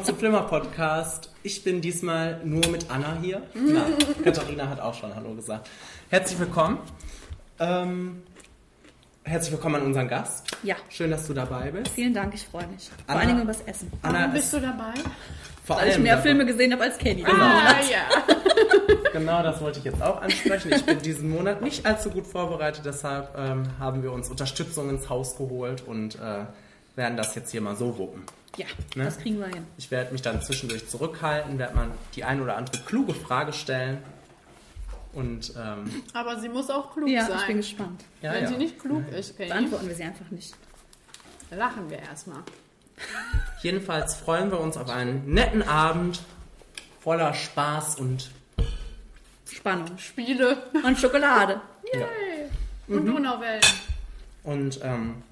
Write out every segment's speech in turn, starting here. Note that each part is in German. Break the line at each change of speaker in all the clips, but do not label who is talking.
willkommen zum Flimmer Podcast. Ich bin diesmal nur mit Anna hier. Na, Katharina hat auch schon Hallo gesagt. Herzlich willkommen. Ähm, herzlich willkommen an unseren Gast.
Ja,
Schön, dass du dabei bist.
vielen Dank, ich freue mich. Vor
Anna-
allen Dingen übers Essen.
Anna
Warum bist
ist
du dabei?
vor
Weil ich
allem
mehr
dabei.
Filme gesehen habe als Kenny.
Genau.
Ah, ja.
Genau, das wollte ich jetzt auch ansprechen. Ich bin diesen Monat nicht allzu gut vorbereitet, deshalb ähm, haben wir uns Unterstützung ins Haus geholt und äh, werden das jetzt hier mal so wuppen.
Ja,
Ne?
das kriegen wir hin.
Ich werde mich dann zwischendurch zurückhalten, werde mal die ein oder andere kluge Frage stellen. Und ähm,
Aber sie muss auch klug
Ja,
sein.
ich bin gespannt.
ja,
Wenn
ja.
sie nicht klug ist, Kenny,
Beantworten wir sie einfach nicht.
lachen wir erstmal.
Jedenfalls freuen wir uns auf einen netten Abend voller Spaß und
Spannung.
Spiele.
Und Schokolade.
ja.
Und
Mhm.
Donauwellen.
Und ähm,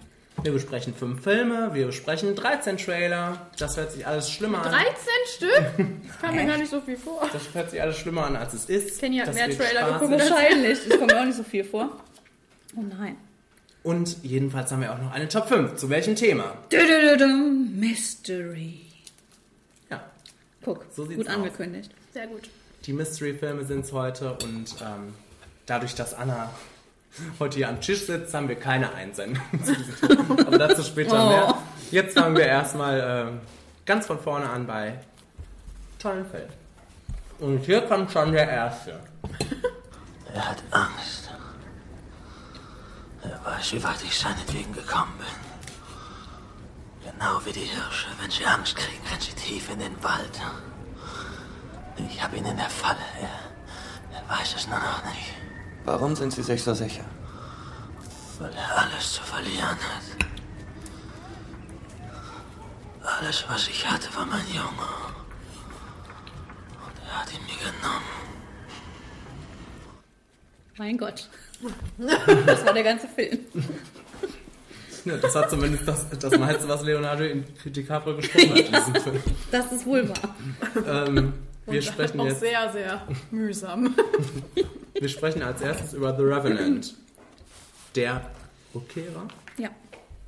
wir besprechen fünf Filme, wir besprechen 13 Trailer. Das hört sich alles schlimmer an.
13 Stück? Das kam mir gar nicht so viel vor.
Das hört sich alles schlimmer an, als es ist.
Kenny hat
Das
mehr Trailer geguckt.
Wahrscheinlich. Das kommt mir auch nicht so viel vor. Oh nein.
Und jedenfalls haben wir auch noch eine Top 5. Zu welchem Thema?
Dü-dü-dü-dum, Mystery.
Ja,
Guck,
So sieht's
gut
aus.
angekündigt.
Sehr gut.
die Mystery-Filme sind es heute und ähm, dadurch, dass Anna heute hier am Tisch sitzt, haben wir keine Einsendung. Aber dazu später
Oh.
mehr. Jetzt fangen wir erstmal ähm, ganz von vorne an bei tollen Filmen. Und hier kommt schon der erste.
Er hat Angst. Er weiß, wie weit ich seinetwegen gekommen bin. Genau wie die Hirsche. Wenn sie Angst kriegen, rennen sie tief in den Wald. Ich habe ihn in der Falle. Er, er weiß es nur noch nicht.
Warum sind Sie sich so sicher?
Weil er alles zu verlieren hat. Alles, was ich hatte, war mein Junge. Und er hat ihn mir genommen.
Mein Gott. Das war der ganze Film.
Ja, das war zumindest das, das meiste, was Leonardo DiCaprio gesprochen hat in diesem Film.
Das ist wohl wahr.
Ähm, wir,
Und
sprechen
auch
jetzt,
sehr, sehr mühsam.
wir sprechen als erstes über The Revenant. Der Rückkehrer.
Ja,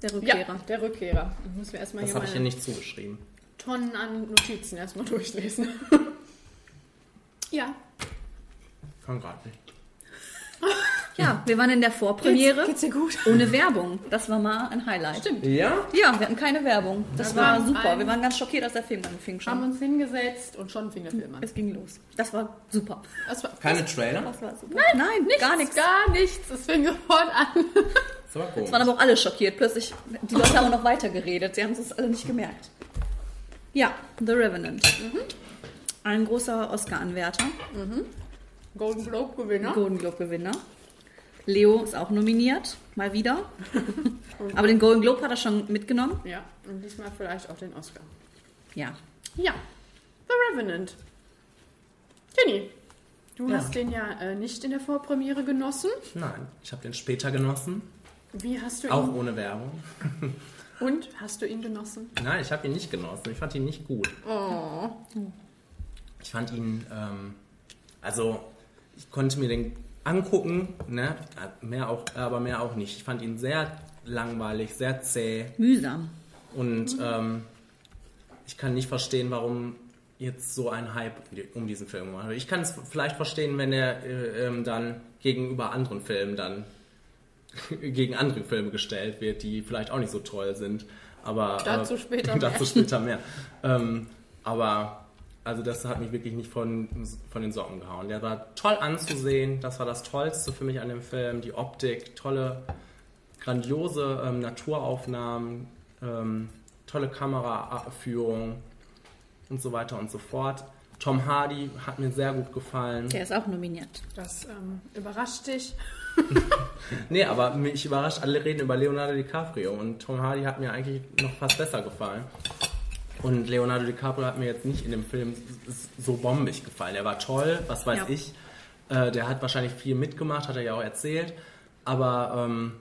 der
Ja,
Rückkehrer.
der Rückkehrer. Ich muss mir erstmal
Das habe ich hier nicht zugeschrieben.
Tonnen an Notizen erstmal durchlesen. ja.
Kann gerade nicht.
Ja, wir waren in der Vorpremiere
Geht's dir gut?
ohne Werbung. Das war mal ein Highlight.
Stimmt.
Ja?
Ja, wir hatten keine Werbung. Das
Wir
war super. Wir waren ganz schockiert, als der Film anfing
Haben
schon.
uns hingesetzt und schon fing der Film an.
Es ging los. Das war super.
Das war
Keine Trailer?
Das war super. Nein, gar nichts.
Gar nichts. Es fing sofort an.
Das war komisch.
Es waren aber auch alle schockiert. Plötzlich, die Leute haben noch weiter geredet. Sie haben es alle nicht gemerkt. Ja, The Revenant. Ein großer Oscar-Anwärter.
Golden Globe Gewinner.
Golden Globe-Gewinner. Leo ist auch nominiert, mal wieder. Aber den Golden Globe hat er schon mitgenommen.
Ja, und diesmal vielleicht auch den Oscar.
Ja.
Ja, The Revenant. Kenny, du
Ja.
hast den ja äh, nicht in der Vorpremiere genossen.
Nein, ich habe den später genossen.
Wie hast du ihn?
Auch ohne Werbung.
Und hast du ihn genossen?
Nein, ich habe ihn nicht genossen. Ich fand ihn nicht gut.
Oh.
Ich fand ihn, ähm, also ich konnte mir den angucken, ne? Mehr auch, aber mehr auch nicht. Ich fand ihn sehr langweilig, sehr zäh
Mühsam.
und ähm, ich kann nicht verstehen, warum jetzt so ein Hype um diesen Film wird. Ich kann es vielleicht verstehen, wenn er äh, ähm, dann gegenüber anderen Filmen dann gegen andere Filme gestellt wird, die vielleicht auch nicht so toll sind. Aber
Dazu
äh,
später mehr.
dazu später mehr. ähm, aber also das hat mich wirklich nicht von, von den Socken gehauen. Der war toll anzusehen. Das war das Tollste für mich an dem Film. Die Optik, tolle, grandiose ähm, Naturaufnahmen, ähm, tolle Kameraführung und so weiter und so fort. Tom Hardy hat mir sehr gut gefallen.
Der ist auch nominiert.
Das ähm, überrascht dich.
Nee, aber mich überrascht, alle reden über Leonardo DiCaprio und Tom Hardy hat mir eigentlich noch fast besser gefallen. Und Leonardo DiCaprio hat mir jetzt nicht in dem Film so bombig gefallen. Er war toll, was weiß
Ja.
ich. Äh, der hat wahrscheinlich viel mitgemacht, hat er ja auch erzählt. Aber ähm,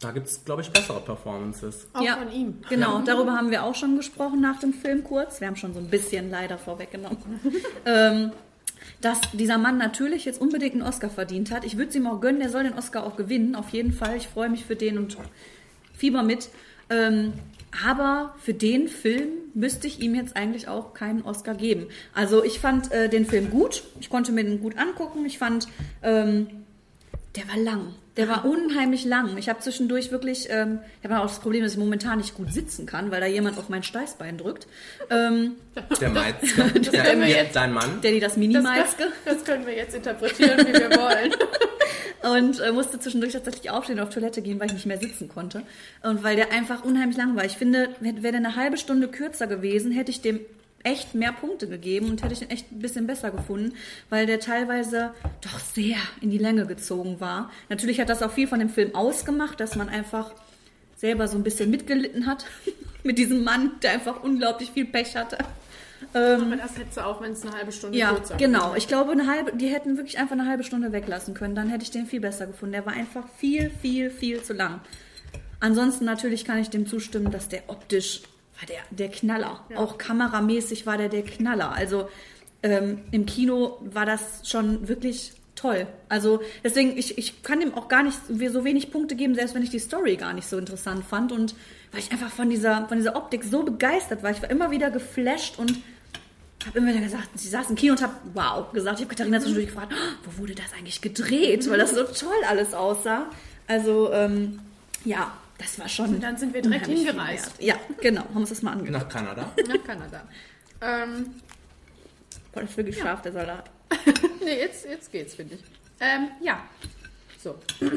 da gibt es, glaube ich, bessere Performances.
Auch
ja,
von ihm.
Genau, darüber haben wir auch schon gesprochen nach dem Film kurz. Wir haben schon so ein bisschen leider vorweggenommen. ähm, dass dieser Mann natürlich jetzt unbedingt einen Oscar verdient hat. Ich würde es ihm auch gönnen, der soll den Oscar auch gewinnen, auf jeden Fall. Ich freue mich für den und Fieber mit. Ähm, aber für den Film müsste ich ihm jetzt eigentlich auch keinen Oscar geben. Also ich fand äh, den Film gut. Ich konnte mir den gut angucken. Ich fand, ähm, der war lang. Der war unheimlich lang. Ich habe zwischendurch wirklich, ähm, ich habe auch das Problem, dass ich momentan nicht gut sitzen kann, weil da jemand auf mein Steißbein drückt. Ähm,
Der Meizke. Der,
können wir jetzt-
dein Mann.
der die das
Das,
Mini-Meiske.
das können wir jetzt interpretieren, wie wir wollen.
und äh, musste zwischendurch tatsächlich aufstehen und auf Toilette gehen, weil ich nicht mehr sitzen konnte. Und weil der einfach unheimlich lang war. Ich finde, wäre wär der eine halbe Stunde kürzer gewesen, hätte ich dem echt mehr Punkte gegeben und hätte ich den echt ein bisschen besser gefunden, weil der teilweise doch sehr in die Länge gezogen war. Natürlich hat das auch viel von dem Film ausgemacht, dass man einfach selber so ein bisschen mitgelitten hat mit diesem Mann, der einfach unglaublich viel Pech hatte. Ähm,
Aber das hättest du auch, wenn es eine halbe Stunde
ja,
kürzer
genau. Ich glaube, eine halbe, die hätten wirklich einfach eine halbe Stunde weglassen können. Dann hätte ich den viel besser gefunden. Der war einfach viel, viel, viel zu lang. Ansonsten natürlich kann ich dem zustimmen, dass der optisch war der, der Knaller. Auch kameramäßig war der der Knaller. Also ähm, im Kino war das schon wirklich toll. Also deswegen, ich, ich kann dem auch gar nicht so wenig Punkte geben, selbst wenn ich die Story gar nicht so interessant fand. Und weil ich einfach von dieser, von dieser Optik so begeistert war. Ich war immer wieder geflasht und habe immer wieder gesagt, sie saß im Kino und habe wow gesagt. Ich habe Katharina zwischendurch gefragt, "Oh, wo wurde das eigentlich gedreht? Weil das so toll alles aussah. Also ähm, ja, das war schon.
Und dann sind wir direkt hingereist.
Ja, genau, haben uns das mal angeguckt.
Nach Kanada.
Nach Kanada. Ähm,
Boah, das ist wirklich scharf, der Salat.
nee, jetzt, jetzt geht's, finde ich. Ähm, ja. So.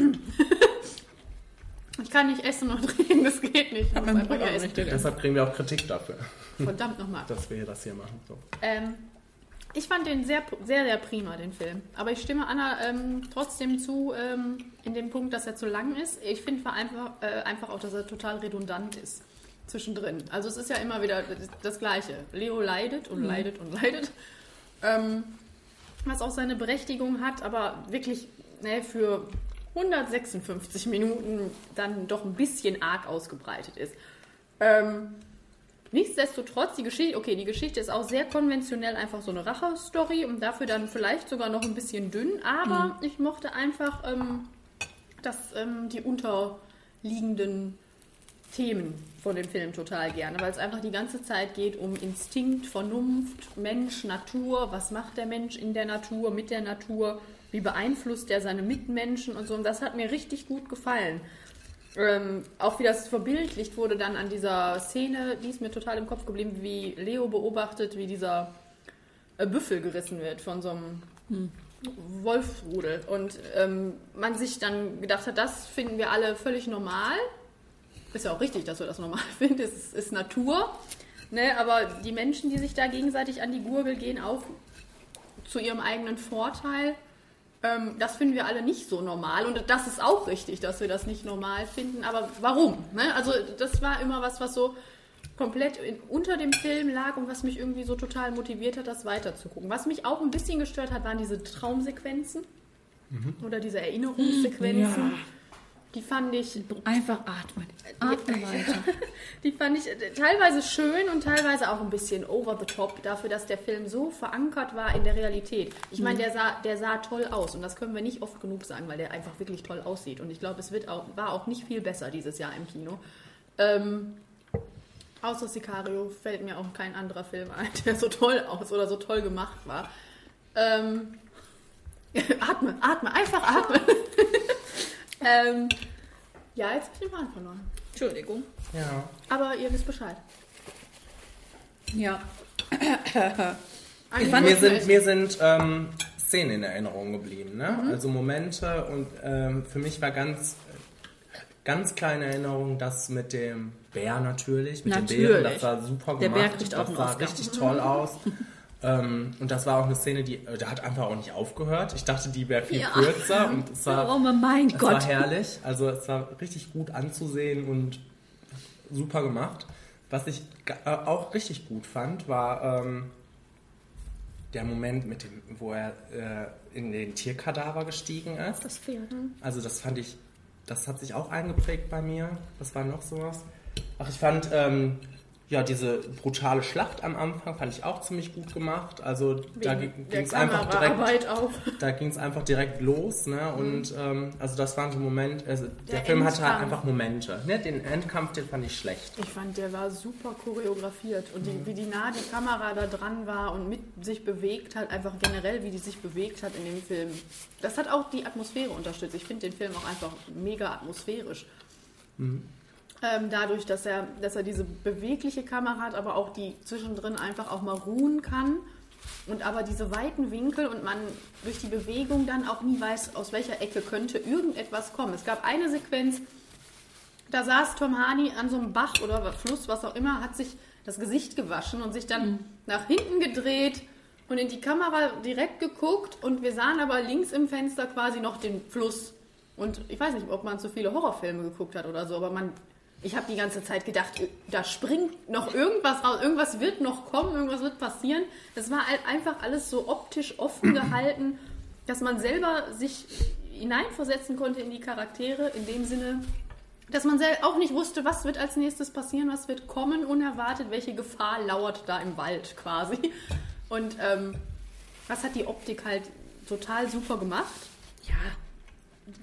ich kann nicht essen und reden, das geht nicht. Ich muss einfach nur essen.
Deshalb kriegen wir auch Kritik dafür,
Verdammt nochmal.
dass wir das hier machen. So.
Ähm, ich fand den sehr, sehr, sehr prima, den Film. Aber ich stimme Anna ähm, trotzdem zu, ähm, in dem Punkt, dass er zu lang ist. Ich finde einfach, äh, einfach auch, dass er total redundant ist zwischendrin. Also es ist ja immer wieder das, Gleiche. Leo leidet und leidet und leidet. Ähm, was auch seine Berechtigung hat, aber wirklich ne, für 156 Minuten dann doch ein bisschen arg ausgebreitet ist. Ähm, Nichtsdestotrotz, die Geschichte, okay, die Geschichte ist auch sehr konventionell einfach so eine Rache-Story und dafür dann vielleicht sogar noch ein bisschen dünn, aber ich mochte einfach ähm, das, ähm, die unterliegenden Themen von dem Film total gerne, weil es einfach die ganze Zeit geht um Instinkt, Vernunft, Mensch, Natur, was macht der Mensch in der Natur, mit der Natur, wie beeinflusst er seine Mitmenschen und so und das hat mir richtig gut gefallen. Ähm, auch wie das verbildlicht wurde dann an dieser Szene, die ist mir total im Kopf geblieben, wie Leo beobachtet, wie dieser äh, Büffel gerissen wird von so einem Wolfsrudel. Und ähm, man sich dann gedacht hat, das finden wir alle völlig normal. Ist ja auch richtig, dass wir das normal finden, es ist, ist Natur. Ne? Aber die Menschen, die sich da gegenseitig an die Gurgel gehen, auch zu ihrem eigenen Vorteil. Ähm, das finden wir alle nicht so normal und das ist auch richtig, dass wir das nicht normal finden. Aber warum? Ne? Also das war immer was, was so komplett in, unter dem Film lag und was mich irgendwie so total motiviert hat, das weiterzugucken. Was mich auch ein bisschen gestört hat, waren diese Traumsequenzen oder diese Erinnerungssequenzen. Die fand ich
Einfach atmen. Atme weiter.
die fand ich äh, teilweise schön und teilweise auch ein bisschen over the top dafür, dass der Film so verankert war in der Realität. Ich meine, der sah, der sah toll aus und das können wir nicht oft genug sagen, weil der einfach wirklich toll aussieht. Und ich glaube, es wird auch, war auch nicht viel besser dieses Jahr im Kino. Ähm, außer Sicario fällt mir auch kein anderer Film ein, der so toll aus oder so toll gemacht war. Ähm, atme, atme, einfach atme. Ähm, ja, jetzt habe ich den Faden verloren.
Entschuldigung.
Ja.
Aber ihr wisst Bescheid.
Ja.
Ich
fand-
Mir sind, mir sind ähm, Szenen in Erinnerung geblieben, ne?
Mhm.
Also Momente und ähm, für mich war ganz, ganz kleine Erinnerung das mit dem Bär natürlich, mit dem Bären,
Natürlich.
das sah super
Der
gemacht,
Bär kriegt auch
das sah richtig toll aus. ähm, und das war auch eine Szene, die, äh, der hat einfach auch nicht aufgehört. Ich dachte, die wäre viel
Ja.
kürzer und es war,
Oh mein
es war
Gott.
herrlich. Also es war richtig gut anzusehen und super gemacht. Was ich äh, auch richtig gut fand, war ähm, der Moment, mit dem, wo er äh, in den Tierkadaver gestiegen ist.
Das Pferd.
Also das fand ich, das hat sich auch eingeprägt bei mir. Was war noch sowas? Ach, ich fand ähm, ja, diese brutale Schlacht am Anfang fand ich auch ziemlich gut gemacht. Also da
Wegen
ging
der
es einfach direkt, da ging es einfach direkt los, ne? Und ähm, also das waren so Momente, also der,
Der
Film hatte halt
Endkampf.
einfach Momente. Ne? Den Endkampf, den fand ich schlecht.
Ich fand, der war super choreografiert und die, wie die nah die Kamera da dran war und mit sich bewegt hat, einfach generell, wie die sich bewegt hat in dem Film. Das hat auch die Atmosphäre unterstützt. Ich finde den Film auch einfach mega atmosphärisch. Ähm, dadurch, dass er, dass er diese bewegliche Kamera hat, aber auch die zwischendrin einfach auch mal ruhen kann. Und aber diese weiten Winkel und man durch die Bewegung dann auch nie weiß, aus welcher Ecke könnte irgendetwas kommen. Es gab eine Sequenz, da saß Tom Hardy an so einem Bach oder Fluss, was auch immer, hat sich das Gesicht gewaschen und sich dann nach hinten gedreht und in die Kamera direkt geguckt und wir sahen aber links im Fenster quasi noch den Fluss. Und ich weiß nicht, ob man zu viele Horrorfilme geguckt hat oder so, aber man, ich habe die ganze Zeit gedacht, da springt noch irgendwas raus, irgendwas wird noch kommen, irgendwas wird passieren. Das war halt einfach alles so optisch offen gehalten, dass man selber sich hineinversetzen konnte in die Charaktere, in dem Sinne, dass man auch nicht wusste, was wird als nächstes passieren, was wird kommen, unerwartet, welche Gefahr lauert da im Wald quasi. Und ähm, das hat die Optik halt total super gemacht.
Ja,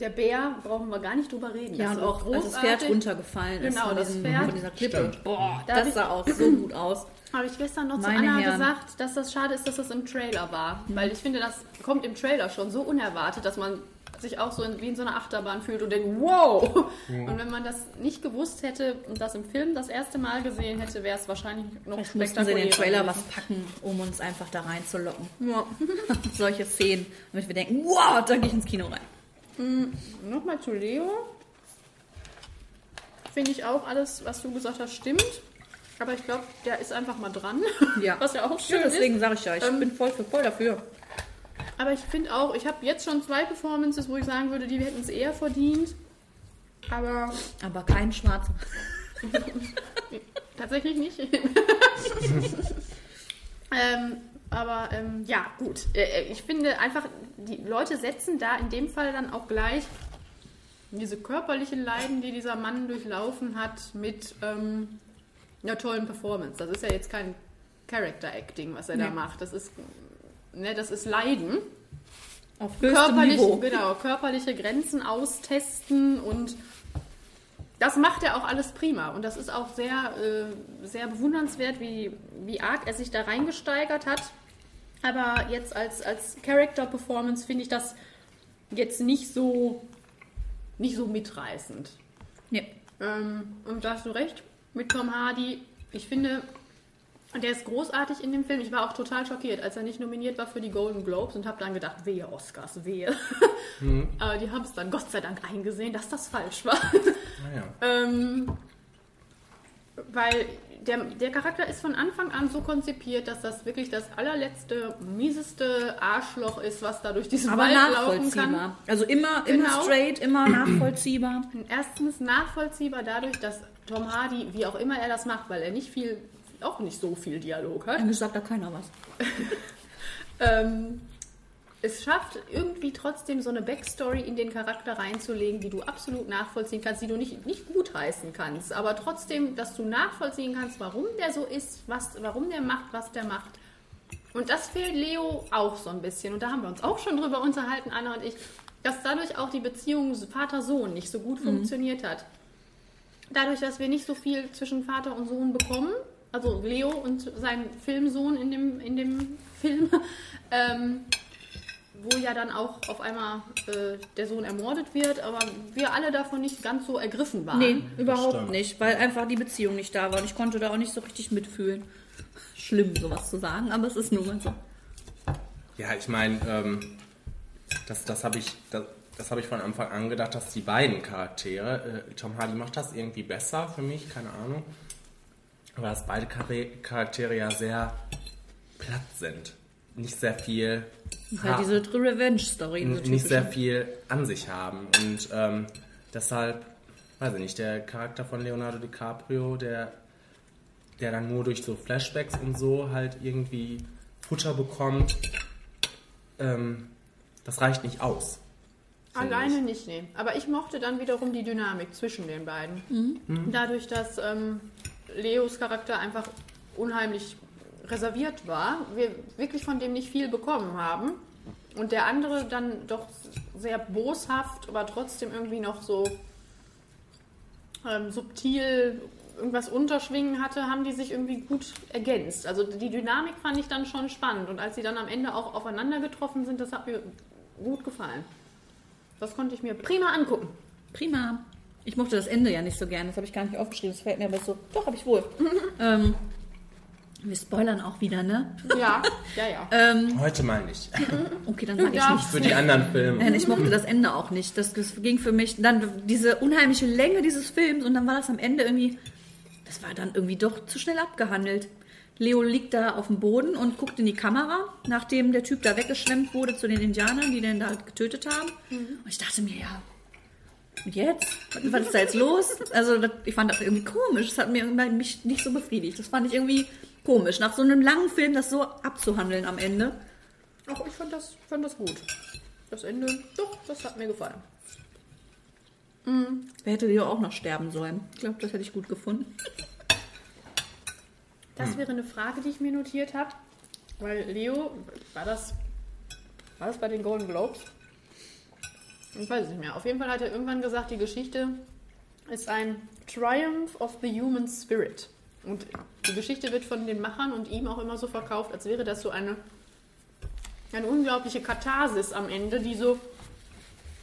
Der Bär brauchen wir gar nicht drüber reden.
ja
Das
und
ist
auch als das Pferd
großartig.
runtergefallen ist
Genau,
von,
das
diesem,
Pferd.
von dieser Klippe.
Stimmt.
Boah,
Da
das sah auch so gut aus.
Habe ich gestern noch
Meine
zu Anna
Herren.
gesagt, dass das schade ist, dass das im Trailer war. Weil ich finde, das kommt im Trailer schon so unerwartet, dass man sich auch so in, wie in so einer Achterbahn fühlt und denkt, wow! Und wenn man das nicht gewusst hätte und das im Film das erste Mal gesehen hätte, wäre es wahrscheinlich noch
Vielleicht mussten sie in den
spektakulärer
Trailer was packen, um uns einfach da reinzulocken.
Ja.
Solche Szenen, damit wir denken, wow, da gehe ich ins Kino rein.
Nochmal zu Leo. Finde ich auch alles, was du gesagt hast, stimmt. Aber ich glaube, der ist einfach mal dran.
Ja.
Was ja auch schön
Ja, deswegen sage ich ja, ich
Ähm,
bin voll, voll dafür.
Aber ich finde auch, ich habe jetzt schon zwei Performances, wo ich sagen würde, die hätten es eher verdient. Aber
Aber kein schwarzer.
tatsächlich nicht. ähm, aber ähm, ja, gut. Äh, Ich finde einfach, die Leute setzen da in dem Fall dann auch gleich diese körperlichen Leiden, die dieser Mann durchlaufen hat, mit ähm, einer tollen Performance. Das ist ja jetzt kein Character Acting, was er da
Nee.
macht. Das ist, ne, das ist Leiden.
Auf
Körperlich,
Niveau.
genau, körperliche Grenzen austesten und das macht er auch alles prima. Und das ist auch sehr, äh, sehr bewundernswert, wie, wie arg er sich da reingesteigert hat. Aber jetzt als, als Character-Performance finde ich das jetzt nicht so, nicht so mitreißend.
Nee.
Ähm, und da hast du recht mit Tom Hardy. Ich finde, der ist großartig in dem Film. Ich war auch total schockiert, als er nicht nominiert war für die Golden Globes und habe dann gedacht, wehe Oscars, wehe. Aber die haben es dann Gott sei Dank eingesehen, dass das falsch war.
Naja.
ähm, weil der, der Charakter ist von Anfang an so konzipiert, dass das wirklich das allerletzte, mieseste Arschloch ist, was da durch diesen
Aber
Wald laufen kann.
nachvollziehbar. Also immer, immer
Genau.
straight, immer nachvollziehbar.
Erstens nachvollziehbar dadurch, dass Tom Hardy, wie auch immer er das macht, weil er nicht viel, auch nicht so viel Dialog hat,
Eigentlich sagt da keiner was.
ähm, es schafft irgendwie trotzdem so eine Backstory in den Charakter reinzulegen, die du absolut nachvollziehen kannst, die du nicht, nicht gutheißen kannst, aber trotzdem, dass du nachvollziehen kannst, warum der so ist, was, warum der macht, was der macht. Und das fehlt Leo auch so ein bisschen. Und da haben wir uns auch schon drüber unterhalten, Anna und ich, dass dadurch auch die Beziehung Vater-Sohn nicht so gut funktioniert hat. Dadurch, dass wir nicht so viel zwischen Vater und Sohn bekommen, also Leo und sein Filmsohn in dem, in dem Film, ähm, wo ja dann auch auf einmal äh, der Sohn ermordet wird, aber wir alle davon nicht ganz so ergriffen waren.
Nee, überhaupt
stimmt.
nicht, weil einfach die Beziehung nicht da war und ich konnte da auch nicht so richtig mitfühlen. Schlimm, sowas zu sagen, aber es ist nun mal so.
Ja, ich meine, ähm, das, das habe ich, das, das hab ich von Anfang an gedacht, dass die beiden Charaktere, äh, Tom Hardy macht das irgendwie besser für mich, keine Ahnung, aber dass beide Char- Charaktere ja sehr platt sind. Nicht sehr viel,
Halt
ha-
diese Revenge-Story. diese
nicht sehr
typische.
viel an sich haben. Und ähm, deshalb, weiß ich nicht, der Charakter von Leonardo DiCaprio, der, der dann nur durch so Flashbacks und so halt irgendwie Futter bekommt, ähm, das reicht nicht aus.
Alleine
ich.
nicht, nee. Aber ich mochte dann wiederum die Dynamik zwischen den beiden. Dadurch, dass ähm, Leos Charakter einfach unheimlich reserviert war, wir wirklich von dem nicht viel bekommen haben. Und der andere dann doch sehr boshaft, aber trotzdem irgendwie noch so ähm, subtil irgendwas unterschwingen hatte, haben die sich irgendwie gut ergänzt. Also die Dynamik fand ich dann schon spannend. Und als sie dann am Ende auch aufeinander getroffen sind, das hat mir gut gefallen. Das konnte ich mir prima angucken.
Prima. Ich mochte das Ende ja nicht so gern. Das habe ich gar nicht aufgeschrieben. Das fällt mir aber so. Doch, habe ich wohl. ähm, wir spoilern auch wieder, ne?
Ja, ja, ja.
Ähm,
Heute mal nicht.
okay, dann sage ich
Ja.
nichts.
Für die anderen Filme.
Nein, ich mochte das Ende auch nicht. Das, das ging für mich dann diese unheimliche Länge dieses Films und dann war das am Ende irgendwie, das war dann irgendwie doch zu schnell abgehandelt. Leo liegt da auf dem Boden und guckt in die Kamera, nachdem der Typ da weggeschwemmt wurde zu den Indianern, die den da getötet haben. Und ich dachte mir, ja, und jetzt? Was ist da jetzt los? Also das, ich fand das irgendwie komisch. Das hat mir irgendwie mich nicht so befriedigt. Das fand ich irgendwie komisch. Nach so einem langen Film das so abzuhandeln am Ende.
Ach, ich fand das, fand das gut. Das Ende, doch, das hat mir gefallen.
Wer hätte Leo auch noch sterben sollen? Ich glaube, das hätte ich gut gefunden.
Das wäre eine Frage, die ich mir notiert habe. Weil Leo, war das, war das bei den Golden Globes? Ich weiß es nicht mehr. Auf jeden Fall hat er irgendwann gesagt, die Geschichte ist ein Triumph of the Human Spirit. Und die Geschichte wird von den Machern und ihm auch immer so verkauft, als wäre das so eine, eine unglaubliche Katharsis am Ende, die so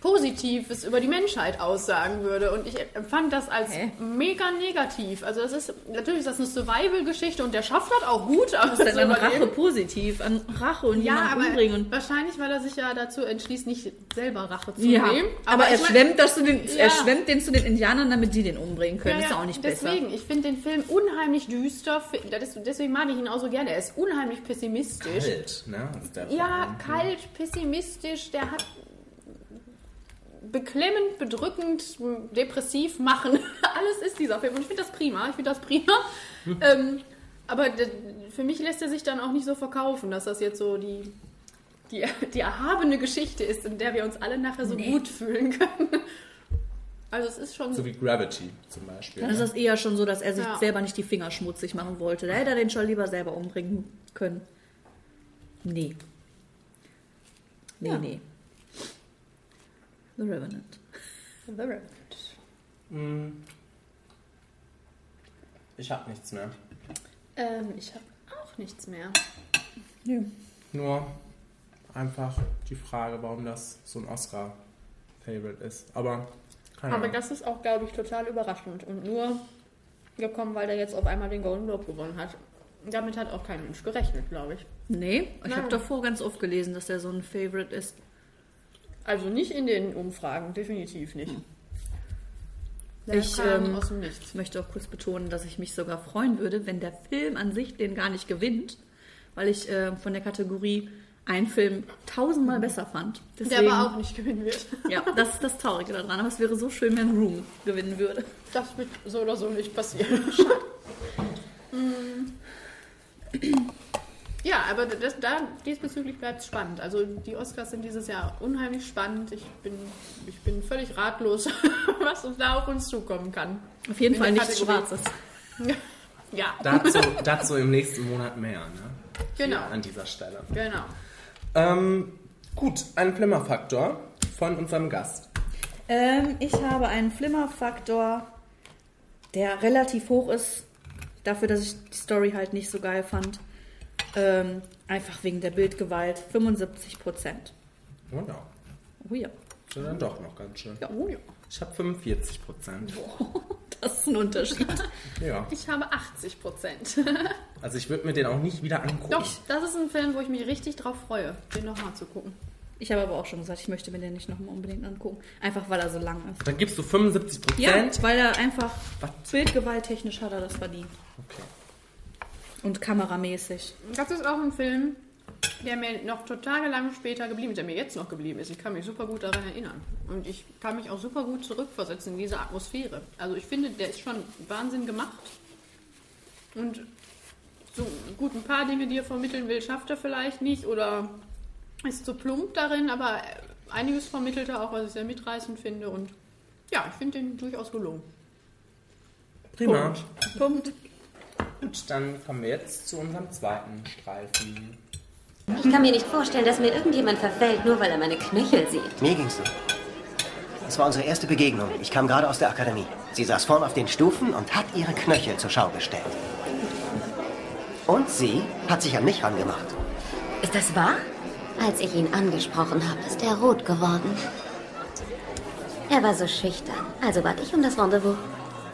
Positives über die Menschheit aussagen würde. Und ich empfand das als
Hä?
mega negativ. Also das ist, natürlich ist das eine Survival-Geschichte und der schafft das auch gut. Aber
Das ist dann an. Rache positiv, an Rache und
Ja,
jemanden
aber
umbringen. Und
wahrscheinlich, weil er sich ja dazu entschließt, nicht selber Rache zu
ja,
nehmen.
aber, er,
ich mein-
schwemmt das zu den,
Ja.
er schwemmt den zu den Indianern, damit die den umbringen können.
Ja,
ist ja auch nicht
deswegen,
besser.
ich finde den Film unheimlich düster. Deswegen mag ich ihn auch so gerne. Er ist unheimlich pessimistisch.
Kalt, ne?
Ja, kalt, pessimistisch. Der hat beklemmend, bedrückend, depressiv machen. Alles ist dieser Film. Und ich finde das prima. Ich finde das prima. ähm, aber für mich lässt er sich dann auch nicht so verkaufen, dass das jetzt so die, die, die erhabene Geschichte ist, in der wir uns alle nachher so
Nee.
gut fühlen können. Also es ist schon
So wie Gravity zum Beispiel.
Dann ist das eher schon so, dass er sich
Ja.
selber nicht die Finger schmutzig machen wollte. Da hätte er den schon lieber selber umbringen können. Nee. Nee,
Ja.
nee. The Revenant.
The Revenant.
Hm. Ich habe nichts mehr.
Ähm, ich habe auch nichts mehr.
Nö.
Nur einfach die Frage, warum das so ein Oscar-Favorite ist. Aber keine
Aber
Ahnung.
das ist auch, glaube ich, total überraschend und nur gekommen, weil der jetzt auf einmal den Golden Globe gewonnen hat. Damit hat auch kein Mensch gerechnet, glaube ich.
Nee, ich habe davor ganz oft gelesen, dass der so ein Favorite ist.
Also nicht in den Umfragen, definitiv nicht. Der
Ich, ähm, möchte auch kurz betonen, dass ich mich sogar freuen würde, wenn der Film an sich den gar nicht gewinnt, weil ich äh, von der Kategorie einen Film tausendmal besser fand.
Der
Deswegen,
aber auch nicht gewinnen wird.
Ja, das ist das Traurige daran. Aber es wäre so schön, wenn Room gewinnen würde.
Das wird so oder so nicht passieren. Ja, aber das, da, diesbezüglich bleibt es spannend. Also die Oscars sind dieses Jahr unheimlich spannend. Ich bin, ich bin völlig ratlos, was uns da auf uns zukommen kann.
Auf jeden
In
Fall nichts. Schwarzes.
Ja,
Dazu, dazu im nächsten Monat mehr, ne?
Genau.
Hier an dieser Stelle.
genau.
Ähm, gut, ein Flimmerfaktor von unserem Gast.
Ähm, ich habe einen Flimmerfaktor, der relativ hoch ist, dafür, dass ich die Story halt nicht so geil fand. Ähm, einfach wegen der Bildgewalt. 75 Prozent.
Oh ja,
Oh ja.
ist ja dann doch noch ganz schön.
ja. Oh ja.
Ich habe 45 Prozent.
Das ist ein Unterschied.
Ja,
Ich habe 80 Prozent.
also ich würde mir den auch nicht wieder angucken.
Doch, das ist ein Film, wo ich mich richtig drauf freue, den nochmal zu gucken.
Ich habe aber auch schon gesagt, ich möchte mir den nicht nochmal unbedingt angucken. Einfach weil er so lang ist.
Dann gibst du 75
Ja,
Prozent.
weil er einfach
Was?
bildgewalttechnisch hat er das verdient.
Okay.
Und kameramäßig.
Das ist auch ein Film, der mir noch total lange später geblieben ist, der mir jetzt noch geblieben ist. Ich kann mich super gut daran erinnern. Und ich kann mich auch super gut zurückversetzen in diese Atmosphäre. Also ich finde, der ist schon Wahnsinn gemacht. Und so gut, ein paar Dinge, die er vermitteln will, schafft er vielleicht nicht oder ist zu plump darin, aber einiges vermittelt er auch, was ich sehr mitreißend finde. Und ja, ich finde den durchaus gelungen.
Prima.
Punkt.
Gut, dann kommen wir jetzt zu unserem zweiten Streifen.
Ich kann mir nicht vorstellen, dass mir irgendjemand verfällt, nur weil er meine Knöchel sieht.
Mir ging's so. Es war unsere erste Begegnung. Ich kam gerade aus der Akademie. Sie saß vorn auf den Stufen und hat ihre Knöchel zur Schau gestellt. Und sie hat sich an mich rangemacht.
Ist das wahr? Als ich ihn angesprochen habe, ist er rot geworden. Er war so schüchtern. Also bat ich um das Rendezvous.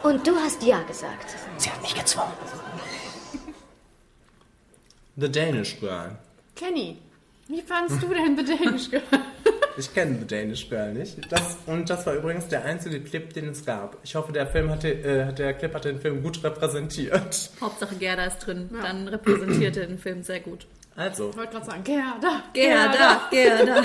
Und du hast ja gesagt.
Sie hat mich gezwungen.
The Danish Girl.
Kenny, wie fandst du denn The Danish Girl?
Ich kenne The Danish Girl nicht. Das, und das war übrigens der einzige Clip, den es gab. Ich hoffe, der Film hatte, äh, der Clip hat den Film gut repräsentiert.
Hauptsache Gerda ist drin. Dann repräsentiert er den Film sehr gut.
Also,
Ich wollte gerade sagen, Gerda,
Gerda, Gerda.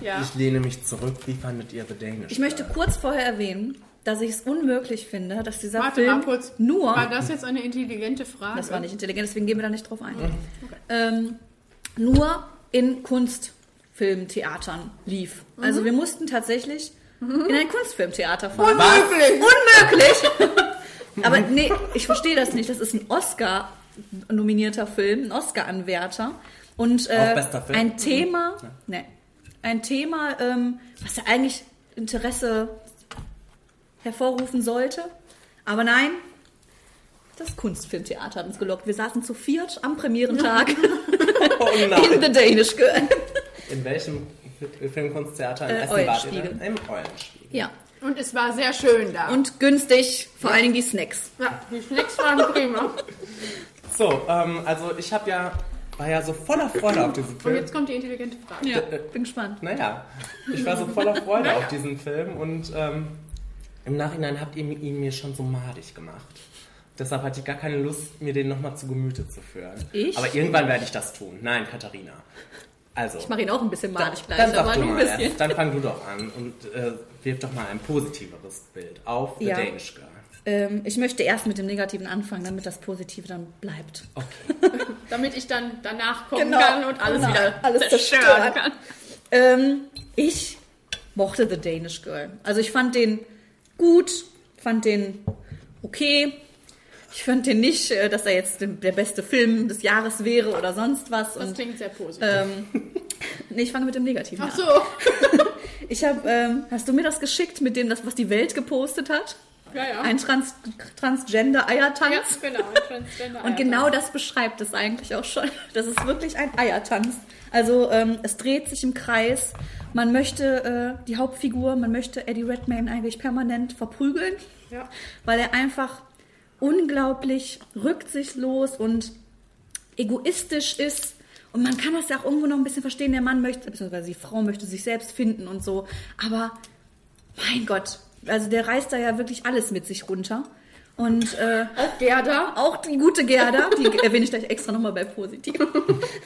Ja.
ich lehne mich zurück. Wie fandet ihr The Danish
Ich möchte kurz vorher erwähnen, dass ich es unmöglich finde, dass dieser
Warte
Film
kurz.
nur...
War das jetzt eine intelligente Frage?
Das war nicht intelligent, deswegen gehen wir da nicht drauf ein. Ähm, nur in Kunstfilmtheatern lief. Also wir mussten tatsächlich in ein Kunstfilmtheater fahren.
Unmöglich!
Unmöglich! Aber nee, ich verstehe das nicht. Das ist ein Oscar-nominierter Film, ein Oscar-Anwärter. Und äh, ein Thema, ne, ein Thema, ähm, was ja eigentlich Interesse hervorrufen sollte. Aber nein, das Kunstfilmtheater hat uns gelockt. Wir saßen zu viert am Premierentag
Oh
in. The Danish Girl.
In welchem Fi- Filmkunsttheater in
Äh,
Essen wart ihr denn? Im Eulenspiegel.
Ja.
Und es war sehr schön da.
Und günstig, vor allen Dingen die Snacks.
ja, die Snacks waren prima.
So, ähm, also ich habe ja, war ja so voller Freude auf diesen
Und
Film.
jetzt kommt die intelligente Frage.
Ja,
äh,
bin gespannt.
Naja, ich war so voller Freude auf diesen Film und ähm, im Nachhinein habt ihr ihn mir schon so madig gemacht. Deshalb hatte ich gar keine Lust, mir den nochmal zu Gemüte zu führen.
Ich?
Aber irgendwann werde ich das tun. Nein, Katharina. Also,
Ich mache ihn auch ein bisschen madig gleich,
dann
aber
sag du mal
bisschen.
erst. Dann fang du doch an und äh, wirf doch mal ein positiveres Bild auf The
Ja.
Danish Girl.
Ähm, ich möchte erst mit dem Negativen anfangen, damit das Positive dann bleibt.
Damit ich dann danach kommen
Genau.
kann und alles
Genau.
wieder
Alles
zerstören
zerstören.
kann.
Ähm, ich mochte The Danish Girl. Also ich fand den gut, fand den okay. Ich fand den nicht, äh, dass er jetzt der beste Film des Jahres wäre oder sonst was.
Das
Und
klingt sehr positiv.
ähm, nee, ich fange mit dem Negativen
Ach
an.
so.
Ich habe, ähm, hast du mir das geschickt mit dem, das, was die Welt gepostet hat?
Ja, ja.
Ein Trans Transgender-Eiertanz.
ja, genau. ein Transgender
Und genau das beschreibt es eigentlich auch schon. Das ist wirklich ein Eiertanz. Also ähm, es dreht sich im Kreis. Man möchte äh, die Hauptfigur, man möchte Eddie Redmayne eigentlich permanent verprügeln,
Ja.
weil er einfach unglaublich rücksichtslos und egoistisch ist. Und man kann das ja auch irgendwo noch ein bisschen verstehen. Der Mann möchte, beziehungsweise die Frau möchte sich selbst finden und so. Aber mein Gott, also der reißt da ja wirklich alles mit sich runter. Und äh,
Auch Gerda.
auch die gute Gerda, die erwähne ich gleich extra nochmal bei Positiv.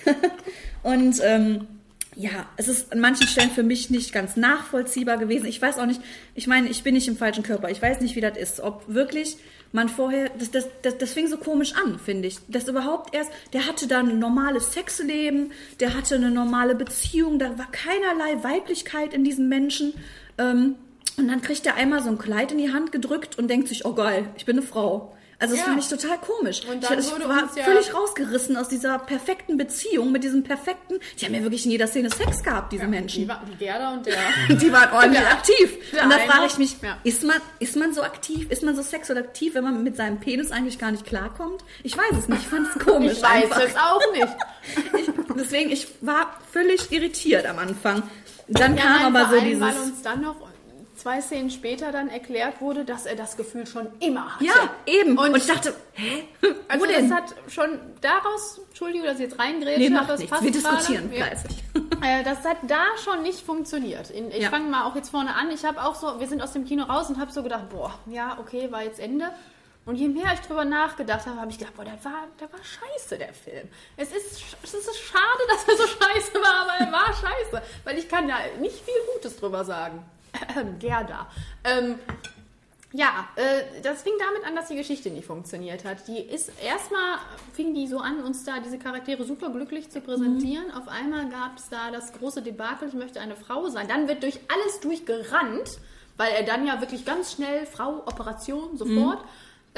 Und ähm, ja, es ist an manchen Stellen für mich nicht ganz nachvollziehbar gewesen. Ich weiß auch nicht, ich meine, ich bin nicht im falschen Körper. Ich weiß nicht, wie das ist. Ob wirklich man vorher, das, das, das, das fing so komisch an, finde ich. Das überhaupt erst, der hatte dann ein normales Sexleben, der hatte eine normale Beziehung, da war keinerlei Weiblichkeit in diesem Menschen. Ähm, und dann kriegt er einmal so ein Kleid in die Hand gedrückt und denkt sich, oh geil, ich bin eine Frau. Also das
Ja.
fand ich total komisch.
Und dann
ich, ich
wurde
war
uns ja-
völlig rausgerissen aus dieser perfekten Beziehung mit diesem perfekten. Die haben ja wirklich in jeder Szene Sex gehabt, diese
Die,
Menschen.
war, die Gerda und der.
Die waren ordentlich
Ja.
aktiv.
Der
Und da frage ich mich,
Ja.
ist, man, ist man so aktiv, ist man so sexuell aktiv, wenn man mit seinem Penis eigentlich gar nicht klarkommt? Ich weiß es nicht, ich fand es komisch.
Ich weiß
einfach.
es auch nicht.
Ich, deswegen, ich war völlig irritiert am Anfang. Dann
Ja,
kam
nein,
aber so dieses...
weil uns dann noch zwei Szenen später dann erklärt wurde, dass er das Gefühl schon immer hatte.
ja, eben.
Und-
Und, ich dachte, hä?
Also
Wo denn?
das hat schon daraus, Entschuldigung, dass ich jetzt reingrätsche,
nee, macht
das passt
Wir
gerade.
diskutieren
Ja.
fleißig.
Äh, das hat da schon nicht funktioniert. Ich
Ja.
fange mal auch jetzt vorne an. Ich habe auch so, wir sind aus dem Kino raus und habe so gedacht, boah, ja, okay, war jetzt Ende. Und je mehr ich drüber nachgedacht habe, habe ich gedacht, boah, der war, der war scheiße, der Film. Es ist, es ist schade, dass er so scheiße war, aber er war scheiße. Weil ich kann da nicht viel Gutes drüber sagen. Gerda. Ähm, ja, äh, das fing damit an, dass die Geschichte nicht funktioniert hat. Die ist erstmal fing die so an, uns da diese Charaktere super glücklich zu präsentieren. Auf einmal gab es da das große Debakel, ich möchte eine Frau sein. Dann wird durch alles durchgerannt, weil er dann ja wirklich ganz schnell Frau, Operation, sofort.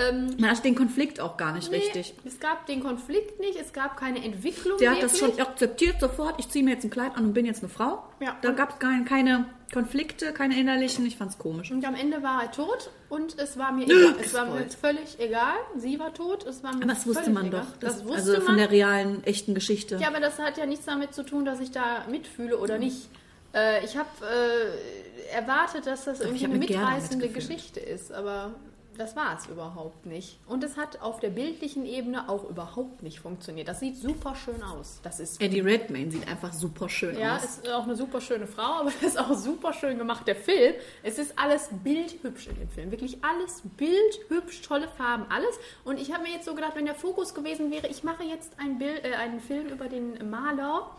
Ähm,
Man hat den Konflikt auch gar nicht
nee,
richtig.
Es gab den Konflikt nicht, es gab keine Entwicklung.
Der hat das
wirklich.
schon akzeptiert sofort. Ich ziehe mir jetzt ein Kleid an und bin jetzt eine Frau.
Ja.
Da gab es keine, keine Konflikte, keine innerlichen. Ich fand's komisch.
Und am Ende war er tot und es war mir egal. es war mir völlig egal. Sie war tot, es war mir
Aber das wusste man
egal.
doch.
Das,
Das,
wusste
also von der realen, echten Geschichte.
ja, aber das hat ja nichts damit zu tun, dass ich da mitfühle oder nicht. Äh, ich habe äh, erwartet, dass das irgendwie eine mitreißende. Geschichte ist, aber das war es überhaupt nicht. Und es hat auf der bildlichen Ebene auch überhaupt nicht funktioniert. Das sieht super schön aus. Das ist
Eddie Redmayne sieht einfach super schön
Ja,
aus.
ist auch eine super schöne Frau, aber ist auch super schön gemacht. Der Film, es ist alles bildhübsch in dem Film. Wirklich alles bildhübsch, tolle Farben, alles. Und ich habe mir jetzt so gedacht, wenn der Fokus gewesen wäre, ich mache jetzt ein Bild, äh, einen Film über den Maler,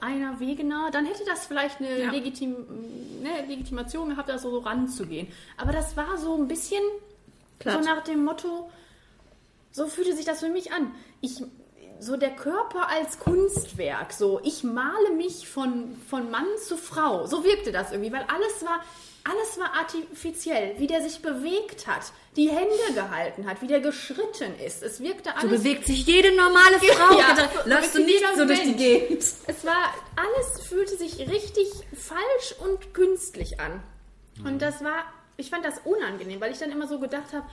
einer Wegener, dann hätte das vielleicht eine,
Ja.
Legitim, ne, Legitimation gehabt, da so ranzugehen. Aber das war so ein bisschen
Platt.
so nach dem Motto, so fühlte sich das für mich an. Ich, so der Körper als Kunstwerk, so ich male mich von, von Mann zu Frau. So wirkte das irgendwie, weil alles war, alles war artifiziell, wie der sich bewegt hat, die Hände gehalten hat, wie der geschritten ist. Es wirkte
So
alles.
bewegt sich jede normale Frau.
Ja, so
läufst du nicht so durch die. Gegend.
Es war, alles fühlte sich richtig falsch und künstlich an. Und das war, ich fand das unangenehm, weil ich dann immer so gedacht habe,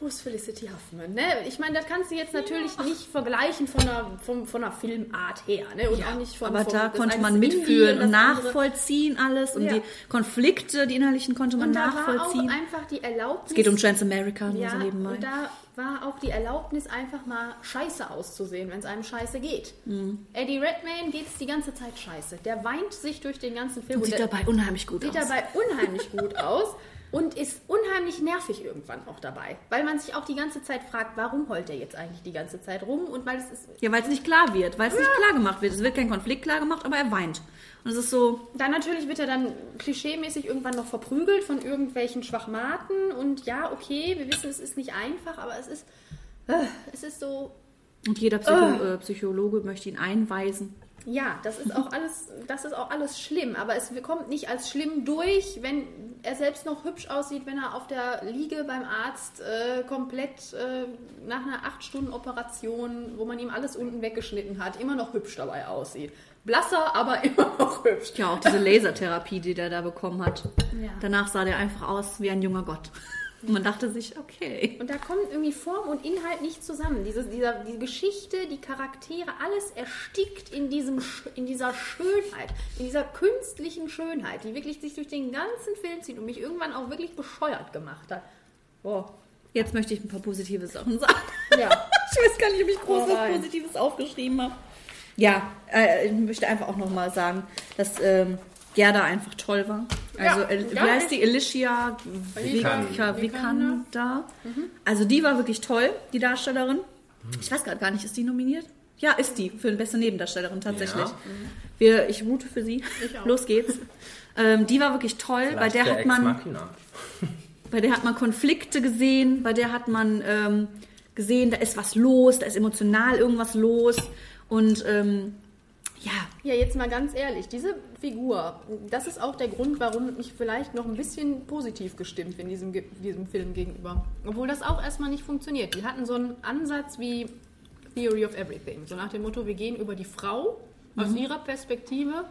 wo ist Felicity Huffman? Ne? Ich meine, das kannst du jetzt natürlich nicht vergleichen von einer, von, von einer Filmart her. Ne? Und auch nicht von,
Aber
vom-
da konnte man mitfühlen und
andere-
nachvollziehen alles. Und
Ja.
die Konflikte, die innerlichen konnte man
Und da war auch
nachvollziehen.
einfach die Erlaubnis.
Es geht um Transamerica,
Ja,
so nebenbei.
und da war auch die Erlaubnis, einfach mal scheiße auszusehen, wenn es einem scheiße geht.
Mhm.
Eddie Redmayne geht es die ganze Zeit scheiße. Der weint sich durch den ganzen Film.
und sieht
der,
dabei unheimlich gut
sieht
aus.
dabei unheimlich gut aus und ist unheimlich nervig irgendwann auch dabei. Weil man sich auch die ganze Zeit fragt, warum heult er jetzt eigentlich die ganze Zeit rum? Und weil es ist
Ja, weil es nicht klar wird, weil es nicht klar gemacht wird. Es wird kein Konflikt klar gemacht, aber er weint. Und es ist so,
Dann natürlich wird er dann klischeemäßig irgendwann noch verprügelt von irgendwelchen Schwachmaten. Und ja, okay, wir wissen, es ist nicht einfach, aber es ist, äh, es ist so,
und jeder Psycho äh, Psychologe möchte ihn einweisen.
Ja, das ist auch alles, das ist auch alles schlimm. Aber es kommt nicht als schlimm durch, wenn er selbst noch hübsch aussieht, wenn er auf der Liege beim Arzt äh, komplett äh, nach einer 8-Stunden-Operation, wo man ihm alles unten weggeschnitten hat, immer noch hübsch dabei aussieht. Blasser, aber immer noch hübsch.
Ja, auch diese Lasertherapie, die der da bekommen hat.
Ja.
Danach sah der einfach aus wie ein junger Gott. Und man dachte sich, okay.
Und da kommt irgendwie Form und Inhalt nicht zusammen. Diese, dieser, die Geschichte, die Charaktere, alles erstickt in, diesem, in dieser Schönheit, in dieser künstlichen Schönheit, die wirklich sich durch den ganzen Film zieht und mich irgendwann auch wirklich bescheuert gemacht hat. Boah.
Jetzt möchte ich ein paar positive Sachen sagen.
Ja.
Ich weiß gar nicht, ob ich groß
Oh
was. Positives aufgeschrieben habe. Ja, äh, ich möchte einfach auch nochmal sagen, dass ähm, Gerda einfach toll war. Also,
Ja,
wie heißt die? Alicia Vikander.
Vikander.
Also, die war wirklich toll, die Darstellerin. Ich weiß gerade gar nicht, ist die nominiert? Ja, ist die für eine beste Nebendarstellerin tatsächlich.
Ja.
Wir, ich route für sie.
Ich auch.
Los geht's. Ähm, die war wirklich toll. Bei
Vielleicht
der, hat man bei der hat man Konflikte gesehen, bei der hat man ähm, gesehen, da ist was los, da ist emotional irgendwas los. Und ähm, ja,
Ja, jetzt mal ganz ehrlich, diese Figur, das ist auch der Grund, warum ich vielleicht noch ein bisschen positiv gestimmt bin diesem, diesem Film gegenüber. Obwohl das auch erstmal nicht funktioniert. Die hatten so einen Ansatz wie Theory of Everything. So nach dem Motto, wir gehen über die Frau aus ihrer Perspektive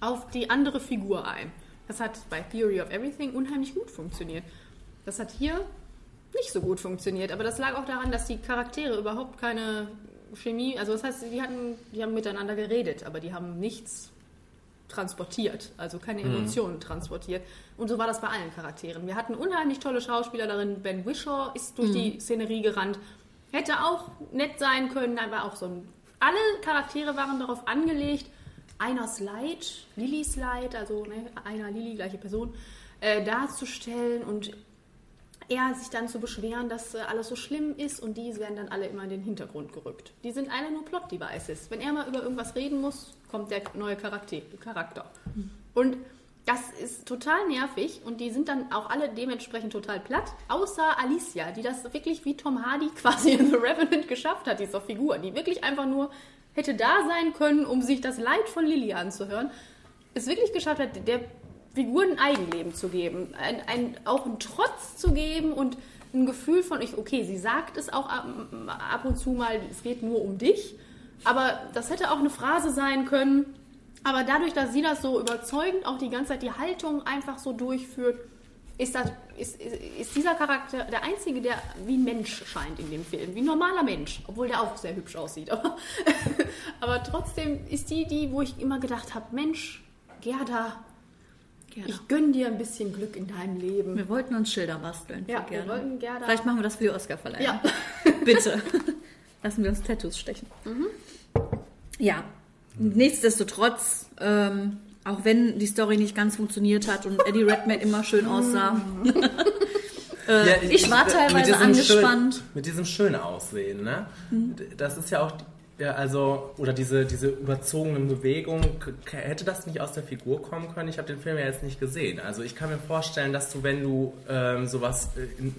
auf die andere Figur ein. Das hat bei Theory of Everything unheimlich gut funktioniert. Das hat hier nicht so gut funktioniert, aber das lag auch daran, dass die Charaktere überhaupt keine Chemie, also das heißt, die hatten, die haben miteinander geredet, aber die haben nichts transportiert, also keine Emotionen transportiert. Und so war das bei allen Charakteren. Wir hatten unheimlich tolle Schauspieler darin. Ben Wishaw ist durch die Szenerie gerannt. Hätte auch nett sein können, aber auch so ein. Alle Charaktere waren darauf angelegt, Einers Leid, Lillys Leid, also ne, einer Lilly, gleiche Person, äh, darzustellen und er sich dann zu beschweren, dass äh, alles so schlimm ist und die werden dann alle immer in den Hintergrund gerückt. Die sind alle nur Plot-Devices. Wenn er mal über irgendwas reden muss, kommt der neue Charakter. Charakter. Und das ist total nervig und die sind dann auch alle dementsprechend total platt, außer Alicia, die das wirklich wie Tom Hardy quasi in The Revenant geschafft hat, dieser Figur, die wirklich einfach nur hätte da sein können, um sich das Leid von Lily anzuhören, es wirklich geschafft hat, der Figur ein Eigenleben zu geben, ein, ein, auch einen Trotz zu geben und ein Gefühl von, ich, okay, sie sagt es auch ab, ab und zu mal, es geht nur um dich, aber das hätte auch eine Phrase sein können. Aber dadurch, dass sie das so überzeugend auch die ganze Zeit die Haltung einfach so durchführt, ist, das, ist, ist dieser Charakter der einzige, der wie ein Mensch scheint in dem Film, wie ein normaler Mensch, obwohl der auch sehr hübsch aussieht. Aber, aber trotzdem ist die die, wo ich immer gedacht habe, Mensch, Gerda,
Gerda.
ich gönn dir ein bisschen Glück in deinem Leben.
Wir wollten uns Schilder basteln.
Ja, wir wollten Gerda.
Vielleicht machen wir das für die Oscarverleihung.
Ja.
Bitte. Lassen wir uns Tattoos stechen.
Mhm.
Ja. Nichtsdestotrotz, ähm, auch wenn die Story nicht ganz funktioniert hat und Eddie Redmayne immer schön aussah. äh,
Ja,
ich war
mit
teilweise
diesem
angespannt.
Schön, mit diesem schönen Aussehen, ne? Das ist ja auch, ja, also, oder diese, diese überzogenen Bewegungen, hätte das nicht aus der Figur kommen können? Ich habe den Film ja jetzt nicht gesehen. Also ich kann mir vorstellen, dass du, wenn du ähm, sowas äh,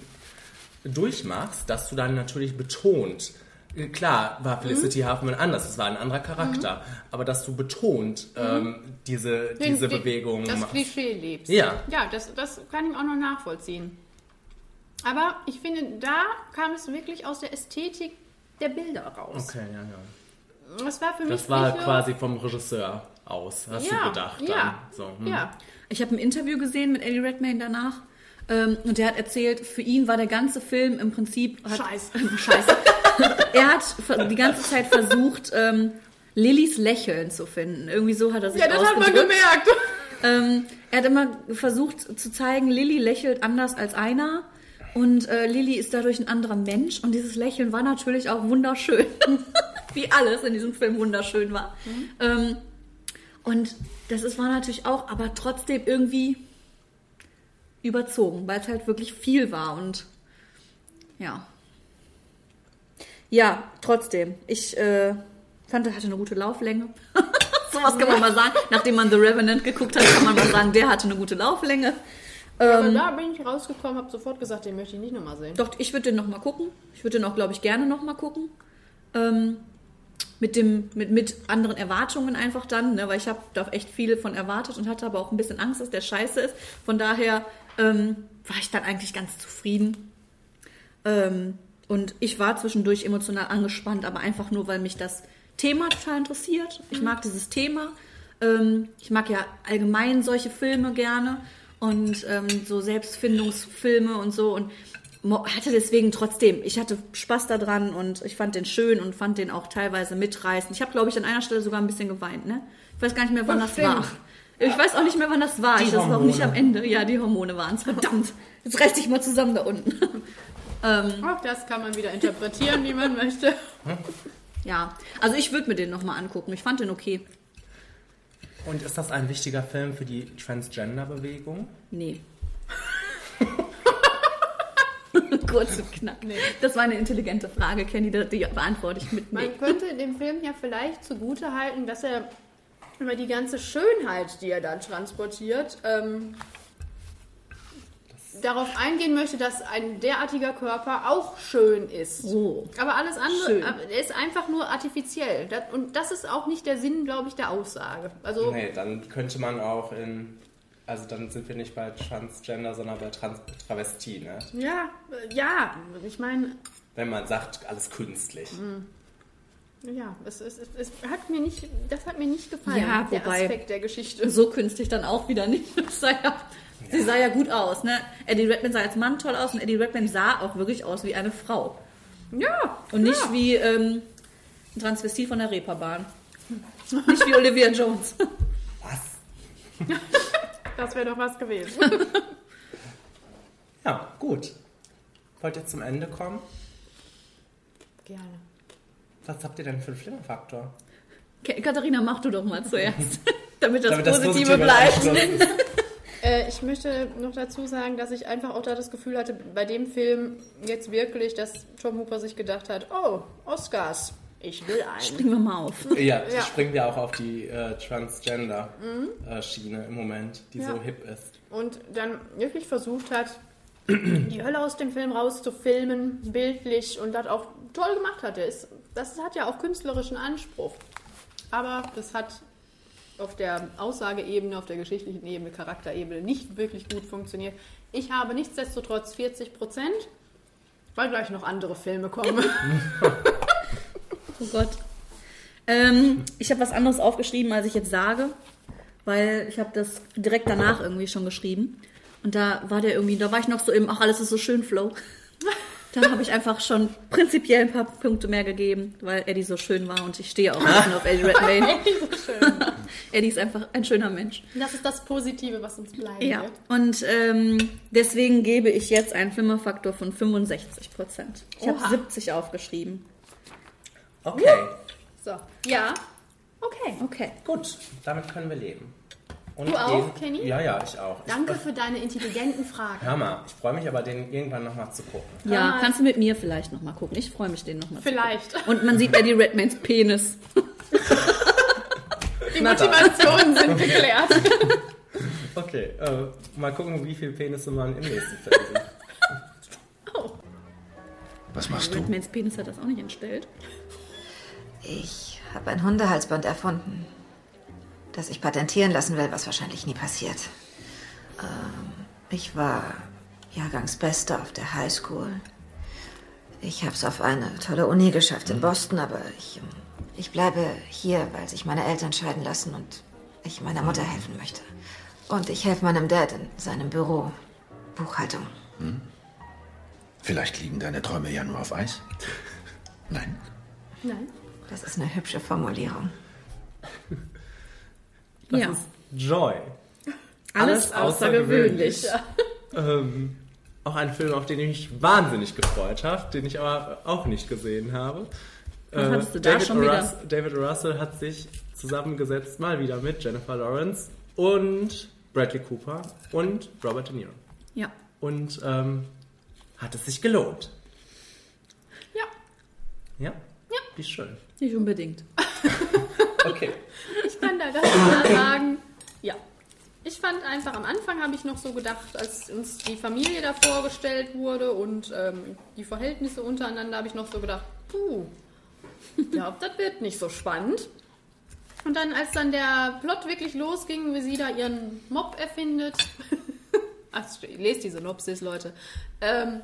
durchmachst, dass du dann natürlich betont, äh, Klar, war Felicity
Mhm.
Huffman anders, es war ein anderer Charakter, aber dass du betont ähm, diese,
Den-
diese
den-
Bewegung
Das
machst.
Klischee lebst.
Ja.
Ja, das, das kann ich auch noch nachvollziehen. Aber ich finde, da kam es wirklich aus der Ästhetik der Bilder raus.
Okay, ja, ja.
Das war für mich
Das war quasi vom Regisseur aus, hast
ja,
du gedacht. Dann.
Ja,
So, hm.
ja.
Ich habe ein Interview gesehen mit Eddie Redmayne danach. Ähm, und der hat erzählt, für ihn war der ganze Film im Prinzip. Hat,
Scheiße.
Scheiße. er hat die ganze Zeit versucht, ähm, Lillys Lächeln zu finden. Irgendwie so hat er sich
Ja, das hat man gemerkt.
Ähm, er hat immer versucht zu zeigen, Lilly lächelt anders als einer. Und äh, Lilly ist dadurch ein anderer Mensch. Und dieses Lächeln war natürlich auch wunderschön. Wie alles in diesem Film wunderschön war. Ähm, und das ist, war natürlich auch, aber trotzdem irgendwie überzogen, weil es halt wirklich viel war. Und ja. Ja, trotzdem. Ich äh, fand, er hatte eine gute Lauflänge. Sowas kann man mal sagen. Nachdem man The Revenant geguckt hat, kann man mal sagen, der hatte eine gute Lauflänge.
Aber
Ähm,
da bin ich rausgekommen, habe sofort gesagt, den möchte ich nicht nochmal sehen.
doch, ich würde den noch mal gucken. Ich würde den auch, glaube ich, gerne noch mal gucken. Ähm, mit, dem, mit, mit anderen Erwartungen einfach dann, ne? weil ich habe da echt viel von erwartet und hatte aber auch ein bisschen Angst, dass der scheiße ist. Von daher ähm, war ich dann eigentlich ganz zufrieden. Ähm, und ich war zwischendurch emotional angespannt, aber einfach nur, weil mich das Thema total interessiert. Ich mag dieses Thema. Ähm, ich mag ja allgemein solche Filme gerne und ähm, so Selbstfindungsfilme und so und hatte deswegen trotzdem, ich hatte Spaß daran und ich fand den schön und fand den auch teilweise mitreißend. Ich habe, glaube ich, an einer Stelle sogar ein bisschen geweint, ne? Ich weiß gar nicht mehr, wann das
Stimmt.
war. Ich weiß auch nicht mehr, wann das war.
Die
ich, das war auch nicht am Ende. Ja, die Hormone waren es. Verdammt. Jetzt reiß dich mal zusammen da unten.
Auch das kann man wieder interpretieren, wie man möchte.
Ja, also ich würde mir den nochmal angucken. Ich fand den okay.
Und ist das ein wichtiger Film für die Transgender-Bewegung?
Nee. Kurz und knapp. Das war eine intelligente Frage, Kenny, die beantworte ich mit Nee.
Man könnte dem Film ja vielleicht zugute halten, dass er über die ganze Schönheit, die er da transportiert, ähm, darauf eingehen möchte, dass ein derartiger Körper auch schön ist.
Oh.
Aber alles andere
Schön.
er ist einfach nur artifiziell. Und das ist auch nicht der Sinn, glaube ich, der Aussage. Also
Nee, dann könnte man auch in. Also dann sind wir nicht bei Transgender, sondern bei Trans Travestie, ne?
ja, äh, ja, ich meine,
Wenn man sagt, alles künstlich.
ja, es, es, es, es hat mir nicht, das hat mir nicht gefallen,
Ja,
der
wobei-
Aspekt der Geschichte.
So künstlich dann auch wieder nicht. Das sah ja, Sie sah ja gut aus, ne? Eddie Redmayne sah als Mann toll aus und Eddie Redmayne sah auch wirklich aus wie eine Frau.
Ja,
Und nicht wie ähm, ein Transvestit von der Reeperbahn. Nicht wie Olivia Jones.
Was?
das wäre doch was gewesen.
Ja, gut. Wollt ihr zum Ende kommen?
Gerne.
Was habt ihr denn für einen Flimmerfaktor?
Katharina, mach du doch mal zuerst. Damit das
Damit das
Positive
Positive
bleibt.
Äh, ich möchte noch dazu sagen, dass ich einfach auch da das Gefühl hatte, bei dem Film jetzt wirklich, dass Tom Hooper sich gedacht hat, oh, Oscars, ich will einen.
Springen wir mal auf.
Ja,
Ja.
springen wir auch auf die äh, Transgender-Schiene im Moment, die
Ja.
so hip ist.
Und dann wirklich versucht hat, die Hölle aus dem Film rauszufilmen, bildlich und das auch toll gemacht hat. Das hat ja auch künstlerischen Anspruch. Aber das hat auf der Aussageebene, auf der geschichtlichen Ebene, Charakterebene nicht wirklich gut funktioniert. Ich habe nichtsdestotrotz 40 Prozent Weil gleich noch andere Filme kommen.
Oh Gott. Ähm, ich habe was anderes aufgeschrieben, als ich jetzt sage, weil ich habe das direkt danach irgendwie schon geschrieben. Und da war der irgendwie, da war ich noch so im, ach, alles ist so schön, Flow. Da habe ich einfach schon prinzipiell ein paar Punkte mehr gegeben, weil Eddie so schön war und ich stehe auch ein bisschen auf Eddie Redmayne. Eddie ist einfach ein schöner Mensch.
Das ist das Positive, was uns bleibt.
Ja, und ähm, deswegen gebe ich jetzt einen Flimmerfaktor von 65 Prozent. Ich habe
Oha.
70 aufgeschrieben.
Okay,
So. Ja. Okay.
Okay.
gut, damit können wir leben. Und
Du auch, Kenny?
Ja, ja, ich auch.
Danke
Ich,
für deine intelligenten Fragen.
hör mal, ich freue mich aber, den irgendwann nochmal zu gucken.
Ja,
Ah.
kannst du mit mir vielleicht nochmal gucken. Ich freue mich, den nochmal zu
Vielleicht.
gucken. Und man sieht Eddie Redmaynes Penis.
Die Motivationen sind geklärt.
Okay, äh, mal gucken, wie viele Penisse man im nächsten Film sieht.
Was machst du?
Redmaynes Penis hat das auch nicht entstellt.
Ich habe ein Hundehalsband erfunden, das ich patentieren lassen will, was wahrscheinlich nie passiert. Ähm, ich war Jahrgangsbester auf der Highschool. Ich habe es auf eine tolle Uni geschafft in Boston, aber ich, ähm, ich bleibe hier, weil sich meine Eltern scheiden lassen und ich meiner Mutter helfen möchte. Und ich helfe meinem Dad in seinem Büro. Buchhaltung.
Vielleicht liegen deine Träume ja nur auf Eis. Nein.
Nein.
Das ist eine hübsche Formulierung.
Das
Ja.
ist Joy.
Alles außergewöhnlich.
Ähm, auch ein Film, auf den ich mich wahnsinnig gefreut habe, den ich aber auch nicht gesehen habe. Äh,
Was hattest du da
David,
schon
O.
wieder?
David. Russell hat sich zusammengesetzt, mal wieder mit Jennifer Lawrence und Bradley Cooper und Robert De Niro.
Ja.
Und ähm, hat es sich gelohnt.
Ja.
Ja? Ja. Wie schön.
Nicht unbedingt.
Okay.
Ich kann da ganz klar sagen, ja. Ich fand einfach, am Anfang habe ich noch so gedacht, als uns die Familie da vorgestellt wurde und ähm, die Verhältnisse untereinander, habe ich noch so gedacht, puh, ich glaube, das wird nicht so spannend. Und dann, als dann der Plot wirklich losging, wie sie da ihren Mob erfindet, ich lese die Synopsis, Leute, ähm,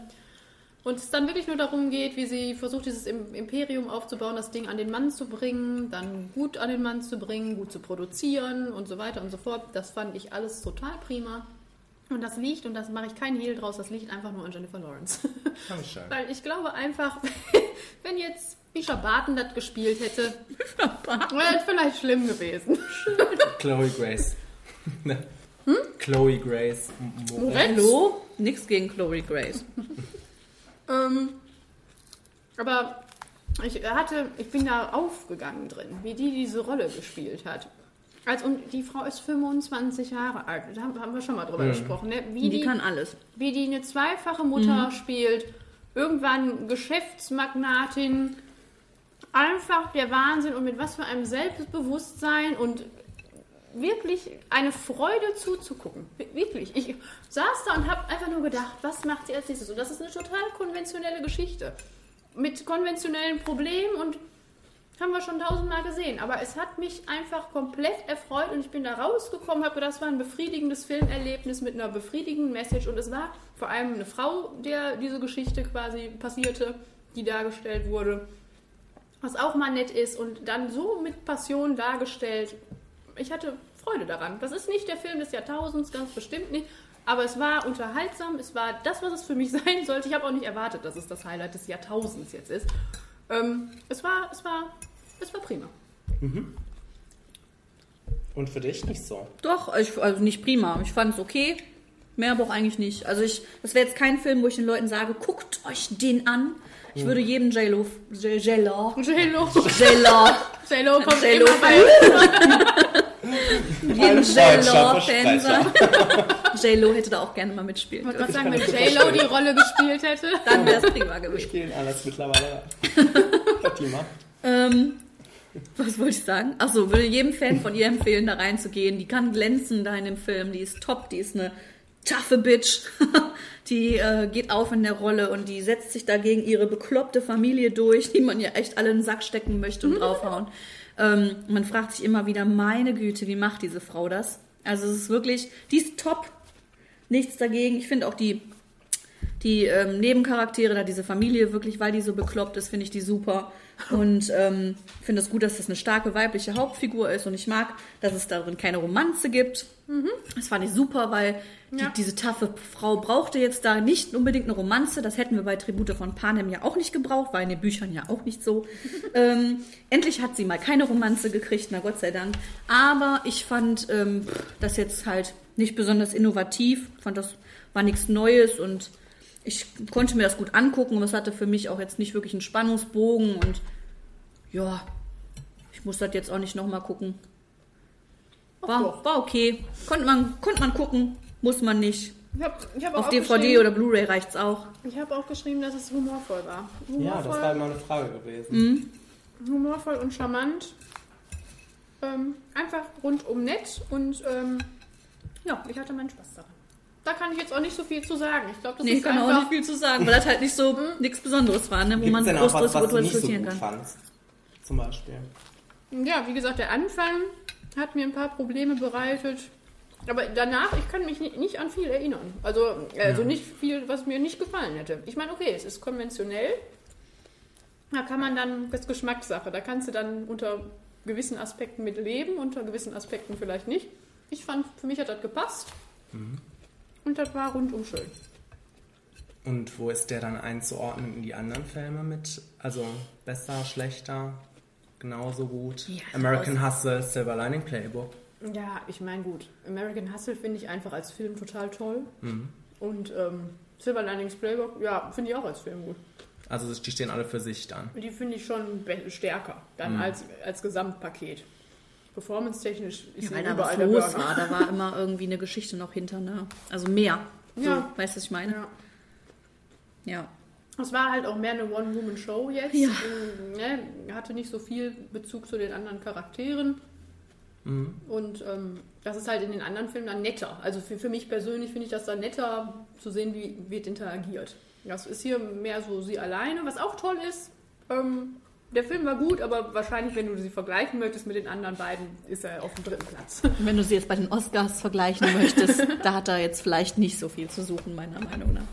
und es dann wirklich nur darum geht, wie sie versucht, dieses Im- Imperium aufzubauen, das Ding an den Mann zu bringen, dann gut an den Mann zu bringen, gut zu produzieren und so weiter und so fort. Das fand ich alles total prima. Und das liegt, und das mache ich keinen Hehl draus, das liegt einfach nur an Jennifer Lawrence. Weil ich glaube einfach, wenn jetzt Misha Barton das gespielt hätte, wäre das vielleicht schlimm gewesen.
Chloe Grace.
Hm?
Chloe Grace.
Hallo? Nix gegen Chloe Grace.
Ähm, aber ich hatte, ich bin da aufgegangen drin, wie die diese Rolle gespielt hat. Also, und die Frau ist 25 Jahre alt. Da haben haben wir schon mal drüber gesprochen. Ne? Wie,
Die kann alles.
wie die eine zweifache Mutter spielt, irgendwann Geschäftsmagnatin, einfach der Wahnsinn und mit was für einem Selbstbewusstsein und wirklich eine Freude zuzugucken. Wir- Wirklich. Ich saß da und habe einfach nur gedacht, was macht sie als nächstes? Und das ist eine total konventionelle Geschichte. Mit konventionellen Problemen und haben wir schon tausendmal gesehen. Aber es hat mich einfach komplett erfreut und ich bin da rausgekommen, habe gedacht, das war ein befriedigendes Filmerlebnis mit einer befriedigenden Message. Und es war vor allem eine Frau, der diese Geschichte quasi passierte, die dargestellt wurde. Was auch mal nett ist und dann so mit Passion dargestellt. Ich hatte Freude daran. Das ist nicht der Film des Jahrtausends, ganz bestimmt nicht. Aber es war unterhaltsam, es war das, was es für mich sein sollte. Ich habe auch nicht erwartet, dass es das Highlight des Jahrtausends jetzt ist. Ähm, es war, es war, es war prima.
Und für dich nicht so.
Doch, ich, also nicht prima. Ich fand es okay. Mehr aber auch eigentlich nicht. Also ich, das wäre jetzt kein Film, wo ich den Leuten sage, guckt euch den an. Ich würde jedem J-Lo, J-Lo,
J-Lo.
J-Lo,
J-Lo kommt
J-Lo
immer bei
Deutscher
J-Lo-Fan. J-Lo hätte da auch gerne mal mitspielen
Ich wollte sagen, wenn J-Lo die Rolle gespielt hätte.
Dann wäre es prima
Wir
gewesen.
spielen alles mittlerweile rein. Fatima.
Ähm, was wollte ich sagen? Achso, würde jedem Fan von ihr empfehlen, da reinzugehen. Die kann glänzen da in dem Film. Die ist top, die ist eine taffe Bitch. die äh, geht auf in der Rolle und die setzt sich dagegen ihre bekloppte Familie durch, die man ja echt alle in den Sack stecken möchte und draufhauen. Ähm, man fragt sich immer wieder, meine Güte, wie macht diese Frau das? Also es ist wirklich, die ist top. Nichts dagegen. Ich finde auch die Die ähm, Nebencharaktere, da diese Familie wirklich, weil die so bekloppt ist, finde ich die super. Und ähm, finde es gut, dass das eine starke weibliche Hauptfigur ist. Und ich mag, dass es darin keine Romanze gibt. Das fand ich super, weil die,
Ja.
diese taffe Frau brauchte jetzt da nicht unbedingt eine Romanze. Das hätten wir bei Tribute von Panem ja auch nicht gebraucht, war in den Büchern ja auch nicht so. ähm, endlich hat sie mal keine Romanze gekriegt, na Gott sei Dank. Aber ich fand ähm, das jetzt halt nicht besonders innovativ. Fand das war nichts Neues und ich konnte mir das gut angucken. Und es hatte für mich auch jetzt nicht wirklich einen Spannungsbogen und ja, ich muss das jetzt auch nicht nochmal gucken. War, war okay. Konnte man, konnte man gucken, muss man nicht.
Ich habe ich hab auch
Auf DVD oder Blu-ray reicht's auch.
Ich habe auch geschrieben, dass es humorvoll war.
Ja, das
Humorvoll,
war meine Frage gewesen.
humorvoll und charmant. Ähm, einfach rundum nett und ähm, ja, ich hatte meinen Spaß daran. Da kann ich jetzt auch nicht so viel zu sagen. Ich glaube, das
Nee,
ist
kann auch
einfach.
nicht viel zu sagen, weil das halt nicht so nichts Besonderes war, ne? wo
Gibt
man
auch
groß
was, was du nicht so gut
kann.
fandst? Zum Beispiel.
Ja, wie gesagt, der Anfang hat mir ein paar Probleme bereitet. Aber danach, ich kann mich ni- nicht an viel erinnern. Also, also nicht viel, was mir nicht gefallen hätte. Ich meine, okay, es ist konventionell. Da kann man dann, das ist Geschmackssache. Da kannst du dann unter gewissen Aspekten mit leben, unter gewissen Aspekten vielleicht nicht. Ich fand, für mich hat das gepasst. Und das war rundum schön.
Und wo ist der dann einzuordnen in die anderen Filme mit? Also besser, schlechter, genauso gut?
Ja,
American Hustle, Silver Lining Playbook.
Ja, ich meine, gut. American Hustle finde ich einfach als Film total toll. Und ähm, Silver Linings Playbook, ja, finde ich auch als Film gut.
Also die stehen alle für sich dann.
Die finde ich schon stärker dann als, als Gesamtpaket. Performance-technisch ist
Ja, weil da was los war, da war immer irgendwie eine Geschichte noch hinter, ne? Also mehr. So,
Ja.
weißt du, was ich meine?
Ja.
Ja.
Es war halt auch mehr eine One-Woman-Show jetzt.
Ja.
Ähm, Ne? Hatte nicht so viel Bezug zu den anderen Charakteren. Und ähm, das ist halt in den anderen Filmen dann netter. Also für, für mich persönlich finde ich das dann netter zu sehen, wie wird interagiert. Das ist hier mehr so sie alleine, was auch toll ist. Ähm, der Film war gut, aber wahrscheinlich, wenn du sie vergleichen möchtest mit den anderen beiden, ist er auf dem dritten Platz.
Und wenn du sie jetzt bei den Oscars vergleichen möchtest, da hat er jetzt vielleicht nicht so viel zu suchen, meiner Meinung nach.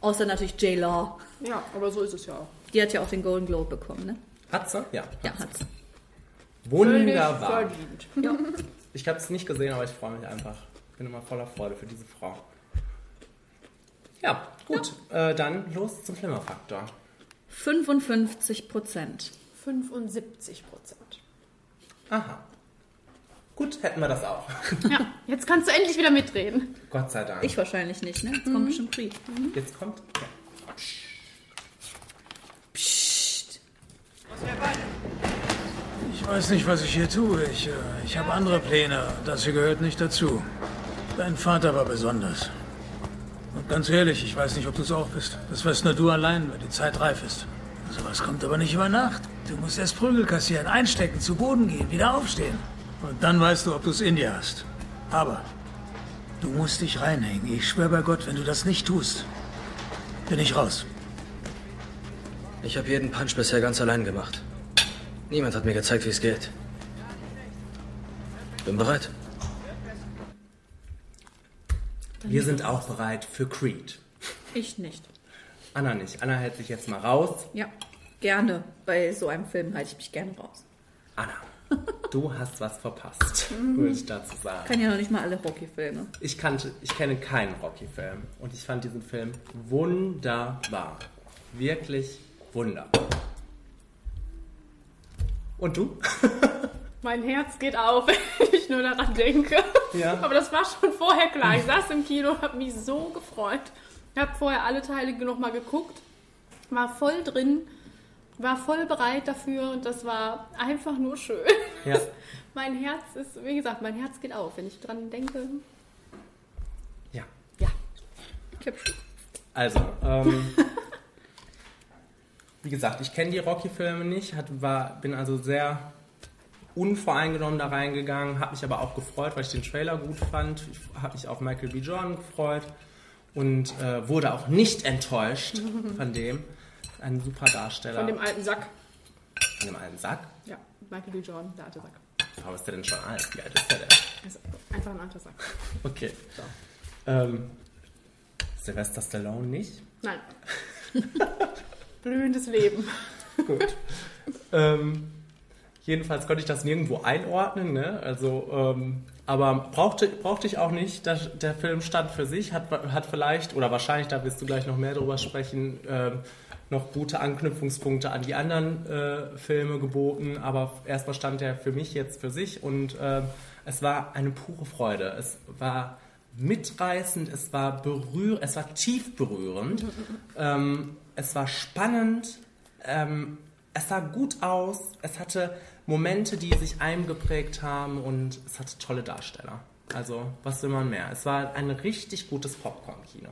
Außer natürlich J. Law.
Ja, aber so ist es ja auch.
Die hat ja auch den Golden Globe bekommen, ne?
Hat sie? Ja.
Ja, hat sie.
Wunderbar.
verdient.
Ich habe es nicht gesehen, aber ich freue mich einfach. Bin immer voller Freude für diese Frau. Ja, gut. Äh, dann los zum Flimmerfaktor.
55 Prozent.
75 Prozent.
Aha. Gut, hätten wir das auch.
Ja, jetzt kannst du endlich wieder mitreden.
Gott sei Dank.
Ich wahrscheinlich nicht, ne? Jetzt kommt bestimmt Creed.
Jetzt kommt. Ja.
Psst.
Ich weiß nicht, was ich hier tue. Ich, äh, ich habe andere Pläne. Das hier gehört nicht dazu. Dein Vater war besonders. Ganz ehrlich, ich weiß nicht, ob du es auch bist. Das weißt nur du allein, wenn die Zeit reif ist. Sowas kommt aber nicht über Nacht. Du musst erst Prügel kassieren, einstecken, zu Boden gehen, wieder aufstehen. Und dann weißt du, ob du es in dir hast. Aber du musst dich reinhängen. Ich schwöre bei Gott, wenn du das nicht tust, bin ich raus.
Ich habe jeden Punch bisher ganz allein gemacht. Niemand hat mir gezeigt, wie es geht. Bin bereit.
Wir sind auch bereit für Creed.
Ich nicht.
Anna nicht. Anna hält sich jetzt mal raus.
Ja, gerne. Bei so einem Film halte ich mich gerne raus.
Anna, du hast was verpasst, würde ich dazu sagen.
Kann ja noch nicht mal alle Rocky-Filme.
Ich, kannte, ich kenne keinen Rocky-Film und ich fand diesen Film wunderbar. Wirklich wunderbar. Und du?
Mein Herz geht auf, wenn ich nur daran denke.
Ja.
Aber das war schon vorher klar. Ich saß im Kino und habe mich so gefreut. Ich habe vorher alle Teile nochmal geguckt, war voll drin, war voll bereit dafür und das war einfach nur schön.
Ja.
Mein Herz ist, wie gesagt, mein Herz geht auf, wenn ich dran denke.
Ja.
Ja.
Also, ähm, wie gesagt, ich kenne die Rocky-Filme nicht, hat, war, bin also sehr unvoreingenommen da reingegangen, habe mich aber auch gefreut, weil ich den Trailer gut fand. Ich habe mich auf Michael B. Jordan gefreut und äh, wurde auch nicht enttäuscht von dem. Ein super Darsteller.
Von dem alten Sack.
Von dem alten Sack.
Ja, Michael B. Jordan, der alte Sack.
Warum ist der denn schon alt? Wie alt ist der denn?
Ist einfach ein alter Sack.
Okay. Ähm, Sylvester Stallone nicht.
Nein. Blühendes Leben.
Gut. ähm, jedenfalls konnte ich das nirgendwo einordnen, ne? Also, ähm, aber brauchte, brauchte ich auch nicht. Der, der Film stand für sich, hat, hat vielleicht, oder wahrscheinlich, da wirst du gleich noch mehr drüber sprechen, ähm, noch gute Anknüpfungspunkte an die anderen äh, Filme geboten, aber erstmal stand er für mich jetzt für sich und ähm, es war eine pure Freude. Es war mitreißend, es war berührend, es war tief berührend, ähm, es war spannend, ähm, es sah gut aus, es hatte Momente, die sich eingeprägt haben und es hatte tolle Darsteller. Also, was will man mehr? Es war ein richtig gutes Popcorn-Kino.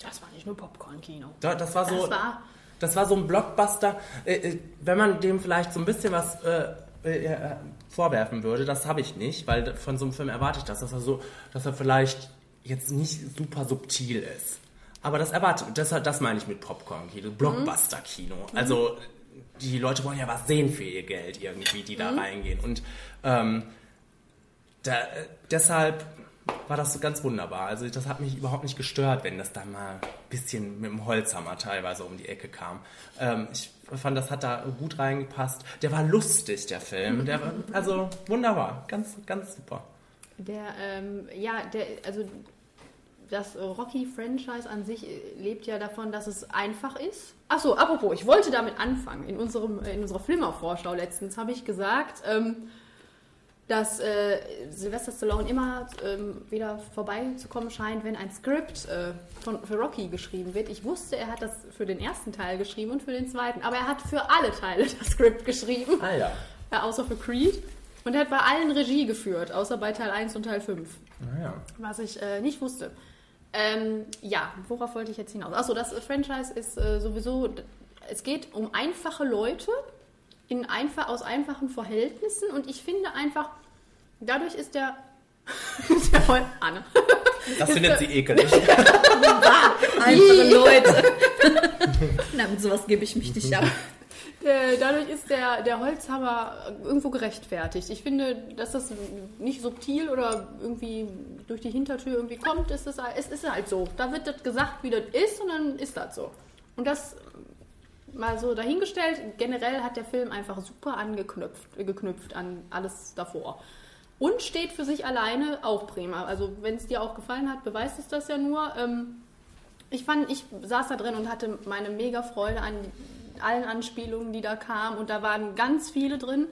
Das war nicht nur Popcorn-Kino.
Da- Das war so,
Das war
das war so ein Blockbuster. Äh, äh, wenn man dem vielleicht so ein bisschen was äh, äh, vorwerfen würde, das habe ich nicht, weil von so einem Film erwarte ich das, dass er so, dass er vielleicht jetzt nicht super subtil ist. Aber das erwarte, das, das meine ich mit Popcorn-Kino, Blockbuster-Kino. Also die Leute wollen ja was sehen für ihr Geld irgendwie, die da reingehen. Und ähm, da, äh, deshalb war das so ganz wunderbar. Also das hat mich überhaupt nicht gestört, wenn das dann mal ein bisschen mit dem Holzhammer teilweise um die Ecke kam. Ähm, ich fand, das hat da gut reingepasst. Der war lustig, der Film. Der war, also wunderbar, ganz, ganz super.
Der, ähm, ja, der, also das Rocky-Franchise an sich äh, lebt ja davon, dass es einfach ist. Achso, apropos, ich wollte damit anfangen. In, unserem, in unserer Filmaufvorschau letztens habe ich gesagt, ähm, dass äh, Sylvester Stallone immer ähm, wieder vorbeizukommen scheint, wenn ein Skript äh, von, für Rocky geschrieben wird. Ich wusste, er hat das für den ersten Teil geschrieben und für den zweiten, aber er hat für alle Teile das Skript geschrieben.
Ah ja.
Ja, außer für Creed. Und er hat bei allen Regie geführt, außer bei Teil 1 und Teil 5.
Ah, ja.
Was ich äh, nicht wusste. Ähm, ja, worauf wollte ich jetzt hinaus? Achso, das Franchise ist äh, sowieso, es geht um einfache Leute in einfach, aus einfachen Verhältnissen und ich finde einfach, dadurch ist der, der Hol- Anne.
Das findet sie ekelig.
Einfache Leute. Na, mit sowas gebe ich mich nicht ab.
Äh, Dadurch ist der, der Holzhammer irgendwo gerechtfertigt. Ich finde, dass das nicht subtil oder irgendwie durch die Hintertür irgendwie kommt, ist es, es ist halt so. Da wird das gesagt, wie das ist und dann ist das so. Und das mal so dahingestellt, generell hat der Film einfach super angeknüpft geknüpft an alles davor. Und steht für sich alleine auch prima. Also wenn es dir auch gefallen hat, beweist es das ja nur. Ähm, ich fand, ich saß da drin und hatte meine mega Freude an allen Anspielungen, die da kamen. Und da waren ganz viele drin.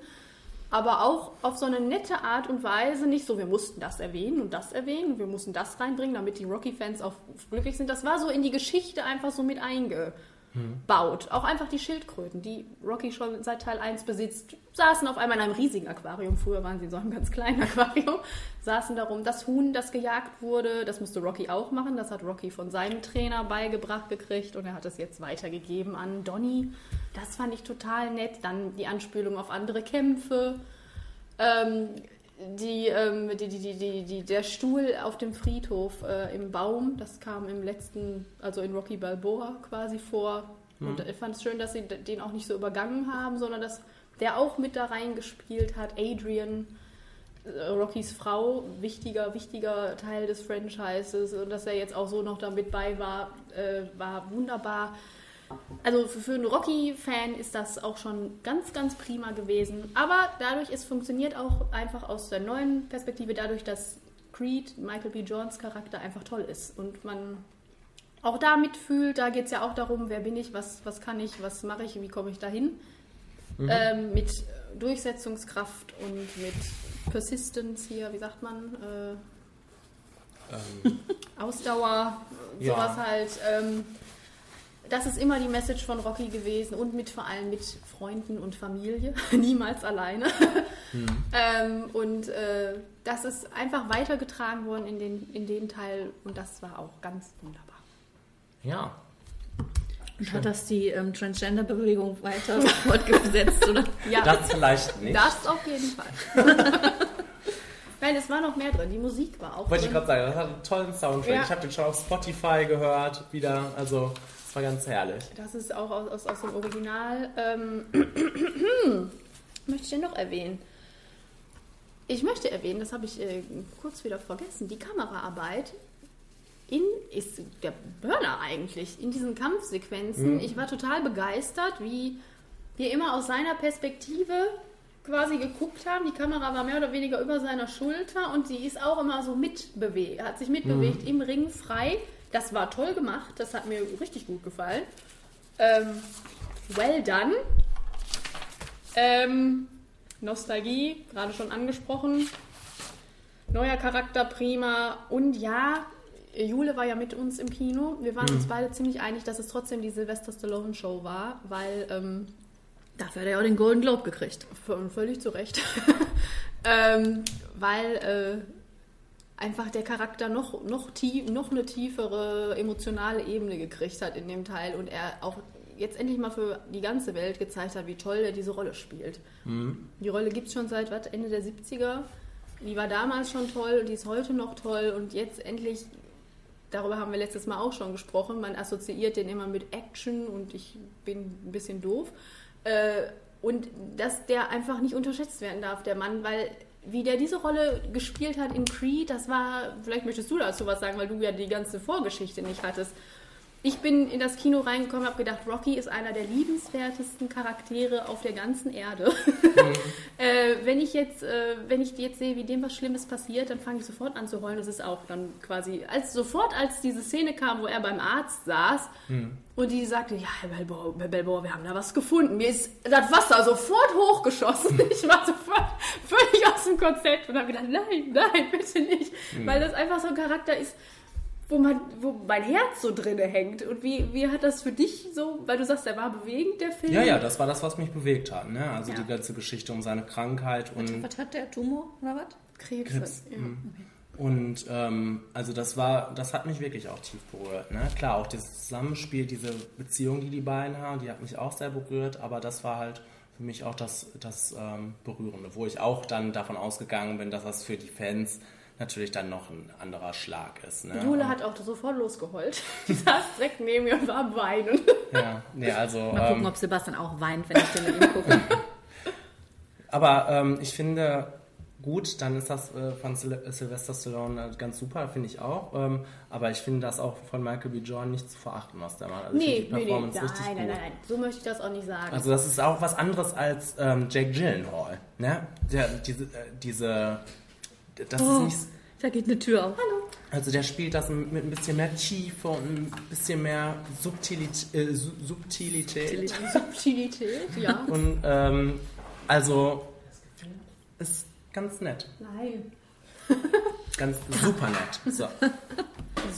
Aber auch auf so eine nette Art und Weise. Nicht so, wir mussten das erwähnen und das erwähnen. Wir mussten das reinbringen, damit die Rocky-Fans auch glücklich sind. Das war so in die Geschichte einfach so mit eingebaut. Auch einfach die Schildkröten, die Rocky schon seit Teil 1 besitzt, saßen auf einmal in einem riesigen Aquarium. Früher waren sie in so einem ganz kleinen Aquarium. Saßen darum. Das Huhn, das gejagt wurde, das musste Rocky auch machen. Das hat Rocky von seinem Trainer beigebracht gekriegt und er hat es jetzt weitergegeben an Donny. Das fand ich total nett. Dann die Anspielung auf andere Kämpfe. Ähm, die, ähm, die, die, die, die, der Stuhl auf dem Friedhof äh, im Baum, das kam im letzten, also in Rocky Balboa quasi vor. Und ich fand es schön, dass sie den auch nicht so übergangen haben, sondern dass der auch mit da reingespielt hat. Adrian, äh, Rockys Frau, wichtiger, wichtiger Teil des Franchises und dass er jetzt auch so noch damit bei war, äh, war wunderbar. Also für, einen Rocky-Fan ist das auch schon ganz, ganz prima gewesen. Aber dadurch, es funktioniert auch einfach aus der neuen Perspektive, dadurch, dass Creed, Michael B. Johns Charakter einfach toll ist und man auch da mitfühlt, da geht es ja auch darum, wer bin ich, was, was kann ich, was mache ich, wie komme ich dahin. Ähm, mit Durchsetzungskraft und mit Persistence hier, wie sagt man? Äh,
Ähm,
Ausdauer,
Ja.
sowas halt. Ähm, das ist immer die Message von Rocky gewesen und mit vor allem mit Freunden und Familie, niemals alleine. ähm, und äh, das ist einfach weitergetragen worden in den, in den Teil und das war auch ganz wunderbar.
ja.
Und hat das die ähm, Transgender-Bewegung weiter fortgesetzt, oder?
Ja,
Das vielleicht nicht.
das auf jeden Fall. Nein, es war noch mehr drin. Die Musik war auch
Wollte ich
drin.
gerade sagen, das hat einen tollen Soundtrack.
Ja.
Ich habe den schon auf Spotify gehört, wieder. Also, es war ganz herrlich.
Das ist auch aus, aus, aus dem Original. Ähm, möchte ich denn noch erwähnen? Ich möchte erwähnen, das habe ich äh, kurz wieder vergessen, die Kameraarbeit. in ist der Burner eigentlich in diesen Kampfsequenzen.
Mhm.
Ich war total begeistert, wie wir immer aus seiner Perspektive quasi geguckt haben. Die Kamera war mehr oder weniger über seiner Schulter und sie ist auch immer so mitbewegt, hat sich mitbewegt im Ring frei. Das war toll gemacht, das hat mir richtig gut gefallen. Ähm, well done. Ähm, Nostalgie, gerade schon angesprochen. Neuer Charakter, prima. Und ja, Jule war ja mit uns im Kino. Wir waren uns beide ziemlich einig, dass es trotzdem die Sylvester Stallone Show war, weil ähm,
Dafür hat er ja auch den Golden Globe gekriegt.
v- völlig zu Recht, ähm, weil äh, einfach der Charakter noch, noch, tief, noch eine tiefere emotionale Ebene gekriegt hat in dem Teil und er auch jetzt endlich mal für die ganze Welt gezeigt hat, wie toll er diese Rolle spielt. Die Rolle gibt es schon seit was, Ende der 70er. Die war damals schon toll und die ist heute noch toll und jetzt endlich, darüber haben wir letztes Mal auch schon gesprochen, man assoziiert den immer mit Action und ich bin ein bisschen doof. Äh, und dass der einfach nicht unterschätzt werden darf, der Mann, weil wie der diese Rolle gespielt hat in Creed, das war, vielleicht möchtest du dazu was sagen, weil du ja die ganze Vorgeschichte nicht hattest. Ich bin in das Kino reingekommen, habe gedacht, Rocky ist einer der liebenswertesten Charaktere auf der ganzen Erde. äh, wenn ich jetzt, äh, wenn ich jetzt sehe, wie dem was Schlimmes passiert, dann fange ich sofort an zu heulen. Das ist auch dann quasi, als sofort als diese Szene kam, wo er beim Arzt saß und die sagte, ja, Herr Balboa, Herr Balboa, wir haben da was gefunden. Mir ist das Wasser sofort hochgeschossen. Ich war sofort völlig aus dem Konzept und habe gedacht, nein, nein, bitte nicht. Weil das einfach so ein Charakter ist, wo, man, wo mein Herz so drinne hängt. Und wie, wie hat das für dich so, weil du sagst, der war bewegend, der Film?
Ja, ja, das war das, was mich bewegt hat. Ne? Also
Ja.
die ganze Geschichte um seine Krankheit und
Was hat der Tumor oder was?
Krebs.
Krebs,
Ja.
mhm. Und ähm, also das war, das hat mich wirklich auch tief berührt. Ne? Klar, auch dieses Zusammenspiel, diese Beziehung, die die beiden haben, die hat mich auch sehr berührt. Aber das war halt für mich auch das, das ähm, Berührende, wo ich auch dann davon ausgegangen bin, dass das für die Fans natürlich dann noch ein anderer Schlag ist. Ne?
Jule
Und-
hat auch sofort losgeheult. Die saß direkt neben mir und war am Weinen.
Ja, nee, also.
Mal gucken,
ähm,
ob Sebastian auch weint, wenn ich den mit ihm gucke.
Aber ähm, ich finde, gut, dann ist das äh, von Syl Sylvester Stallone äh, ganz super, finde ich auch. Ähm, aber ich finde das auch von Michael B. Jordan nicht zu verachten, was der macht. Also
Nee, nee, nee,
Performance
nein,
richtig
nein,
gut.
nein, nein, so möchte ich das auch nicht sagen.
Also das ist auch was anderes als ähm, Jake Gyllenhaal. Ne? Der, diese, äh, diese, das
Oh.
ist nicht,
Da geht eine Tür auf.
also der spielt das mit ein bisschen mehr Tiefe und ein bisschen mehr Subtilität. Äh, Su- Subtilität.
Subtilität, ja.
Und ähm, also ist ganz nett.
Nein,
Ganz super nett. So.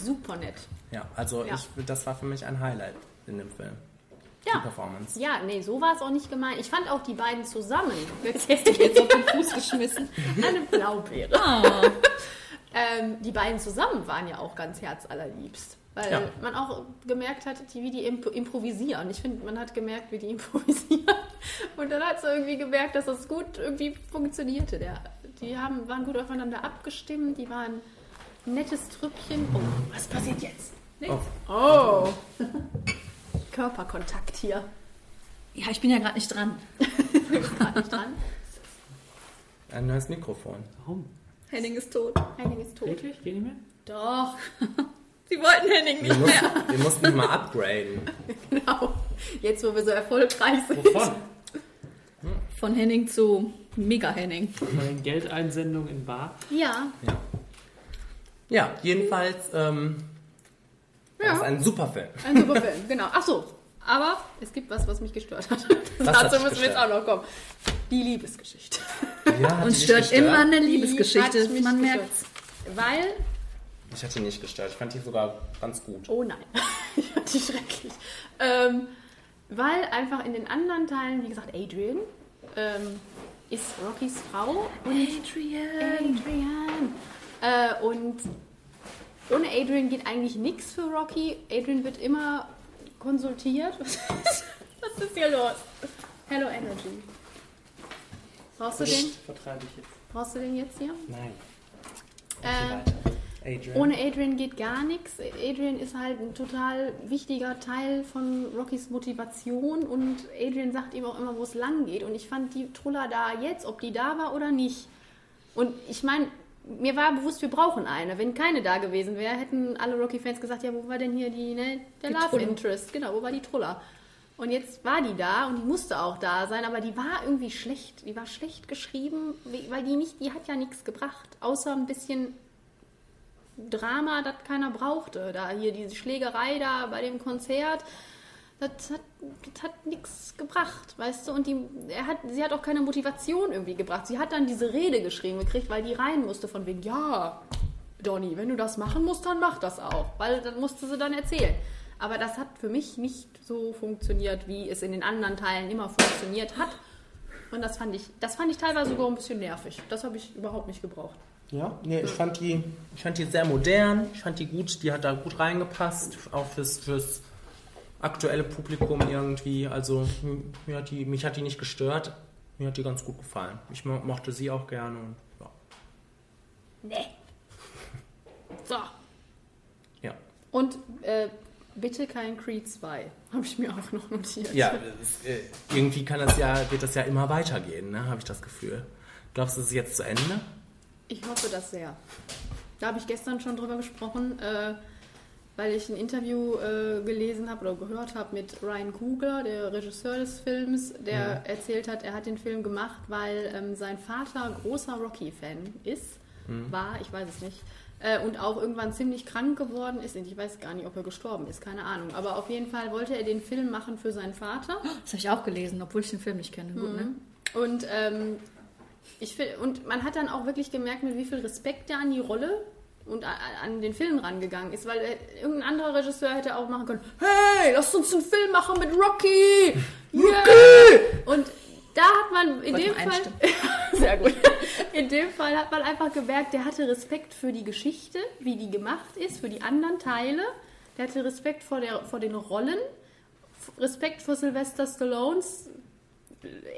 super nett.
Ja, also
Ja.
Ich, das war für mich ein Highlight in dem Film.
Ja.
Die Performance.
Ja, nee, so war es auch nicht gemeint. Ich fand auch die beiden zusammen. Jetzt hast du jetzt auf den Fuß geschmissen. Eine Blaubeere. Ähm, die beiden zusammen waren ja auch ganz herzallerliebst. Weil
Ja.
man auch gemerkt hat, die, wie die imp improvisieren. Ich finde, man hat gemerkt, wie die improvisieren. Und dann hat es irgendwie gemerkt, dass das gut irgendwie funktionierte. Der, die haben, waren gut aufeinander abgestimmt, die waren ein nettes Trüppchen. Oh, was passiert jetzt? Nichts. Oh. Körperkontakt hier.
Ja, ich bin ja gerade nicht dran.
Gerade nicht dran.
Ein neues Mikrofon.
Warum?
Henning ist tot.
Henning ist tot.
Wirklich? Geht nicht mehr?
Doch,
Sie wollten Henning
Wir
nicht mehr.
mussten, wir mussten ihn mal upgraden.
genau. Jetzt, wo wir so erfolgreich sind.
Wovon?
Von Henning zu Mega Henning.
Meine Geldeinsendung in Bar.
Ja,
Ja, ja jedenfalls ähm,
Ja.
es ein super Film.
ein super Film, genau. Ach so, aber es gibt was, was mich gestört hat. Dazu müssen wir jetzt auch noch kommen. Die Liebesgeschichte.
Ja, hat
Uns
die
stört
gestört?
immer eine
Die
Liebesgeschichte.
mich
Man merkt's.
Weil,
Ich hatte die nicht gestört. Ich fand die sogar ganz gut.
oh nein, ich fand die schrecklich. Ähm, weil einfach in den anderen Teilen, wie gesagt, Adrian ähm, ist Rockys Frau und
Adrian.
Adrian. Äh, und ohne Adrian geht eigentlich nichts für Rocky. Adrian wird immer konsultiert. Was ist, was ist hier los? Hello Energy. Brauchst du den?
Vertreibe ich jetzt.
Brauchst du den jetzt hier?
Nein.
Äh,
Adrian.
ohne Adrian geht gar nichts. Adrian ist halt ein total wichtiger Teil von Rockys Motivation und Adrian sagt ihm auch immer, wo es lang geht. Und ich fand die Trulla da jetzt, ob die da war oder nicht. Und ich meine, mir war bewusst, wir brauchen eine. Wenn keine da gewesen wäre, hätten alle Rocky-Fans gesagt, ja, wo war denn hier die, ne, der
Die
Love
Trulla.
Interest? Genau, wo war die Trulla? Und jetzt war die da und die musste auch da sein, aber die war irgendwie schlecht. Die war schlecht geschrieben, weil die nicht, die hat ja nichts gebracht, außer ein bisschen Drama, das keiner brauchte. Da hier diese Schlägerei da bei dem Konzert, das hat, das hat nichts gebracht, weißt du? Und die, er hat, sie hat auch keine Motivation irgendwie gebracht. Sie hat dann diese Rede geschrieben gekriegt, weil die rein musste von wegen, ja, Donny, wenn du das machen musst, dann mach das auch. Weil dann musste sie dann erzählen. Aber das hat für mich nicht so funktioniert, wie es in den anderen Teilen immer funktioniert hat. Und das fand ich, das fand ich teilweise sogar ein bisschen nervig. Das habe ich überhaupt nicht gebraucht.
Ja, nee, ich fand die, ich fand die sehr modern, ich fand die gut, die hat da gut reingepasst, auch fürs, fürs aktuelle Publikum irgendwie. Also mir hat die, mich hat die nicht gestört, mir hat die ganz gut gefallen. Ich mo mochte sie auch gerne und ja.
Nee. So.
Ja.
Und äh, bitte kein Creed 2. Habe ich mir auch noch notiert.
Ja, äh, irgendwie kann das ja, wird das ja immer weitergehen, ne, habe ich das Gefühl. Glaubst du, es ist jetzt zu Ende?
Ich hoffe das sehr. Da habe ich gestern schon drüber gesprochen, äh, weil ich ein Interview äh, gelesen habe oder gehört habe mit Ryan Coogler, der Regisseur des Films, der
Ja.
erzählt hat, er hat den Film gemacht, weil ähm, sein Vater großer Rocky-Fan ist,
Mhm.
war, ich weiß es nicht, äh, und auch irgendwann ziemlich krank geworden ist. Ich weiß gar nicht, ob er gestorben ist, keine Ahnung. Aber auf jeden Fall wollte er den Film machen für seinen Vater.
Das habe ich auch gelesen, obwohl ich den Film nicht kenne. Gut, ne?
Mhm. Und, ähm, ich find, und man hat dann auch wirklich gemerkt, mit wie viel Respekt er an die Rolle und an den Film rangegangen ist, weil äh, irgendein anderer Regisseur hätte auch machen können, hey, lass uns einen Film machen mit Rocky! Yeah! Und da hat man in
Wollte
dem Fall, sehr gut, in dem Fall hat man einfach gemerkt, der hatte Respekt für die Geschichte, wie die gemacht ist, für die anderen Teile. Der hatte Respekt vor, der, vor den Rollen, Respekt vor Sylvester Stallones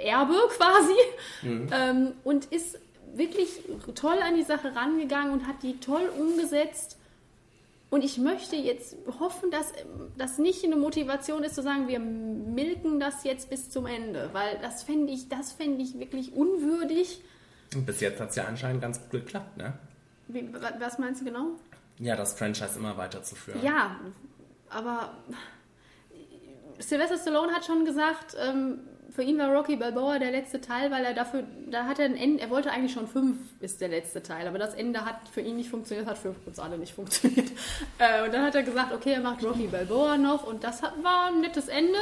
Erbe quasi
Mhm.
ähm, und ist wirklich toll an die Sache rangegangen und hat die toll umgesetzt. Und ich möchte jetzt hoffen, dass das nicht eine Motivation ist, zu sagen, wir milken das jetzt bis zum Ende, weil das fände ich, das fände ich wirklich unwürdig.
Und bis jetzt hat es ja anscheinend ganz gut geklappt, ne?
Wie, wa- was meinst du genau?
Ja, das Franchise immer weiterzuführen.
Ja, aber Sylvester Stallone hat schon gesagt, ähm, für ihn war Rocky Balboa der letzte Teil, weil er dafür, da hat er ein Ende, er wollte eigentlich schon fünf ist der letzte Teil, aber das Ende hat für ihn nicht funktioniert, hat für uns alle nicht funktioniert. Äh, und dann hat er gesagt, okay, er macht Rocky Balboa noch und das hat, war ein nettes Ende.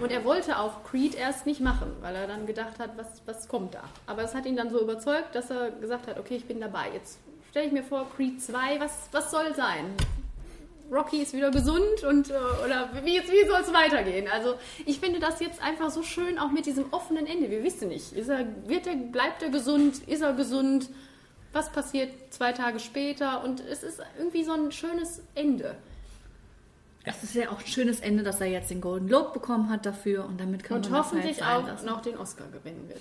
Und er wollte auch Creed erst nicht machen, weil er dann gedacht hat, was, was kommt da. Aber es hat ihn dann so überzeugt, dass er gesagt hat, okay, ich bin dabei. Jetzt stelle ich mir vor, Creed 2, was, was soll sein? Rocky ist wieder gesund und äh, oder wie, wie soll es weitergehen? Also ich finde das jetzt einfach so schön, auch mit diesem offenen Ende. Wir wissen nicht, ist er, wird er, bleibt er gesund, ist er gesund, was passiert zwei Tage später und es ist irgendwie so ein schönes Ende.
Es ist ja auch ein schönes Ende, dass er jetzt den Golden Globe bekommen hat dafür und damit kann
Und
man das
hoffentlich
halt sein
auch
lassen.
noch den Oscar gewinnen wird.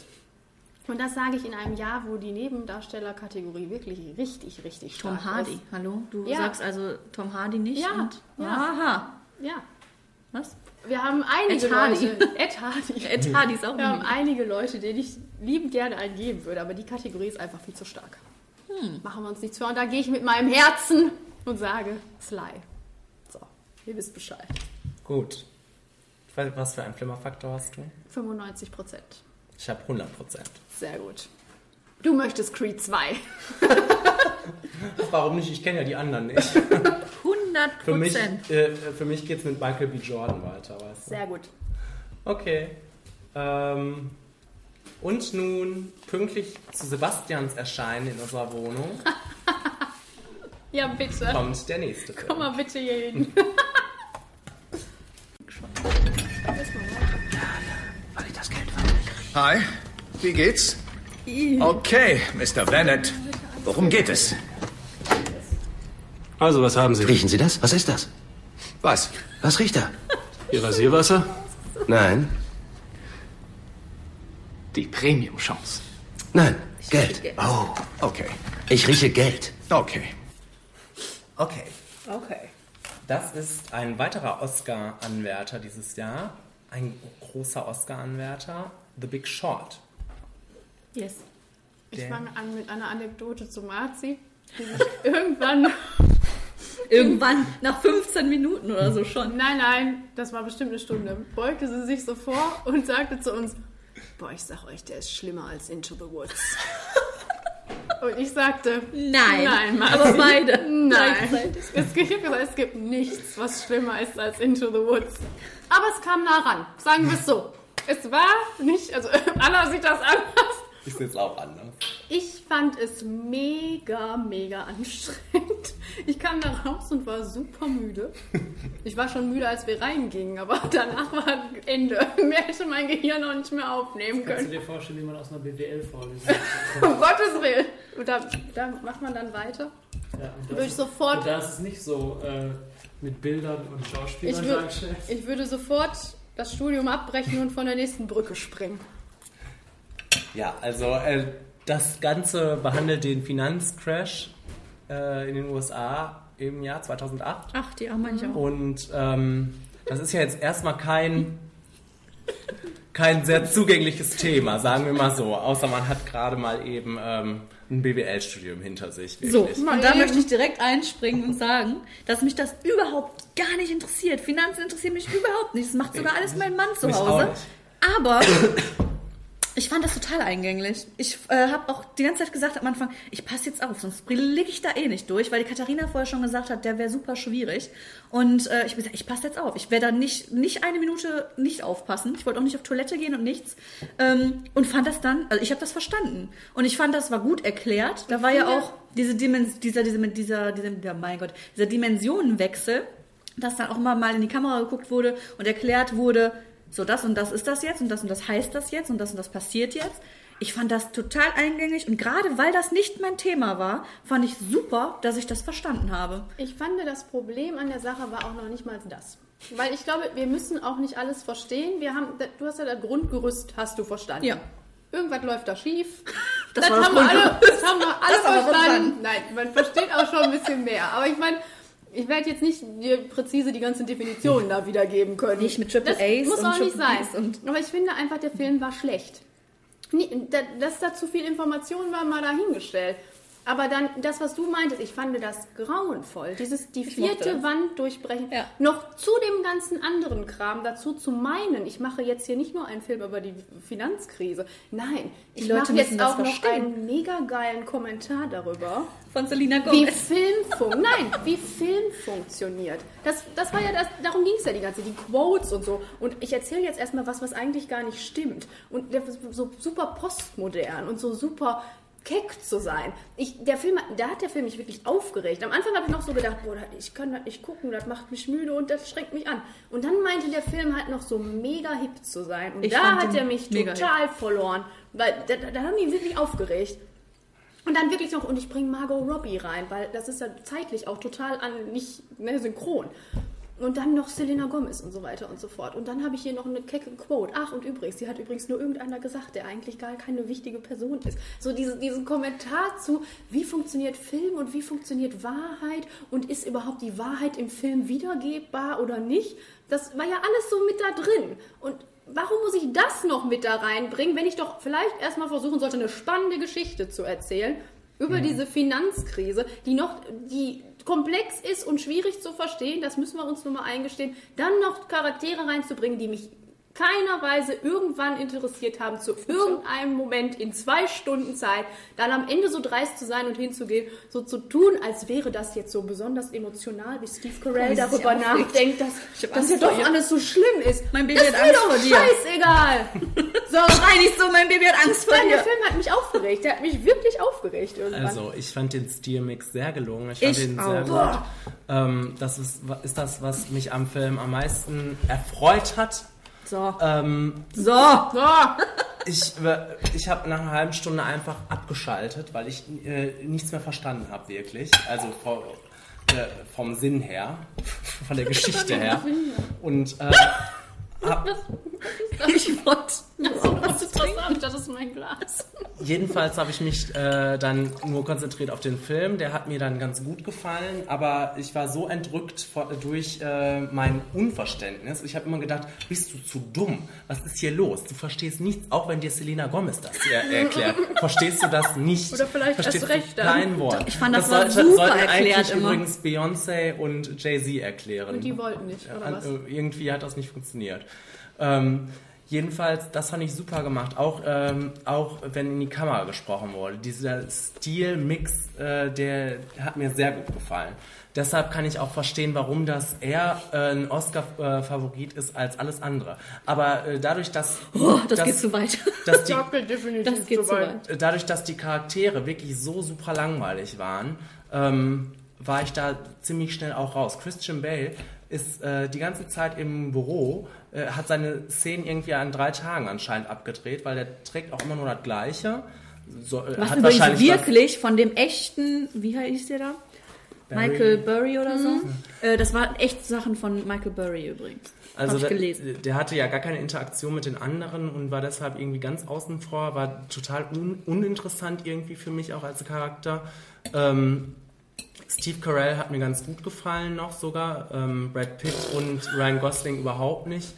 Und das sage ich in einem Jahr, wo die Nebendarstellerkategorie wirklich richtig, richtig stark
Tom Hardy,
ist.
hallo? Du
Ja.
sagst also Tom Hardy nicht?
Ja,
und,
ja.
Aha.
Ja.
Was?
Wir haben einige
Ed Hardy.
Leute. Ed Hardy.
Ed Hardy ist auch
Wir haben
ein-
einige Leute, denen ich liebend gerne einen geben würde, aber die Kategorie ist einfach viel zu stark.
Hm.
Machen wir uns nichts vor. Und da gehe ich mit meinem Herzen und sage Sly. So, ihr wisst Bescheid.
Gut. Was für einen Flimmerfaktor hast du?
95 Prozent.
Ich habe 100 Prozent.
Sehr gut. Du möchtest Creed 2.
Warum nicht? Ich kenne ja die anderen nicht.
100
Für mich,
Prozent.
äh, für mich geht es mit Michael B. Jordan weiter, weißt du?
Sehr gut.
Okay. Ähm, und nun pünktlich zu Sebastians Erscheinen in unserer Wohnung
Ja, bitte.
kommt der nächste Film.
Komm mal bitte hier hin.
Hi, wie geht's? Okay, Mr. Bennett. Worum geht es?
Also, was haben Sie?
Riechen Sie das? Was ist das?
Was?
Was riecht da?
Ihr Rasierwasser?
Nein.
Die Premium-Chance.
Nein, Geld.
Oh, okay.
Ich rieche Geld.
Okay.
Okay.
Okay.
Das ist ein weiterer Oscar-Anwärter dieses Jahr. Ein großer Oscar-Anwärter. The Big Short.
Yes.
Ich
Der-
fange an mit einer Anekdote zu Marzi, die sich irgendwann.
Irgendwann nach 15 Minuten oder so schon.
Nein, nein, das war bestimmt eine Stunde. Beugte sie sich so vor und sagte zu uns: Boah, ich sag euch, der ist schlimmer als Into the Woods. Und ich sagte:
Nein,
nein, Marzi,
aber beide
Nein. Es gibt, es gibt nichts, was schlimmer ist als Into the Woods. Aber es kam nah ran, sagen wir es so. Es war nicht, also Anna sieht das anders.
Ich sehe es auch anders.
Ich fand es mega, mega anstrengend. Ich kam da raus und war super müde. Ich war schon müde, als wir reingingen, aber danach war Ende. Mehr hätte mein Gehirn noch nicht mehr aufnehmen
Kannst du
können.
dir vorstellen, wie man aus einer BWL-Vorlesung
Um Gottes Willen. Und da, da macht man dann weiter.
Ja, und
Würde ich
ist-
sofort-
Und da ist es nicht so äh, mit Bildern und Schauspielern
Ich, wür
dargestellt.
ich würde sofort das Studium abbrechen und von der nächsten Brücke springen.
Ja, also äh, das Ganze behandelt den Finanzcrash äh, in den USA im Jahr 2008.
Ach, die haben ich auch.
Und ähm, das ist ja jetzt erstmal kein, kein sehr zugängliches Thema, sagen wir mal so. Außer man hat gerade mal eben ähm, ein BWL-Studium hinter sich.
So,
Wirklich.
und da möchte ich direkt einspringen und sagen, dass mich das überhaupt gar nicht interessiert. Finanzen interessieren mich überhaupt nicht. Das macht sogar alles mein Mann zu
Mich auch
Hause.
nicht.
Aber ich fand das total eingänglich. Ich äh, habe auch die ganze Zeit gesagt am Anfang, ich passe jetzt auf, sonst blicke ich da eh nicht durch, weil die Katharina vorher schon gesagt hat, der wäre super schwierig. Und äh, ich habe gesagt, ich passe jetzt auf. Ich werde da nicht, nicht eine Minute nicht aufpassen. Ich wollte auch nicht auf Toilette gehen und nichts. Ähm, und fand das dann, also ich habe das verstanden. Und ich fand, das war gut erklärt. Da war ja auch diese Dimens dieser, dieser, dieser, dieser, dieser, mein Gott, dieser Dimensionenwechsel, dass dann auch immer mal in die Kamera geguckt wurde und erklärt wurde, so das und das ist das jetzt und das und das heißt das jetzt und das und das passiert jetzt. Ich fand das total eingängig und gerade weil das nicht mein Thema war, fand ich super, dass ich das verstanden habe.
Ich fand, das Problem an der Sache war auch noch nicht mal das. Weil ich glaube, wir müssen auch nicht alles verstehen. Wir haben, du hast ja das Grundgerüst, hast du verstanden.
Ja.
Irgendwas läuft da schief.
Das das
haben wir alle, das haben wir alle verstanden. Nein, man versteht auch schon ein bisschen mehr. Aber ich meine, ich werde jetzt nicht dir präzise die ganzen Definitionen da wiedergeben können.
Nicht mit Triple
das
A's
muss
und
auch nicht sein.
Und-
Aber ich finde einfach, der Film war schlecht. Dass da zu viel Information war, mal dahingestellt. Aber dann, das, was du meintest, ich fand das grauenvoll. Dieses, die
Ich
vierte. Wand durchbrechen.
Ja.
Noch zu dem ganzen anderen Kram dazu zu meinen, ich mache jetzt hier nicht nur einen Film über die Finanzkrise. Nein,
Die
ich
Leute
mache jetzt auch noch
verstehen.
einen mega geilen Kommentar darüber.
Von Selina
Wie
Gomez.
Film fun nein, wie Film funktioniert. Das, das war ja das, darum ging es ja die ganze, die Quotes und so. Und ich erzähle jetzt erstmal was, was eigentlich gar nicht stimmt. Und so super postmodern und so super keck zu sein. Ich, der Film, da hat der Film mich wirklich aufgeregt. Am Anfang habe ich noch so gedacht, boah, ich kann das nicht gucken, das macht mich müde und das strengt mich an. Und dann meinte der Film halt noch so mega hip zu sein. Und
Ich
da hat er mich total verloren. Weil da, da, da haben die wirklich aufgeregt. Und dann wirklich noch, und ich bringe Margot Robbie rein, weil das ist ja zeitlich auch total an, nicht ne, synchron. Und dann noch Selena Gomez und so weiter und so fort. Und dann habe ich hier noch eine kecke Quote. Ach, und übrigens, die hat übrigens nur irgendeiner gesagt, der eigentlich gar keine wichtige Person ist. So diese, diesen Kommentar zu, wie funktioniert Film und wie funktioniert Wahrheit und ist überhaupt die Wahrheit im Film wiedergebbar oder nicht, das war ja alles so mit da drin. Und warum muss ich das noch mit da reinbringen, wenn ich doch vielleicht erstmal versuchen sollte, eine spannende Geschichte zu erzählen über diese Finanzkrise, die noch, die komplex ist und schwierig zu verstehen, das müssen wir uns nur mal eingestehen, dann noch Charaktere reinzubringen, die mich keiner Weise irgendwann interessiert haben, zu irgendeinem Moment in zwei Stunden Zeit, dann am Ende so dreist zu sein und hinzugehen, so zu tun, als wäre das jetzt so besonders emotional, wie Steve Carell darüber nachdenkt, dass,
Ich
dass ja doch
ihr.
alles so schlimm ist.
Mein Baby
das
hat Angst
doch
vor dir.
scheißegal. So,
Schrei nicht so, mein Baby hat Angst vor
Nein, der
dir.
Film hat mich aufgeregt. Der hat mich wirklich aufgeregt irgendwann.
Also, ich fand den Stilmix sehr gelungen. Ich fand
Ich
den sehr
auch.
gut. Ähm, das ist, ist das, was mich am Film am meisten erfreut hat.
So.
Ähm,
So.
so.
ich ich habe nach einer halben Stunde einfach abgeschaltet, weil ich äh, nichts mehr verstanden habe, wirklich. Also vom, äh, vom Sinn her, von der Geschichte her. Und äh, hab,
Ich wollte
So, was ist das? Ich dachte, das ist mein Glas.
Jedenfalls habe ich mich äh, dann nur konzentriert auf den Film. Der hat mir dann ganz gut gefallen, aber ich war so entrückt vor, durch äh, mein Unverständnis. Ich habe immer gedacht, bist du zu dumm? Was ist hier los? Du verstehst nichts, auch wenn dir Selena Gomez das er erklärt. Verstehst du das nicht?
Oder vielleicht
verstehst
erst recht
kein Wort.
Ich fand, das
das
war
sollte,
super
sollten
erklärt
eigentlich
immer.
übrigens Beyoncé und Jay-Z erklären.
Und die wollten nicht, oder
An-
was?
äh, irgendwie hat das nicht funktioniert. Ähm, jedenfalls, das fand ich super gemacht. Auch, ähm, auch wenn in die Kamera gesprochen wurde. Dieser Stilmix, äh, der hat mir sehr gut gefallen. Deshalb kann ich auch verstehen, warum das eher äh, ein Oscar-Favorit ist als alles andere. Aber äh, dadurch, dass,
Oh, das
dass,
geht zu weit.
dass die,
Das geht zu weit.
dadurch, dass die Charaktere wirklich so super langweilig waren, ähm, war ich da ziemlich schnell auch raus. Christian Bale ist äh, die ganze Zeit im Büro, äh, hat seine Szenen irgendwie an drei Tagen anscheinend abgedreht, weil der trägt auch immer nur das Gleiche. So, äh,
Was
hat wahrscheinlich
wirklich von dem echten, wie hieß der da?
Barry.
Michael Burry oder so. Äh, das waren echt Sachen von Michael Burry übrigens.
Also
Hab ich
der, der hatte ja gar keine Interaktion mit den anderen und war deshalb irgendwie ganz außen vor, war total un, uninteressant irgendwie für mich auch als Charakter. Ähm, Steve Carell hat mir ganz gut gefallen noch sogar, ähm, Brad Pitt und Ryan Gosling überhaupt nicht.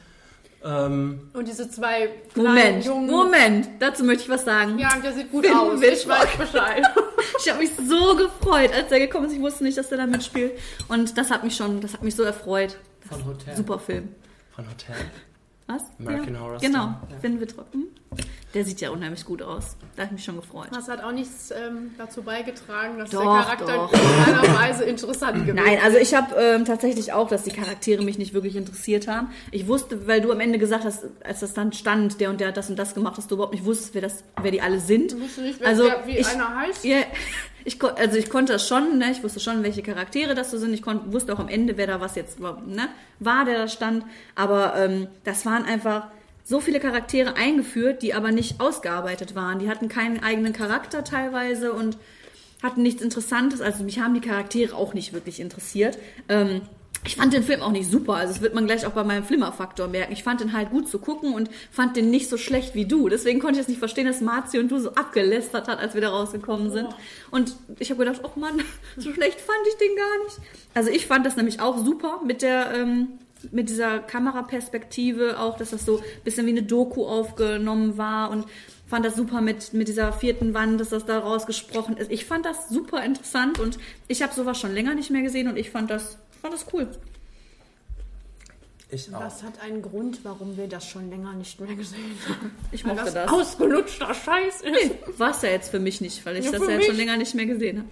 Ähm,
Und diese zwei
Moment,
Jungen.
Moment, dazu möchte ich was sagen.
Ja, der sieht gut
Finn
aus. Ich weiß Bescheid.
Ich habe mich so gefreut, als er gekommen ist. Ich wusste nicht, dass er da mitspielt. Und das hat mich schon, das hat mich so erfreut.
Von Hotel.
Super Film.
von Hotel.
Was?
American
ja.
Horror Story.
Genau,
Ja.
Finn Wittrock. Hm? Der sieht ja unheimlich gut aus. Da habe ich mich schon gefreut.
Das hat auch nichts ähm, dazu beigetragen, dass
Doch,
der Charakter
doch.
in keiner Weise interessant gewesen
Nein, also ich habe ähm, tatsächlich auch, dass die Charaktere mich nicht wirklich interessiert haben. Ich wusste, weil du am Ende gesagt hast, als das dann stand, der und der hat das und das gemacht, dass du überhaupt nicht wusstest, wer, das, wer die alle sind.
Du wusstest nicht, wer-
also
wer- wie
ich,
einer heißt?
Ja, ich, also ich konnte das schon, ne? ich wusste schon, welche Charaktere das so sind. Ich kon, wusste auch am Ende, wer da was jetzt war, ne? war, der da stand. Aber ähm, das waren einfach so viele Charaktere eingeführt, die aber nicht ausgearbeitet waren. Die hatten keinen eigenen Charakter teilweise und hatten nichts Interessantes. Also mich haben die Charaktere auch nicht wirklich interessiert. Ähm, ich fand den Film auch nicht super. Also das wird man gleich auch bei meinem Flimmerfaktor merken. Ich fand den halt gut zu gucken und fand den nicht so schlecht wie du. Deswegen konnte ich es nicht verstehen, dass Marzi und du so abgelästert hat, als wir da rausgekommen sind. Und ich habe gedacht, oh Mann, so schlecht fand ich den gar nicht. Also ich fand das nämlich auch super mit der ähm, mit dieser Kameraperspektive auch, dass das so ein bisschen wie eine Doku aufgenommen war und fand das super mit, mit dieser vierten Wand, dass das da rausgesprochen ist. Ich fand das super interessant und ich habe sowas schon länger nicht mehr gesehen und ich fand das, fand das cool.
Ich auch.
Das hat einen Grund, warum wir das schon länger nicht mehr gesehen haben.
Ich
Weil
mochte
das,
das.
ausgelutschter Scheiß ist.
War es ja jetzt für mich nicht, weil ich
Ja,
das ja jetzt schon länger nicht mehr gesehen habe.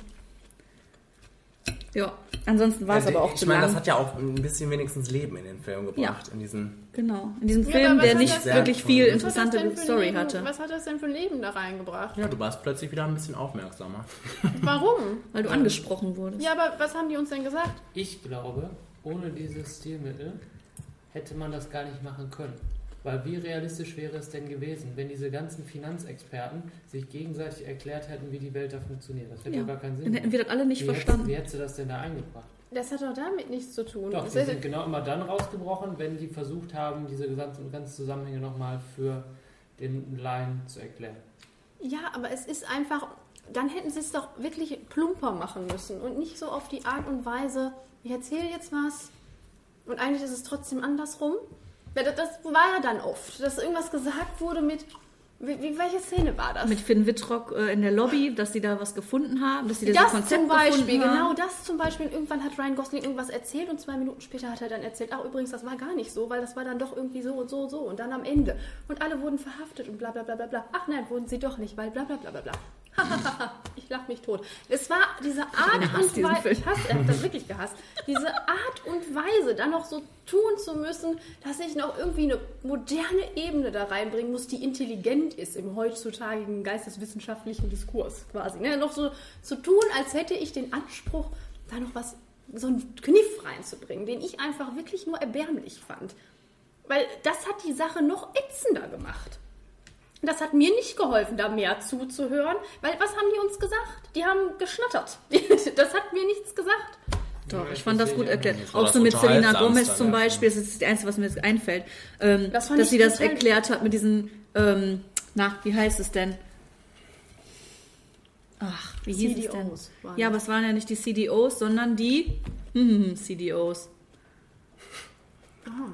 Ja, ansonsten war es
Also
aber auch
ich
zu
meine,
lang.
das hat ja auch ein bisschen wenigstens Leben in den Film gebracht. In diesen
genau, in diesem
Ja,
Film, der nicht wirklich viel interessante Story
Leben,
hatte.
Was hat das denn für ein Leben da reingebracht?
ja, du warst plötzlich wieder ein bisschen aufmerksamer.
Warum?
Weil du angesprochen wurdest.
Ja, aber was haben die uns denn gesagt?
Ich glaube, ohne dieses Stilmittel hätte man das gar nicht machen können. Weil wie realistisch wäre es denn gewesen, wenn diese ganzen Finanzexperten sich gegenseitig erklärt hätten, wie die Welt da funktioniert? Das hätte
Ja.
doch gar keinen Sinn
Dann hätten wir das alle nicht
wie
verstanden.
Hättest, wie hättest du das denn da eingebracht?
Das hat doch damit nichts zu tun.
Doch,
Das
die
ist-
sind genau immer dann rausgebrochen, wenn die versucht haben, diese gesamten ganzen Zusammenhänge nochmal für den Laien zu erklären.
Ja, aber es ist einfach, dann hätten sie es doch wirklich plumper machen müssen und nicht so auf die Art und Weise, ich erzähle jetzt was und eigentlich ist es trotzdem andersrum. Das, war ja dann oft, dass irgendwas gesagt wurde mit, wie, welche Szene war das?
Mit Finn Wittrock äh, in der Lobby, dass sie da was gefunden haben, dass sie das,
das
Konzept
zum Beispiel,
gefunden
genau
haben.
das zum Beispiel. Irgendwann hat Ryan Gosling irgendwas erzählt und zwei Minuten später hat er dann erzählt, ach übrigens, das war gar nicht so, weil das war dann doch irgendwie so und so und so und dann am Ende. Und alle wurden verhaftet und bla bla bla bla bla. Ach nein, wurden sie doch nicht, weil bla bla bla bla bla. ich lach mich tot. Es war diese Art und Weise, ich hasse, er hat das wirklich gehasst, diese Art und Weise dann noch so tun zu müssen, dass ich noch irgendwie eine moderne Ebene da reinbringen muss, die intelligent ist im heutzutage geisteswissenschaftlichen Diskurs quasi. Ne? Noch so zu tun, als hätte ich den Anspruch, da noch was, so einen Kniff reinzubringen, den ich einfach wirklich nur erbärmlich fand. Weil das hat die Sache noch ätzender gemacht. Das hat mir nicht geholfen, da mehr zuzuhören, weil was haben die uns gesagt? Die haben geschnattert. Das hat mir nichts gesagt.
Doch,
Ja,
ich fand das gut erklärt.
auch.
So mit Selena Gomez zum Beispiel, das ist das Einzige, was mir jetzt einfällt. Ähm,
Das
dass sie das erklärt hat mit diesen, ähm, na, wie heißt es denn? Ach, wie hieß es denn?
CDOs waren
Ja, aber es waren ja nicht die CDOs, sondern die hm, CDOs.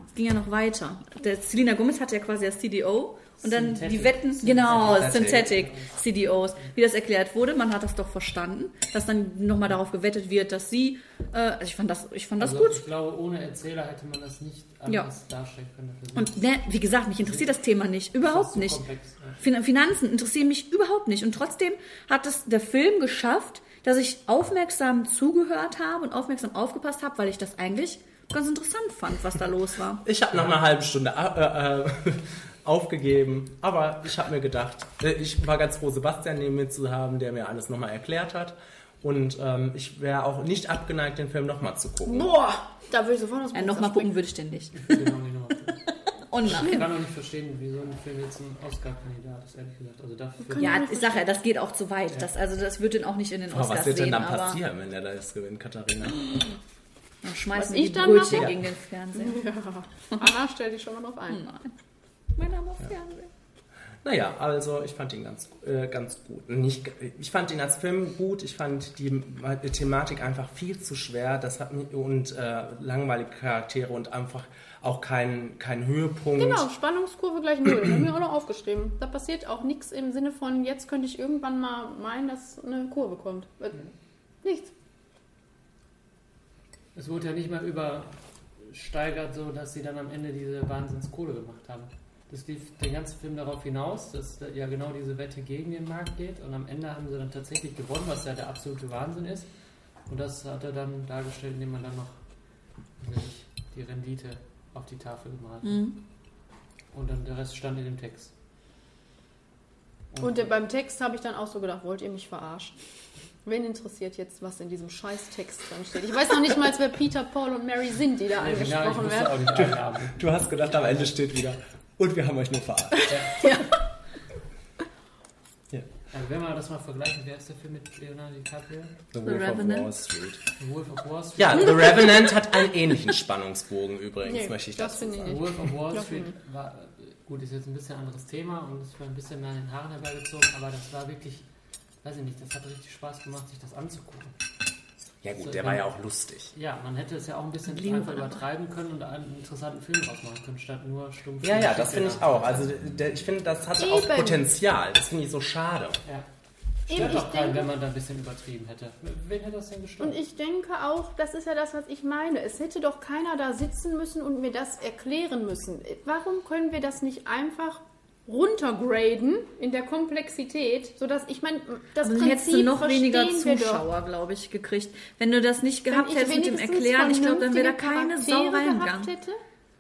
Es ging ja noch weiter. Der Selena Gomez hatte ja quasi das CDO und dann die
Synthetic.
Wetten, genau,
Synthetic.
Synthetic CDOs. Wie das erklärt wurde, man hat das doch verstanden, dass dann nochmal darauf gewettet wird, dass sie, äh, also ich fand das, ich fand das
Also
gut.
ich glaube, ohne Erzähler hätte man das nicht
Ja.
anders darstellen können.
Und ne, wie gesagt, mich interessiert das Thema nicht, überhaupt nicht.
komplex, ja.
Fin Finanzen interessieren mich überhaupt nicht. Und trotzdem hat es der Film geschafft, dass ich aufmerksam zugehört habe und aufmerksam aufgepasst habe, weil ich das eigentlich ganz interessant fand, was da los war.
Ich habe nach einer halben Stunde äh, äh, aufgegeben, aber ich habe mir gedacht, äh, ich war ganz froh, Sebastian neben mir zu haben, der mir alles nochmal erklärt hat. Und ähm, ich wäre auch nicht abgeneigt, den Film nochmal zu gucken.
Boah, da würde ich sofort dem
Ja,
Fenster
nochmal gucken würde ich den nicht.
Ich will den auch nicht nochmal gucken.
Oh
Ich
nein.
kann auch nicht verstehen, wieso ein Film jetzt ein Oscar-Kandidat ist, ehrlich gesagt. Also dafür
Ja, ich sage ja, das geht auch zu weit. Das, also das wird den auch nicht in den
Aber
Oscars
was wird denn
sehen,
dann
aber
passieren, wenn der das gewinnt, Katharina?
dann
Was
schmeißen wir
ich
die
dann
Brötchen
mache?
gegen den Fernseher.
Ja. Anna, stell dich schon mal drauf ein.
Nein. Mein Name auf Fernseher.
Naja, also ich fand ihn ganz, äh, ganz gut. Nicht, ich fand ihn als Film gut. Ich fand die Thematik einfach viel zu schwer. Das hat mich, und äh, langweilige Charaktere und einfach auch kein, kein Höhepunkt.
Genau, Spannungskurve gleich null. Das habe ich mir auch noch aufgeschrieben. Da passiert auch nichts im Sinne von, jetzt könnte ich irgendwann mal meinen, dass eine Kurve kommt. Äh, Nichts.
Es wurde ja nicht mal übersteigert, so dass sie dann am Ende diese Wahnsinnskohle gemacht haben. Das lief den ganzen Film darauf hinaus, dass da ja genau diese Wette gegen den Markt geht und am Ende haben sie dann tatsächlich gewonnen, was ja der absolute Wahnsinn ist. Und das hat er dann dargestellt, indem man dann noch die Rendite auf die Tafel gemalt hat.
Mhm.
Und dann der Rest stand in dem Text.
Und äh, beim Text habe ich dann auch so gedacht, wollt ihr mich verarschen? Wen interessiert jetzt, was in diesem scheiß Text dran steht? Ich weiß noch nicht mal, wer Peter, Paul und Mary sind, die da angesprochen
wusste
werden.
auch nicht einen Namen.
Du hast gedacht, am Ende steht wieder. Und wir haben euch nur verarscht.
Ja.
Also wenn wir das mal vergleichen, wer ist der Film mit Leonardo DiCaprio?
The
The
Wolf of
Revenant.
Wall Street.
The Wolf of Wall Street.
Ja, The Revenant hat einen ähnlichen Spannungsbogen übrigens,
Nee,
möchte ich
das
dazu
finde ich
sagen.
The Wolf of Wall
Ja,
Street war, äh, gut, ist jetzt ein bisschen anderes Thema und es war ein bisschen mehr an den Haaren herbeigezogen, aber das war wirklich, weiß ich nicht, das hat richtig Spaß gemacht, sich das anzugucken.
Ja gut, der
wenn-
war ja auch lustig.
Ja, man hätte es ja auch ein bisschen einfach übertreiben können und einen interessanten Film draus machen können, statt nur stumpf.
Ja, ja, das finde ich auch. Also der, ich finde, das hatte auch
Eben.
Potenzial. Das finde ich so schade.
Ja.
Eben,
Stört
ich
auch keinen,
denke-
wenn man da ein bisschen übertrieben hätte. Wen hätte das denn gestört?
Und ich denke auch, das ist ja das, was ich meine. Es hätte doch keiner da sitzen müssen und mir das erklären müssen. Warum können wir das nicht einfach runtergraden in der Komplexität, sodass ich meine, das
Dann
Prinzip
hättest du noch weniger. Zuschauer, glaube ich, gekriegt. Wenn du das nicht gehabt hättest mit dem Erklären, ich glaube, dann wäre da keine Sau reingegangen.
hätte,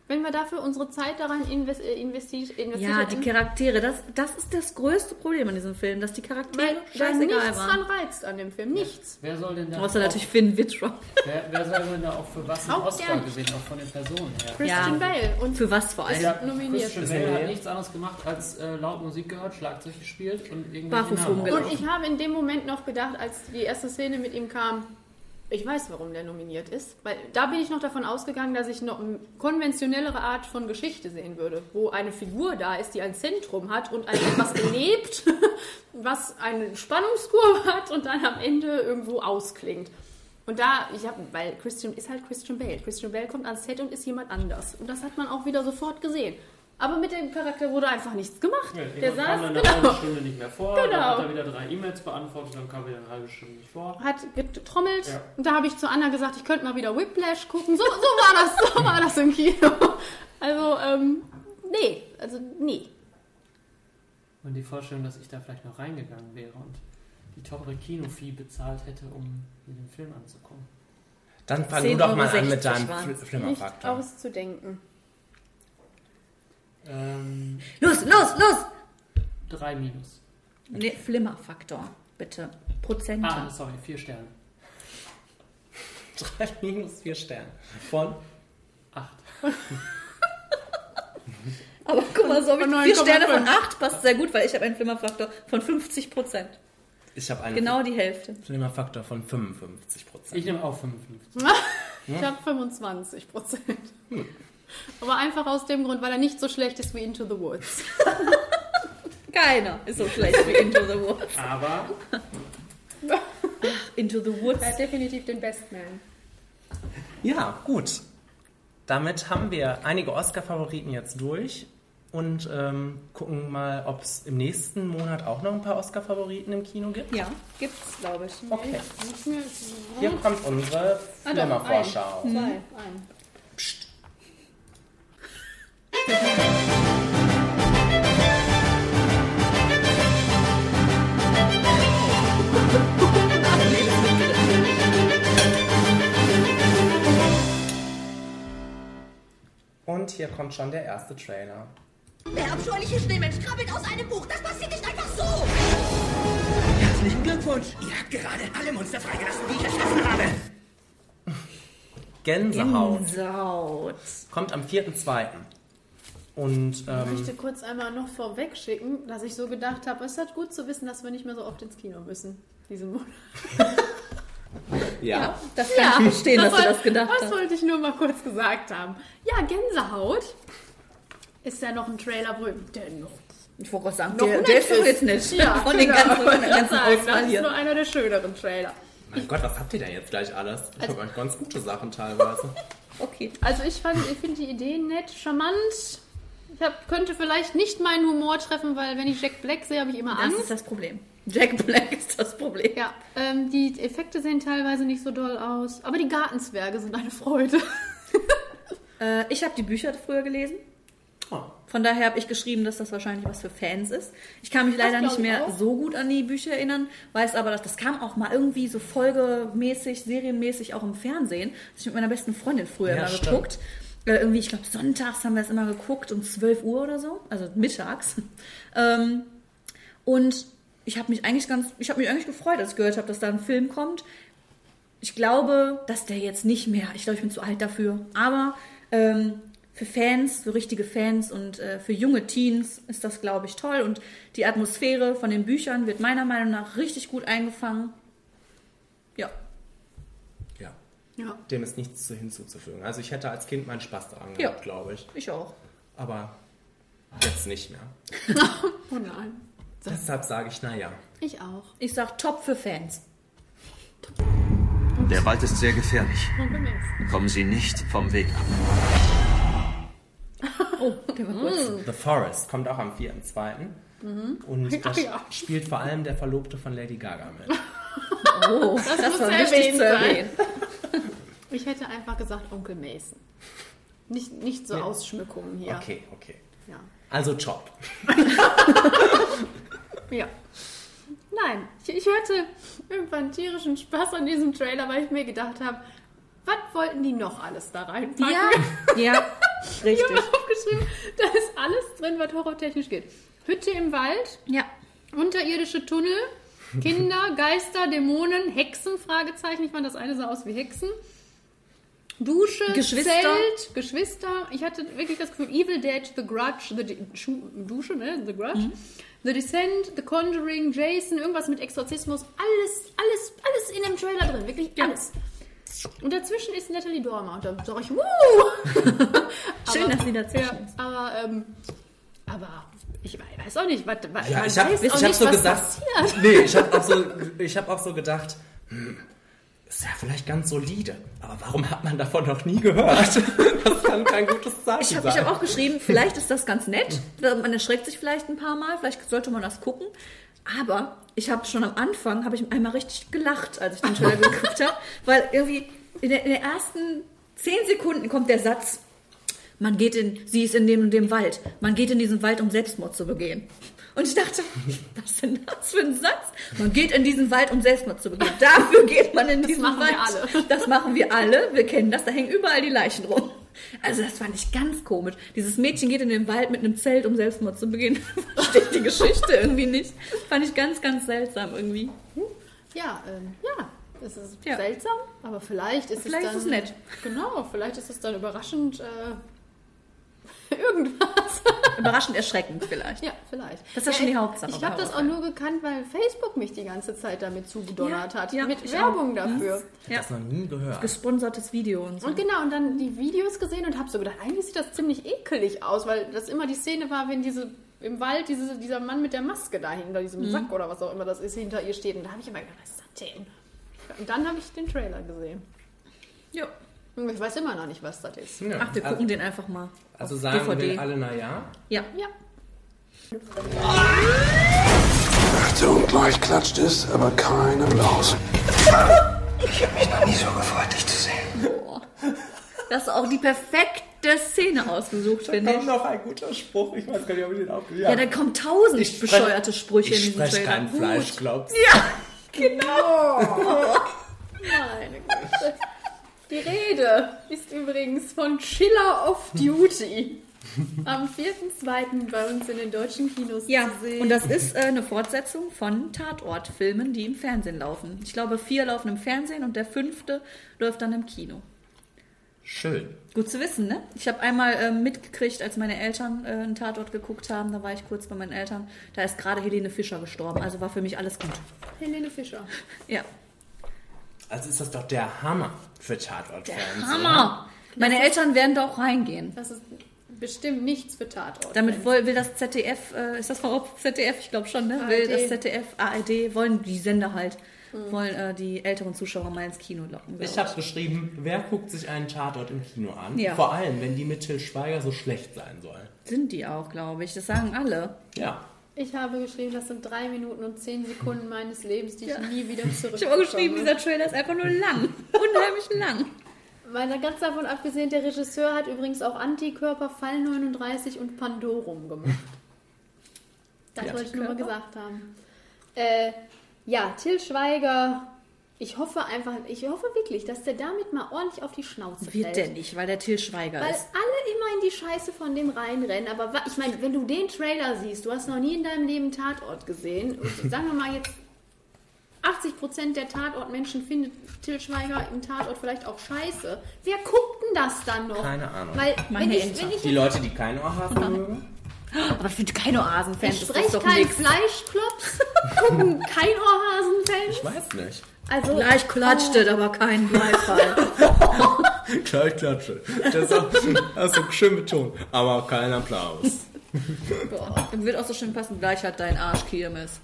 wenn wir dafür unsere Zeit daran invest äh, investi investiert
Ja, die. Charaktere, das, das ist das größte Problem an diesem Film, dass die Charaktere
weil
scheißegal
nichts dran
waren.
reizt an dem Film, nichts.
Wer soll denn da
Außer
auch,
natürlich Finn Wittrock.
wer, wer soll denn da auch für was einen
Auch
Oscar gesehen, auch von den Personen her?
Christian Bale und
Für was vor allem?
Ja,
nominiert.
Christian Bale hat nichts anderes gemacht, als äh, laut Musik gehört, Schlagzeug gespielt und
rumgelaufen.
Und ich habe in dem Moment noch gedacht, als die erste Szene mit ihm kam, ich weiß, warum der nominiert ist. Weil da bin ich noch davon ausgegangen, dass ich noch eine konventionellere Art von Geschichte sehen würde, wo eine Figur da ist, die ein Zentrum hat und ein etwas erlebt, was eine Spannungskurve hat und dann am Ende irgendwo ausklingt. Und da, ich habe, weil Christian ist halt Christian Bale. Christian Bale kommt ans Set und ist jemand anders. Und das hat man auch wieder sofort gesehen. Aber mit dem Charakter wurde einfach nichts gemacht.
Ja,
der
irgendwann kam
saß,
dann eine
genau.
halbe Stunde nicht mehr vor, dann
Genau.
hat er wieder drei E-Mails beantwortet, dann kam wieder eine halbe Stunde nicht vor.
hat getrommelt
Ja.
und da habe ich zu Anna gesagt, ich könnte mal wieder Whiplash gucken. So, so war das, so war das im Kino. Also, ähm, nee, also nee.
Und die Vorstellung, dass ich da vielleicht noch reingegangen wäre und die teure Kinofee bezahlt hätte, um mir den Film anzugucken.
Dann fang
10,60
du doch mal an mit deinem
waren's.
Fl-
Nicht
Flimmerfaktor.
auszudenken.
Ähm,
Los, los, los!
drei Minus.
Nee, Flimmerfaktor, bitte. Prozente.
Ah, sorry, vier Sterne.
Drei minus vier Sterne. Von
Acht.
Aber guck mal, so habe ich
Von
vier Sterne
9,5.
von 8, passt sehr gut, weil ich habe einen Flimmerfaktor von 50 Prozent.
Ich habe einen
Genau die Hälfte.
Faktor von 55 Prozent.
Ich nehme auch 55.
Ich habe 25 Prozent. Aber einfach aus dem Grund, weil er nicht so schlecht ist wie Into the Woods.
Keiner ist so schlecht wie Into the Woods.
Aber
Into the Woods.
Er hat definitiv den Best Man.
Ja, gut. Damit haben wir einige Oscar-Favoriten jetzt durch und ähm, gucken mal, ob es im nächsten Monat auch noch ein paar Oscar-Favoriten im Kino gibt.
Ja, gibt's, glaube ich.
Okay. Hier kommt unsere
Ah, doch,
Flimmervorschau.
Ein, zwei, ein.
Und hier kommt schon der erste Trailer.
Der abscheuliche Schneemensch krabbelt aus einem Buch. Das passiert nicht einfach so.
Herzlichen Glückwunsch. Ihr habt gerade alle Monster freigelassen, die ich erschaffen habe.
Gänsehaut.
Gänsehaut.
Kommt am 4.2. Und
Ich
ähm,
möchte kurz einmal noch vorweg schicken, dass ich so gedacht habe, es ist halt gut zu wissen, dass wir nicht mehr so oft ins Kino müssen. Diesen Monat.
ja.
Das kann ich verstehen, dass du das gedacht
Das
hast.
wollte ich nur mal kurz gesagt haben. Ja, Gänsehaut ist ja noch ein Trailer, wo der noch,
Ich wollte gerade sagen,
noch
der, der ist jetzt nicht.
Ja,
von den
genau,
ganzen, von der
ich
ganzen
sagen,
Auswahl
Das
hier.
ist nur einer der schöneren Trailer.
mein Gott, was habt ihr denn jetzt gleich alles? Ich habe euch ganz gute Sachen teilweise.
Okay.
Also ich fand, ich finde die Idee nett, charmant. Ich hab, könnte vielleicht nicht meinen Humor treffen, weil wenn ich Jack Black sehe, habe ich immer
Das
Angst.
ist das Problem. Jack Black ist das Problem.
Ja, ähm, die Effekte sehen teilweise nicht so doll aus, aber die Gartenzwerge sind eine Freude.
Äh, ich habe die Bücher früher gelesen.
Oh.
Von daher habe ich geschrieben, dass das wahrscheinlich was für Fans ist. Ich kann mich leider nicht
ich
mehr
auch.
so gut an die Bücher erinnern, weiß aber, dass das kam auch mal irgendwie so folgemäßig, serienmäßig auch im Fernsehen. Das ich mit meiner besten Freundin früher
Ja,
mal
stimmt.
Äh, irgendwie, ich glaube, sonntags haben wir es immer geguckt, um 12 Uhr oder so, also mittags. ähm, und ich habe mich eigentlich ganz, ich habe mich eigentlich gefreut, als ich gehört habe, dass da ein Film kommt. Ich glaube, dass der jetzt nicht mehr, ich glaube, ich bin zu alt dafür, aber ähm, für Fans, für richtige Fans und äh, für junge Teens ist das, glaube ich, toll. Und die Atmosphäre von den Büchern wird meiner Meinung nach richtig gut eingefangen. Ja.
Ja.
Ja.
Dem ist nichts zu hinzuzufügen. Also ich hätte als Kind meinen Spaß daran
Ja.
gehabt, glaube ich.
Ich auch.
Aber jetzt nicht mehr.
Oh nein.
Deshalb sage ich, naja.
Ich auch.
Ich sag top für Fans.
Der Wald ist sehr gefährlich. Kommen Sie nicht vom Weg ab.
Oh, der war kurz.
The Forest kommt auch am 4.2. Und da
ja.
spielt vor allem der Verlobte von Lady Gaga mit.
Oh,
Das,
das,
muss
war
erwähnt
wichtig zu
sein.
erwähnen.
Ich hätte einfach gesagt Onkel Mason. Nicht, nicht so
Ja.
Ausschmückungen hier.
Okay, okay.
Ja.
Also top.
ja. Nein, ich, ich hörte irgendwann tierischen Spaß an diesem Trailer, weil ich mir gedacht habe, was wollten die noch alles da reinpacken?
Ja, ja,
Ich
richtig.
habe aufgeschrieben, da ist alles drin, was horrortechnisch geht. Hütte im Wald,
Ja.
unterirdische Tunnel, Kinder, Geister, Dämonen, Hexen, Fragezeichen. Ich fand das eine sah aus wie Hexen. Dusche,
Geschwister.
Zelt, Geschwister. Ich hatte wirklich das Gefühl, Evil Dead, The Grudge, The De Schu Dusche, ne? The Grudge.
Mhm.
The Descent, The Conjuring, Jason, irgendwas mit Exorzismus. Alles, alles, alles in dem Trailer drin. Wirklich alles. Und dazwischen ist Natalie Dormer. Und da sage ich, wuh!
Schön,
Aber-
dass sie dazwischen
ja,
ist.
Aber, ähm, aber ich weiß auch nicht, was,
Ja, ich habe
weiß
ich
auch
hab
nicht,
so
was
gesagt.
passiert.
Nee, ich habe auch, so, ich hab auch so gedacht, hm, ist ja vielleicht ganz solide. Aber warum hat man davon noch nie gehört? Das kann kein gutes Zeichen
Ich habe ich
sein.
hab auch geschrieben, vielleicht ist das ganz nett. Man erschreckt sich vielleicht ein paar Mal, vielleicht sollte man das gucken. Aber ich habe schon am Anfang, habe ich einmal richtig gelacht, als ich den Trailer geguckt habe. Weil irgendwie in, der, in den ersten zehn Sekunden kommt der Satz, man geht in, sie ist in dem und dem Wald. Man geht in diesen Wald, um Selbstmord zu begehen. Und ich dachte, was ist denn das für ein Satz? Man geht in diesen Wald, um Selbstmord zu begehen. Dafür geht man in diesen
machen
Wald.
wir alle.
Das machen wir alle. Wir kennen das. Da hängen überall die Leichen rum. Also das fand ich ganz komisch. Dieses Mädchen geht in den Wald mit einem Zelt, um Selbstmord zu begehen. Versteht die Geschichte irgendwie nicht. Fand ich ganz, ganz seltsam irgendwie.
Ja, ähm, ja, es ist
Ja.
seltsam, aber vielleicht ist
Vielleicht
es dann...
ist es nett.
Genau, vielleicht ist es dann überraschend äh, irgendwas.
Überraschend erschreckend vielleicht.
Ja, vielleicht.
Das ist ja schon die Hauptsache
Ich habe das auch nur gekannt, weil Facebook mich die ganze Zeit damit zugedonnert
Ja,
hat.
ja,
mit
ich
Werbung
auch.
dafür.
Ja.
Das noch nie gehört.
Gesponsertes Video und so.
Und genau, und dann die Videos gesehen und habe so gedacht, eigentlich sieht das ziemlich ekelig aus, weil das immer die Szene war, wenn diese im Wald diese, dieser Mann mit der Maske da hinter diesem
Mhm.
Sack oder was auch immer das ist, hinter ihr steht. Und da habe ich immer gedacht, was ist das denn? Und dann habe ich den Trailer gesehen.
Ja.
Ich weiß immer noch nicht, was das ist.
Ja.
Ach, wir gucken den einfach mal.
Also sagen wir
DVD.
den alle, na ja.
Ja.
Ja.
Achtung, gleich klatscht es, aber kein Applaus.
Ich habe mich noch nie so gefreut, dich zu sehen.
Das ist auch die perfekte Szene ausgesucht, finde ich.
Kommt noch ein guter Spruch. Ich weiß gar nicht, ob ich den aufgeschrieben
Ja, da kommen tausend
Ich sprech-
bescheuerte Sprüche in
Ich
diesem
spreche
Trailer.
kein
Gut.
Fleisch, glaubst
Ja, genau.
Meine Güte. Die Rede ist übrigens von Chiller of Duty. Am 4.2. bei uns in den deutschen Kinos
Ja,
zu sehen.
und das ist äh, eine Fortsetzung von Tatortfilmen, die im Fernsehen laufen. Ich glaube, vier laufen im Fernsehen und der fünfte läuft dann im Kino.
Schön.
Gut zu wissen, ne? Ich habe einmal ähm, mitgekriegt, als meine Eltern äh, einen Tatort geguckt haben, da war ich kurz bei meinen Eltern, da ist gerade Helene Fischer gestorben, also war für mich alles gut.
Helene Fischer.
Ja.
Also ist das doch der Hammer für Tatortfans.
Hammer! Meine Eltern werden da auch reingehen.
Das ist bestimmt nichts für Tatort.
Damit will, will das ZDF, äh, ist das überhaupt ZDF? Ich glaube schon, ne?
ARD.
Will das ZDF, ARD, wollen die Sender halt,
Mhm.
wollen äh, die älteren Zuschauer mal ins Kino locken.
Ich habe geschrieben, wer guckt sich einen Tatort im Kino an?
Ja.
Vor allem, wenn die mit Till Schweiger so schlecht sein sollen.
Sind die auch, glaube ich. Das sagen alle.
Ja.
Ich habe geschrieben, das sind drei Minuten und zehn Sekunden meines Lebens, die ich nie wieder zurück.
Ich habe auch geschrieben, dieser Trailer ist einfach nur lang. Unheimlich lang.
Mal ganz davon abgesehen, der Regisseur hat übrigens auch Antikörper, Fall 39 und Pandorum gemacht. Das
Ja.
wollte ich nur mal gesagt haben. Äh, ja, Till Schweiger. Ich hoffe einfach, ich hoffe wirklich, dass der damit mal ordentlich auf die Schnauze
Wird
fällt.
der nicht, weil der Till Schweiger
Weil
ist.
alle immer in die Scheiße von dem reinrennen. Aber ich meine, wenn du den Trailer siehst, du hast noch nie in deinem Leben Tatort gesehen. Und sagen wir mal jetzt, 80% der Tatortmenschen findet Till Schweiger im Tatort vielleicht auch scheiße. Wer guckt denn das dann noch?
Keine Ahnung.
Weil,
Meine
wenn ich, wenn ich
Die Leute, die kein Ohr haben mögen.
Aber für keine Oasen-Fans
ich
ist das
spreche
doch
kein. Fleischklops, gucken kein Ohrhasen-Fans.
Ich weiß nicht.
Also,
Vielleicht klatscht es, aber kein Beifall.
Klar, ich klatsche. Das ist auch, das ist auch schön betont. Aber kein Applaus.
Boah, dann wird auch so schön passen. Gleich hat dein Arsch Kirmes.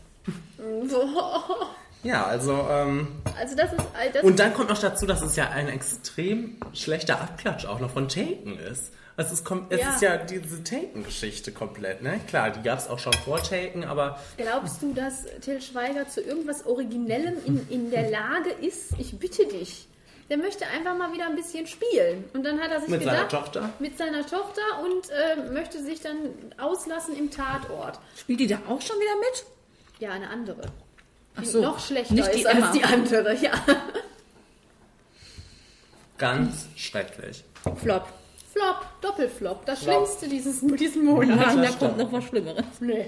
Ja, also, ähm,
also das ist... Das
und dann kommt noch dazu, dass es ja ein extrem schlechter Abklatsch auch noch von Taken ist. Es ist, kom- es
Ja.
ist ja diese Taken-Geschichte komplett, ne? Klar, die gab es auch schon vor Taken, aber
Glaubst du, dass Till Schweiger zu irgendwas Originellem in, in der Lage ist? Ich bitte dich. Der möchte einfach mal wieder ein bisschen spielen. Und dann hat er sich
Mit
gedacht,
seiner Tochter?
Mit seiner Tochter und äh, möchte sich dann auslassen im Tatort.
Spielt die da auch schon wieder mit?
Ja, eine andere.
Ach
Die
so,
noch schlechter
nicht die
ist als
Emma.
die andere, ja.
ganz schrecklich.
Flop.
Flop, Doppelflop. Das
Flop.
Schlimmste dieses, diesen Monat.
Nein, da kommt noch was Schlimmeres.
Nee.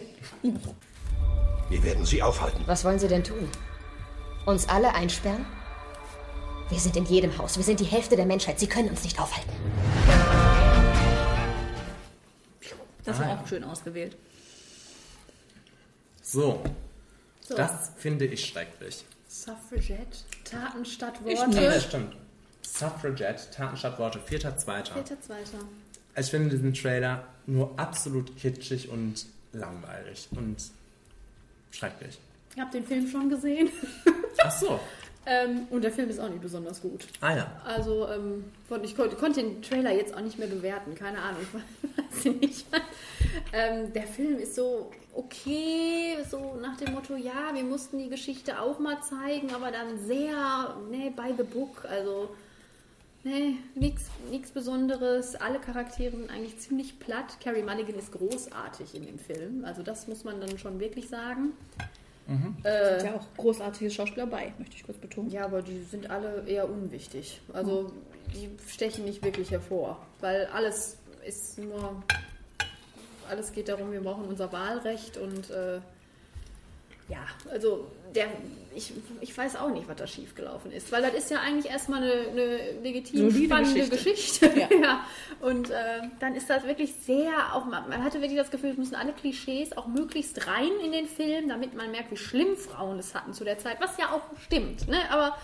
Wir werden sie aufhalten.
Was wollen Sie denn tun? Uns alle einsperren? Wir sind in jedem Haus. Wir sind die Hälfte der Menschheit. Sie können uns nicht aufhalten.
Das
Ah,
war
ja.
auch schön ausgewählt.
So,
So.
das finde ich schrecklich.
Suffragette, Taten statt
Ich
Worte.
nee, das stimmt. Suffragette, Taten statt Worte, 4.2.
Vierter, zweiter.
Ich finde diesen Trailer nur absolut kitschig und langweilig und schrecklich.
Ich habe den Film schon gesehen.
Ach so.
ähm, und der Film ist auch nicht besonders gut.
Ah ja.
Also, ähm, ich konnte, den Trailer jetzt auch nicht mehr bewerten, keine Ahnung, ich weiß ich nicht. Ähm, der Film ist so okay, so nach dem Motto, ja, wir mussten die Geschichte auch mal zeigen, aber dann sehr, ne, by the book, also, ne, nichts Besonderes. Alle Charaktere sind eigentlich ziemlich platt. Carrie Mulligan ist großartig in dem Film, also das muss man dann schon wirklich sagen.
Äh, sind ja auch großartige Schauspieler bei, möchte ich kurz betonen.
Ja, aber die sind alle eher unwichtig. Also die stechen nicht wirklich hervor, weil alles ist nur, alles geht darum, wir brauchen unser Wahlrecht und äh, ja, also der, ich, ich weiß auch nicht, was da schiefgelaufen ist, weil das ist ja eigentlich erstmal eine, eine legitim
Solide
spannende
Geschichte.
Geschichte.
Ja.
Ja. Und äh, dann ist das wirklich sehr, auch man, man hatte wirklich das Gefühl, es müssen alle Klischees auch möglichst rein in den Film, damit man merkt, wie schlimm Frauen es hatten zu der Zeit, was ja auch stimmt. Ne? Aber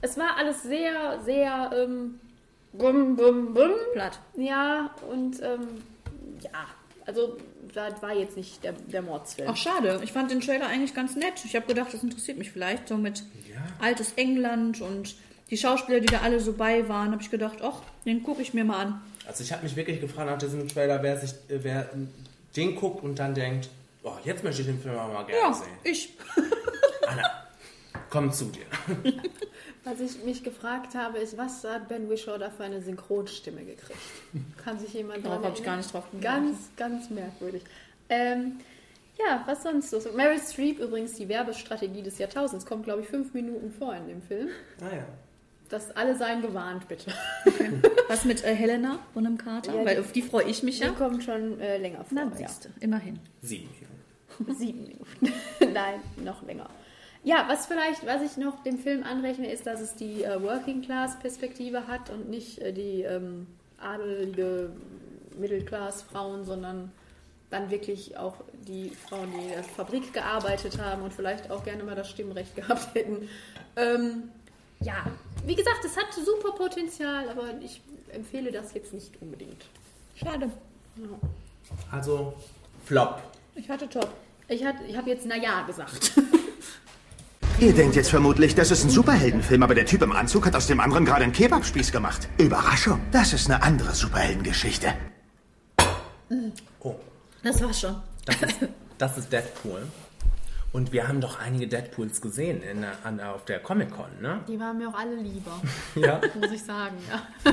es war alles sehr, sehr ähm, bum, bum, bum.
Platt.
Ja, und ähm, ja, also das war jetzt nicht der, der Mordsfilm.
Ach, schade. Ich fand den Trailer eigentlich ganz nett. Ich habe gedacht, das interessiert mich vielleicht. So mit altes England und die Schauspieler, die da alle so bei waren, habe ich gedacht, ach, den gucke ich mir mal an.
Also ich habe mich wirklich gefragt nach diesem Trailer, wer sich, äh, wer den guckt und dann denkt, oh, jetzt möchte ich den Film aber mal gerne
Ja,
sehen.
ich.
Komm zu dir.
Was ich mich gefragt habe, ist, was hat Ben Wishaw da für eine Synchronstimme gekriegt? Kann sich jemand
Darauf
dran
hab ich gar nicht drauf geachtet.
Ganz, ganz merkwürdig. Ähm, ja, was sonst so? Meryl Streep übrigens, die Werbestrategie des Jahrtausends, kommt, glaube ich, fünf Minuten vor in dem Film.
Ah ja.
Das alle seien gewarnt, bitte.
Was mit äh, Helena Bonham Carter?
Ja,
Weil
die-
auf die freue ich mich ja.
Die kommt schon äh, länger vor.
Na,
ja.
immerhin.
Sieben Minuten.
Sieben Minuten. Nein, noch länger. Ja, was vielleicht, was ich noch dem Film anrechne, ist, dass es die äh, Working Class Perspektive hat und nicht äh, die ähm, adelige Mittelklass Frauen, sondern dann wirklich auch die Frauen, die in der Fabrik gearbeitet haben und vielleicht auch gerne mal das Stimmrecht gehabt hätten. Ähm, ja, wie gesagt, es hat super Potenzial, aber ich empfehle das jetzt nicht unbedingt.
Schade.
Ja.
Also, Flop.
Ich hatte top. Ich, hatte- ich habe jetzt na ja gesagt.
Ihr denkt jetzt vermutlich, das ist ein Superheldenfilm, aber der Typ im Anzug hat aus dem anderen gerade einen Kebabspieß gemacht. Überraschung, das ist eine andere Superheldengeschichte.
Oh,
Das war's schon.
das ist, das ist Deadpool. Und wir haben doch einige Deadpools gesehen in, an, auf der Comic-Con, ne?
Die waren mir auch alle lieber.
Ja.
Muss ich sagen, ja.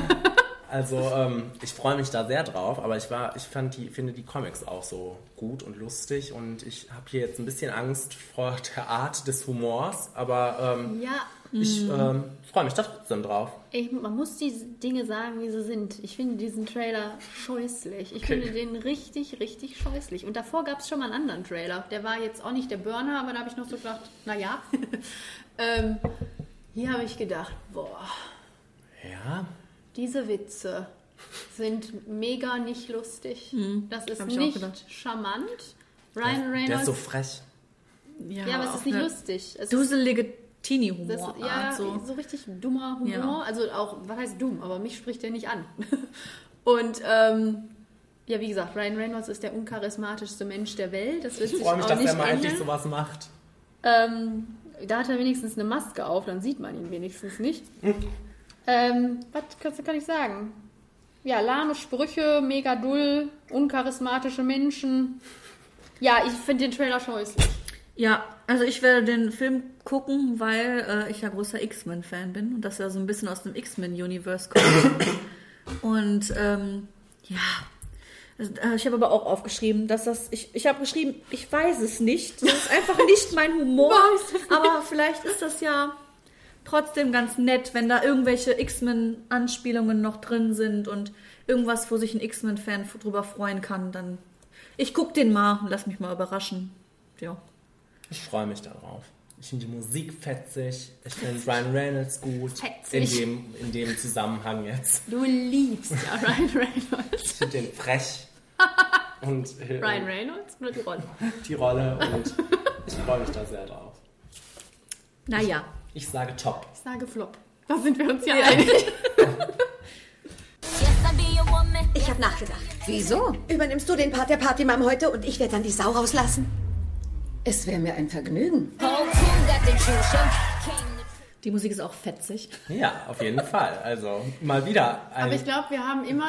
Also ähm, ich freue mich da sehr drauf, aber ich war, ich fand die, finde die Comics auch so gut und lustig und ich habe hier jetzt ein bisschen Angst vor der Art des Humors, aber ähm,
Ja.
ich
Mm.
ähm, freue mich da trotzdem drauf.
Ich, man muss die Dinge sagen, wie sie sind. Ich finde diesen Trailer scheußlich. Ich
Okay.
finde den richtig, richtig scheußlich. Und davor gab es schon mal einen anderen Trailer. Der war jetzt auch nicht der Burner, aber da habe ich noch so gedacht, naja. ähm, hier habe ich gedacht, boah,
Ja,
diese Witze sind mega nicht lustig.
Hm,
Das ist nicht charmant. Ryan
der
Reynolds.
ist so frech.
ja, aber es ist nicht
eine
lustig. Es Das,
Teenie-Humor.
ja,
so.
so. richtig dummer Humor.
Ja.
Also auch, was heißt dumm, aber mich spricht der nicht an. Und ähm, ja, wie gesagt, Ryan Reynolds ist der uncharismatischste Mensch der Welt. Das wird
Ich freue mich,
auch
dass
nicht
er mal endlich
ändern.
sowas macht.
Ähm, da hat er wenigstens eine Maske auf, dann sieht man ihn wenigstens nicht. Ähm, was kann, ich sagen? Ja, lahme Sprüche, mega dull, uncharismatische Menschen. Ja, ich finde den Trailer scheußlich.
Ja, also ich werde den Film gucken, weil äh, ich ja großer X-Men-Fan bin und das ja so ein bisschen aus dem X-Men-Universe kommt. und ähm, ja, Also, äh, ich habe aber auch aufgeschrieben, dass das, ich, ich habe geschrieben, ich weiß es nicht. Das ist einfach nicht mein Humor. aber vielleicht ist das ja trotzdem ganz nett, wenn da irgendwelche X-Men-Anspielungen noch drin sind und irgendwas, wo sich ein X-Men-Fan drüber freuen kann, dann ich guck den mal und lass mich mal überraschen. Ja.
Ich freue mich darauf. Ich finde die Musik fetzig. Ich finde Ryan Reynolds gut. In
Fetzig.
dem, in dem Zusammenhang jetzt.
Du liebst ja Ryan Reynolds.
Ich finde den frech. Und äh,
Ryan Reynolds oder die Rolle?
die Rolle und ich freue mich da sehr drauf.
Naja.
Ich sage top.
Ich sage Flop. Da sind wir uns ja,
Ja.
einig.
Ich habe nachgedacht. Wieso? Übernimmst du den Part der Partymam heute und ich werde dann die Sau rauslassen?
Es wäre mir ein Vergnügen.
Die Musik ist auch fetzig.
Ja, auf jeden Fall. Also mal wieder ein.
Aber ich glaube, wir haben immer,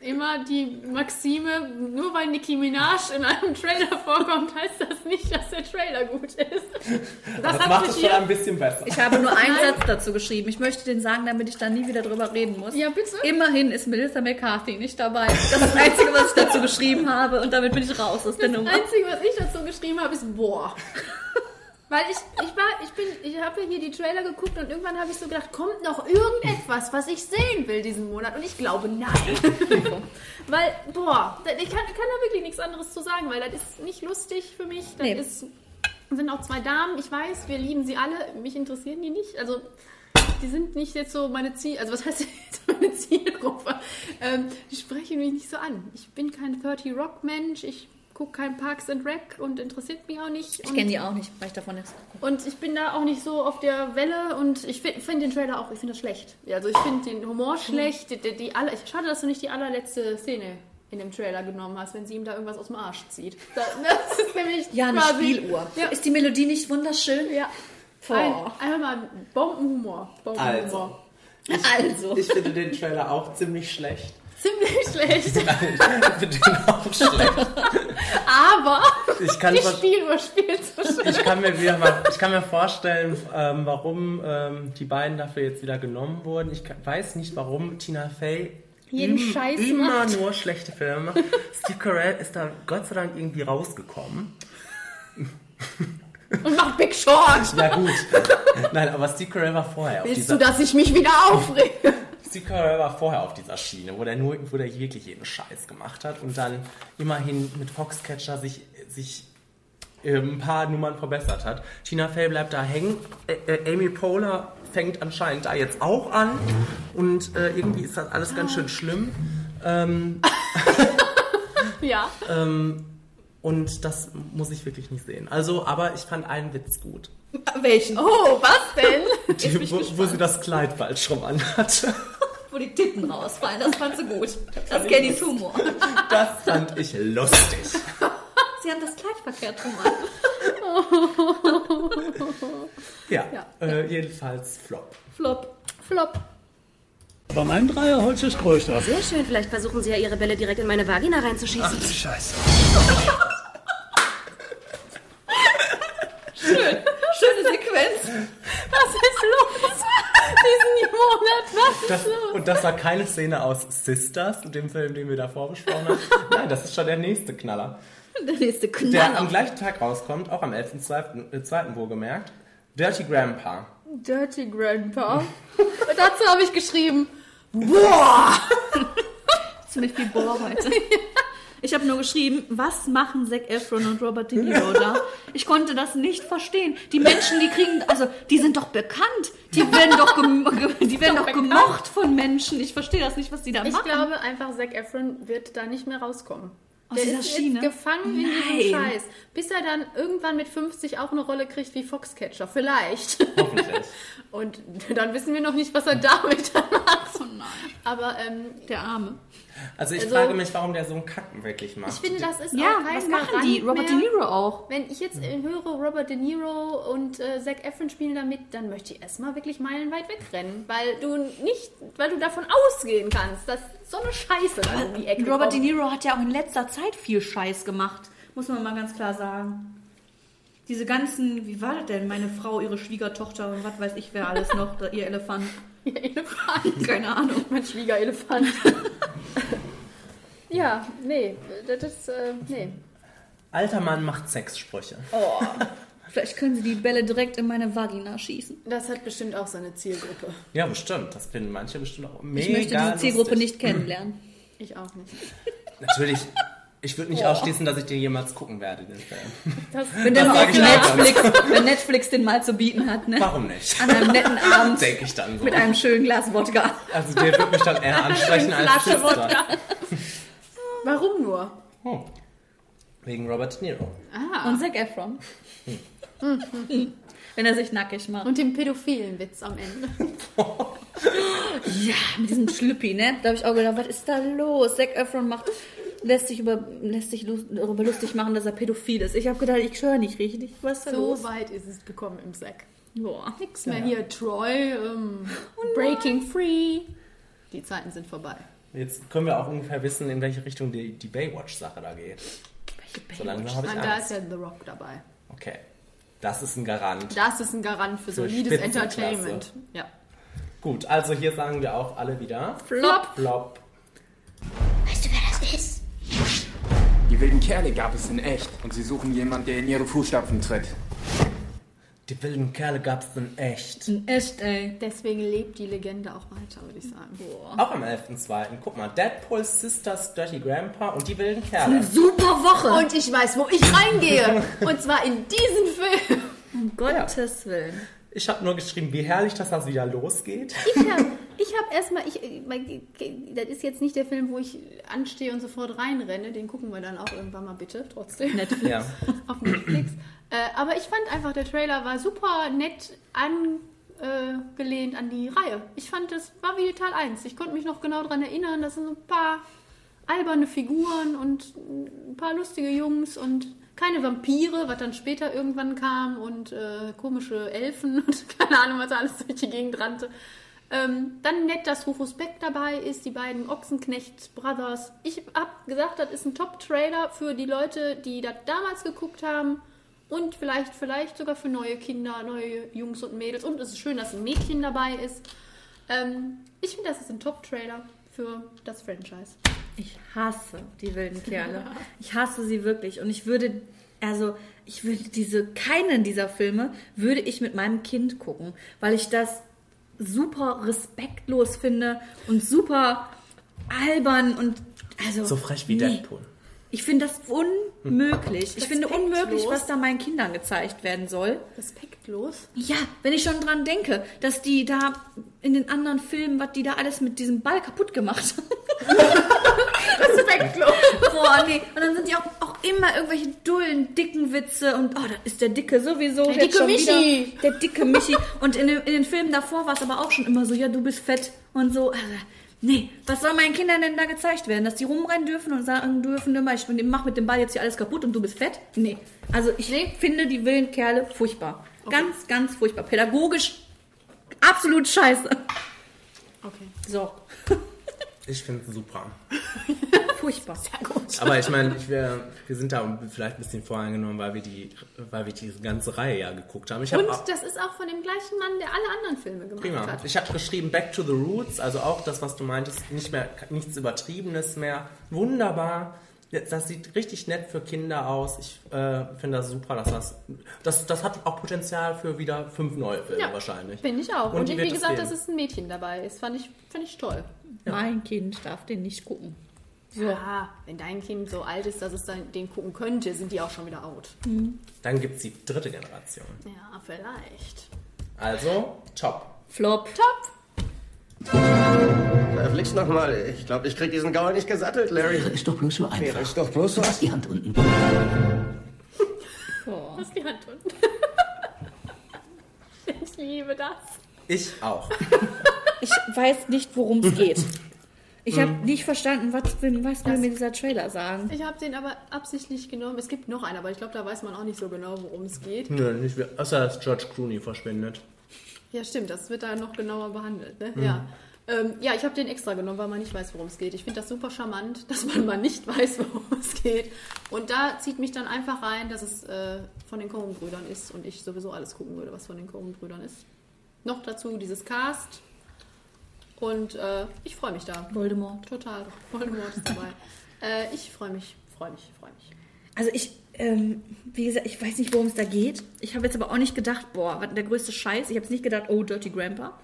immer die Maxime, nur weil Nicki Minaj in einem Trailer vorkommt, heißt das nicht, dass der Trailer gut ist.
das
hat
macht es schon
hier-
ein bisschen besser.
Ich habe nur einen
Nein.
Satz dazu geschrieben. Ich möchte den sagen, damit ich da nie wieder drüber reden muss.
Ja, bitte.
Immerhin ist Melissa McCarthy nicht dabei. Das ist das Einzige, was ich dazu geschrieben habe und damit bin ich raus aus der
Das
Nummer.
Einzige, was ich dazu geschrieben habe, ist boah. Weil ich, ich war, ich bin, ich habe ja hier die Trailer geguckt und irgendwann habe ich so gedacht, kommt noch irgendetwas, was ich sehen will diesen Monat? Und ich glaube, nein. weil, boah, ich kann, ich kann da wirklich nichts anderes zu sagen, weil das ist nicht lustig für mich. Das
Nee.
ist, sind auch zwei Damen, ich weiß, wir lieben sie alle, mich interessieren die nicht. Also, die sind nicht jetzt so meine Ziel, also was heißt jetzt meine Zielgruppe. Ähm, die sprechen mich nicht so an. Ich bin kein 30 Rock Mensch. Ich gucke kein Parks and Rec und interessiert mich auch nicht.
Ich kenne die auch nicht, weil ich davon nichts.
Und ich bin da auch nicht so auf der Welle und ich finde find den Trailer auch, ich finde das schlecht. Also ich finde den Humor schlecht. Die, die, die aller, schade, dass du nicht die allerletzte Szene in dem Trailer genommen hast, wenn sie ihm da irgendwas aus dem Arsch zieht. Da, das ist nämlich
Ja, eine
quasi-
Spieluhr.
Ja.
Ist die Melodie nicht wunderschön?
Ja. Ein, einfach mal Bombenhumor. Bombenhumor.
Also.
Ich finde den Trailer auch ziemlich schlecht.
Ziemlich schlecht.
Ich finde auch schlecht.
Aber
Ich kann
die Spieluhr spielt so schön.
Ich kann mir wieder mal, ich kann mir vorstellen, ähm, warum ähm, die beiden dafür jetzt wieder genommen wurden. Ich kann, weiß nicht, warum Tina Fey
Jeden
im-
Scheiß
immer
macht.
nur schlechte Filme macht. Steve Carell ist da Gott sei Dank irgendwie rausgekommen.
Und macht Big Short.
Ja gut. Nein, aber Steve Carell war vorher
Willst du, dass ich mich wieder aufrege?
Steve Carell war vorher auf dieser Schiene, wo der nur, wo der wirklich jeden Scheiß gemacht hat und dann immerhin mit Foxcatcher sich, sich äh, ein paar Nummern verbessert hat. Tina Fey bleibt da hängen. Ä- äh, Amy Poehler fängt anscheinend da jetzt auch an und äh, irgendwie ist das alles ganz schön schlimm. Ähm,
Ja.
ähm, und das muss ich wirklich nicht sehen. Also, aber ich fand einen Witz gut.
Welchen?
Oh, was denn?
Die, wo, wo sie das Kleid falsch rum anhatte.
Wo die Titten rausfallen, das fand sie gut. Das ist Kennys Humor.
Das fand ich lustig.
Sie haben das Kleid verkehrt rum an.
Ja,
Ja.
Äh, jedenfalls Flop.
Flop. Flop.
Aber mein Dreierholz ist größer.
Sehr schön, vielleicht versuchen Sie ja Ihre Bälle direkt in meine Vagina reinzuschießen.
du Scheiße.
Schöne Sequenz.
Was ist los? Diesen Monat, was
Das,
ist los?
und das war keine Szene aus Sisters, dem Film, den wir davor besprochen haben. Nein, das ist schon der nächste Knaller.
Der nächste
Der am
Knaller.
gleichen Tag rauskommt, auch am 11.2. äh, wohlgemerkt. Dirty Grandpa.
Dirty Grandpa. Und dazu habe ich geschrieben, boah!
Ziemlich viel Bohr heute. Ich habe nur geschrieben, was machen Zac Efron und Robert De Niro da? Ich konnte das nicht verstehen. Die Menschen, die kriegen, also die sind doch bekannt. Die werden doch, gem ge- die werden doch gemocht von Menschen. Ich verstehe das nicht, was die da
Ich
machen.
glaube einfach, Zac Efron wird da nicht mehr rauskommen.
Aus
Der
dieser
ist
Schiene?
gefangen in diesem
Nein.
Scheiß. Bis er dann irgendwann mit 50 auch eine Rolle kriegt wie Foxcatcher. Vielleicht.
Hoffentlich.
Und dann wissen wir noch nicht, was er damit dann macht. Aber ähm,
der Arme.
Also ich
Also-
frage mich, warum der so einen Kacken wirklich macht.
Ich finde, das ist
Ja,
auch kein
was machen die? Robert
mehr.
De Niro auch.
Wenn ich jetzt äh, höre, Robert De Niro und äh, Zac Efron spielen damit, dann möchte ich erstmal wirklich meilenweit wegrennen, weil du nicht, weil du davon ausgehen kannst, dass so eine Scheiße da um die Ecke
Robert De
kommt.
Niro hat ja auch in letzter Zeit viel Scheiß gemacht. Muss man mal ganz klar sagen. Diese ganzen, wie war das denn? Meine Frau, ihre Schwiegertochter und was weiß ich wer alles noch, ihr Elefant.
Ihr Elefant.
Keine Ahnung.
Mein Schwiegerelefant. ja, nee, das ist, äh, nee.
Alter Mann macht Sexsprüche.
Oh. Vielleicht können sie die Bälle direkt in meine Vagina schießen.
Das hat bestimmt auch seine Zielgruppe.
Ja, bestimmt. Das finden manche bestimmt auch mega
Ich möchte diese Zielgruppe
lustig.
nicht kennenlernen.
Ich auch nicht.
Natürlich. Ich würde nicht
Boah.
ausschließen, dass ich den jemals gucken werde, den Film.
Das,
Wenn der
Das auch
Netflix, wenn Netflix den mal zu bieten hat, ne?
Warum nicht?
An einem netten Abend.
Denke ich dann so.
Mit einem schönen Glas Wodka.
Also der wird mich dann eher ansprechen als
Flasche. Wodka. Warum nur?
Hm. Wegen Robert De Niro.
Ah.
Und Zac Efron. Wenn er sich nackig macht.
Und den pädophilen Witz am Ende.
Ja, mit diesem Schlüppi, ne? Da habe ich auch gedacht, was ist da los? Zac Efron macht, lässt sich, über, lässt sich darüber lustig machen, dass er pädophil ist. Ich habe gedacht, ich höre nicht richtig. Was ist da
So
los?
weit ist es gekommen im Sack.
Boah.
Nix mehr hier, Troy, ähm, Breaking Free. Die Zeiten sind vorbei.
Jetzt können wir auch ungefähr wissen, in welche Richtung die, die Baywatch-Sache da geht. So langsam habe ich
Nein, da ist
Angst.
ja The Rock dabei.
Okay. Das ist ein Garant.
Das ist ein Garant für
Für
solides. Entertainment. Ja.
Gut, also hier sagen wir auch alle wieder.
Flop.
Flop.
Weißt du, wer das ist?
Die wilden Kerle gab es in echt und sie suchen jemanden, der in ihre Fußstapfen tritt.
Die wilden Kerle gab es in echt.
In echt, ey.
Deswegen lebt die Legende auch weiter, würde ich sagen.
Auch am 11.2. Guck mal, Deadpool, Sisters, Dirty Grandpa und die wilden Kerle.
Super Woche.
Und ich weiß, wo ich reingehe. Und zwar in diesen Film.
Um Gottes Willen.
Ich habe nur geschrieben, wie herrlich, dass das wieder losgeht.
Ich habe ich habe erstmal, ich, äh, das ist jetzt nicht der Film, wo ich anstehe und sofort reinrenne. Den gucken wir dann auch irgendwann mal bitte, trotzdem.
Netflix.
Ja.
Auf Netflix. äh, aber ich fand einfach, der Trailer war super nett angelehnt an die Reihe. Ich fand, das war wie Teil 1. Ich konnte mich noch genau daran erinnern, das sind so ein paar alberne Figuren und ein paar lustige Jungs und keine Vampire, was dann später irgendwann kam und äh, komische Elfen und keine Ahnung, was da alles durch die Gegend rannte. Ähm, dann nett, dass Rufus Beck dabei ist, die beiden Ochsenknecht Brothers. Ich hab gesagt, das ist ein Top-Trailer für die Leute, die das damals geguckt haben und vielleicht, vielleicht sogar für neue Kinder, neue Jungs und Mädels. Und es ist schön, dass ein Mädchen dabei ist. Ähm, ich finde, das ist ein Top-Trailer für das Franchise.
Ich hasse die wilden Kerle. Ich hasse sie wirklich. Und ich würde, also, ich würde diese, keinen dieser Filme würde ich mit meinem Kind gucken, weil ich das super respektlos finde und super albern und, also.
So frech wie
nee.
Deadpool.
Ich finde das unmöglich. Ich finde unmöglich, was da meinen Kindern gezeigt werden soll.
Respektlos?
Ja, wenn ich schon dran denke, dass die da in den anderen Filmen, was die da alles mit diesem Ball kaputt gemacht haben.
Respektlos.
Boah, nee. Und dann sind die auch, auch immer irgendwelche dullen, dicken Witze und oh, da ist der Dicke sowieso.
Der dicke
schon
Michi.
Wieder, der dicke Michi. Und in, den- in den Filmen davor war es aber auch schon immer so, ja, du bist fett und so. Also, nee, was soll meinen Kindern denn da gezeigt werden? Dass die rumrennen dürfen und sagen dürfen, ich mach mit dem Ball jetzt hier alles kaputt und du bist fett? Nee. Also ich finde die wilden Kerle furchtbar. Ganz, ganz furchtbar. Pädagogisch absolut scheiße.
Okay.
So,
Ich finde es super.
furchtbar. Sehr gut.
Aber ich meine, ich wär, wir sind da vielleicht ein bisschen voreingenommen, weil wir die, weil wir diese ganze Reihe ja geguckt haben. Ich
Und das ist auch von dem gleichen Mann, der alle anderen Filme gemacht
Prima.
hat.
Ich habe geschrieben Back to the Roots, also auch das, was du meintest, nicht mehr nichts Übertriebenes mehr. Wunderbar. Das sieht richtig nett für Kinder aus. Ich äh, finde das super, dass das, das. Das hat auch Potenzial für wieder fünf neue Filme
Ja,
wahrscheinlich.
Finde ich auch.
Und
Und, wie gesagt, dass es ein Mädchen dabei ist, fand ich, fand ich toll.
Mein Kind darf den nicht gucken.
Ja, wenn dein Kind so alt ist, dass es dann den gucken könnte, sind die auch schon wieder out.
Dann gibt es die dritte Generation.
Ja, vielleicht.
Also, top.
Flop.
Top!
Verflixt nochmal. Ich glaube, ich krieg diesen Gaul nicht gesattelt, Larry.
Ist doch bloß so einfach.
Wäre ich doch bloß so.
Lass die Hand unten.
Oh.
Lass die Hand unten. ich liebe das.
Ich auch.
Ich weiß nicht, worum es geht. Ich habe nicht verstanden, was will, was will mir dieser Trailer sagen.
Ich habe den aber absichtlich genommen. Es gibt noch einen, aber ich glaube, da weiß man auch nicht so genau, worum es geht.
Nö, nicht wir. Außer dass George Clooney verschwindet.
Ja, stimmt, das wird da noch genauer behandelt. Ne?
Mhm.
Ja. Ähm, ja, ich habe den extra genommen, weil man nicht weiß, worum es geht. Ich finde das super charmant, dass man mal nicht weiß, worum es geht. Und da zieht mich dann einfach rein, dass es äh, von den Coen-Brüdern ist und ich sowieso alles gucken würde, was von den Coen-Brüdern ist. Noch dazu dieses Cast. Und äh, ich freue mich da.
Voldemort.
Total. Voldemort ist dabei. äh, ich freue mich, freue mich, freue mich.
Also ich, ähm, wie gesagt, ich weiß nicht, worum es da geht. Ich habe jetzt aber auch nicht gedacht, boah, was der größte Scheiß. Ich habe jetzt nicht gedacht, oh, Dirty Grandpa.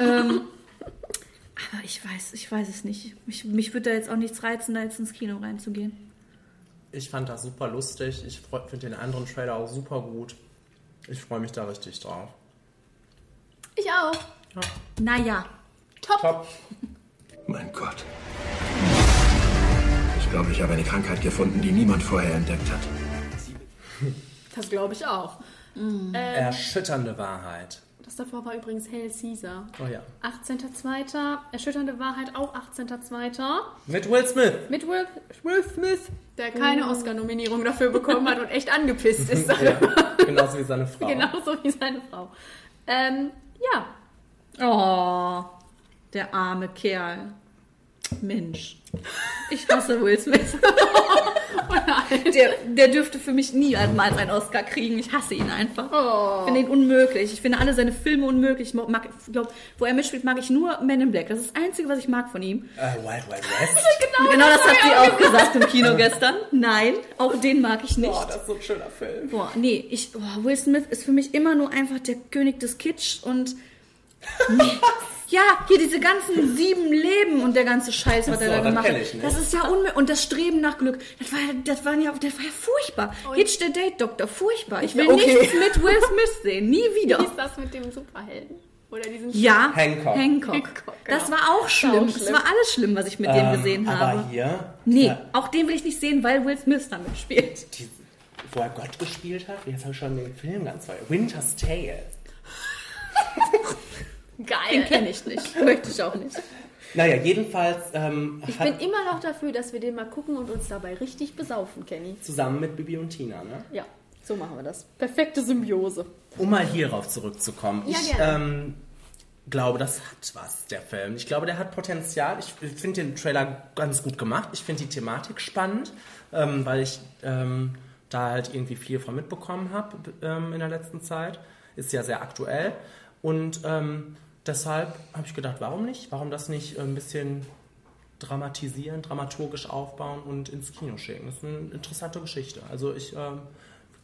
ähm, aber ich weiß, ich weiß es nicht. Mich, mich würde da jetzt auch nichts reizen, da jetzt ins Kino reinzugehen.
Ich fand das super lustig. Ich finde den anderen Trailer auch super gut. Ich freue mich da richtig drauf.
Ich auch.
Naja.
Top.
Top.
Mein Gott. Ich glaube, ich habe eine Krankheit gefunden, die niemand vorher entdeckt hat.
Das glaube ich auch. Ähm,
Erschütternde Wahrheit.
das davor war übrigens Hail Caesar.
Oh ja.
18.02. Erschütternde Wahrheit auch 18.02.
Mit Will Smith.
Mit Will, Will Smith, der keine Oscar-Nominierung dafür bekommen hat und echt angepisst ist.
Ja, genauso wie seine Frau.
Genauso wie seine Frau. Ähm, ja.
Oh, der arme Kerl. Mensch. Ich hasse Will Smith. der, der dürfte für mich niemals einen Oscar kriegen. Ich hasse ihn einfach. Ich finde ihn unmöglich. Ich finde alle seine Filme unmöglich. Ich mag, ich glaub, wo er mitspielt, mag ich nur Men in Black. Das ist das Einzige, was ich mag von ihm.
Äh, Wild Wild West.
Genau,
Genau das hat
hab
sie
ich
auch gesagt im Kino gestern. Nein, auch den mag ich nicht.
Boah, das ist so ein schöner Film.
Boah, nee, ich, boah, Will Smith ist für mich immer nur einfach der König des Kitsch und. Nee. Ja, hier diese ganzen sieben Leben und der ganze Scheiß, was
so,
er da
das
gemacht hat.
ich.
Das ist ja unmöglich. Und das Streben nach Glück, das war, ja- das war, ja, das war ja furchtbar. Hitch der Date Doktor, furchtbar. Ich will
Okay.
nichts mit Will Smith sehen, nie
Wie
wieder.
ist das mit dem Superhelden? Oder diesen
Ja,
Hancock.
Hancock. Das
genau.
war auch
War
schlimm.
auch
Es
schlimm.
war alles schlimm, was ich mit dem
Ähm,
gesehen
aber
habe.
hier,
Nee,
Ja.
auch den will ich nicht sehen, weil Will Smith damit spielt.
die, wo er Gott gespielt hat, jetzt habe ich schon den Film ganz weit. Winter's Tale.
Geil.
Den kenne ich nicht. Möchte ich auch nicht.
Naja, jedenfalls ähm,
Ich bin immer noch dafür, dass wir den mal gucken und uns dabei richtig besaufen, Kenny.
zusammen mit Bibi und Tina, ne?
Ja, so machen wir das. Perfekte Symbiose.
Um mal hierauf zurückzukommen.
Ja,
ich
gerne.
ähm, glaube, das hat was, der Film. Ich glaube, der hat Potenzial. Ich finde den Trailer ganz gut gemacht. Ich finde die Thematik spannend, ähm, weil ich ähm, da halt irgendwie viel von mitbekommen habe ähm, in der letzten Zeit. Ist ja sehr aktuell. Und ähm, deshalb habe ich gedacht, warum nicht? Warum das nicht ein bisschen dramatisieren, dramaturgisch aufbauen und ins Kino schicken? Das ist eine interessante Geschichte. Also ich, ähm,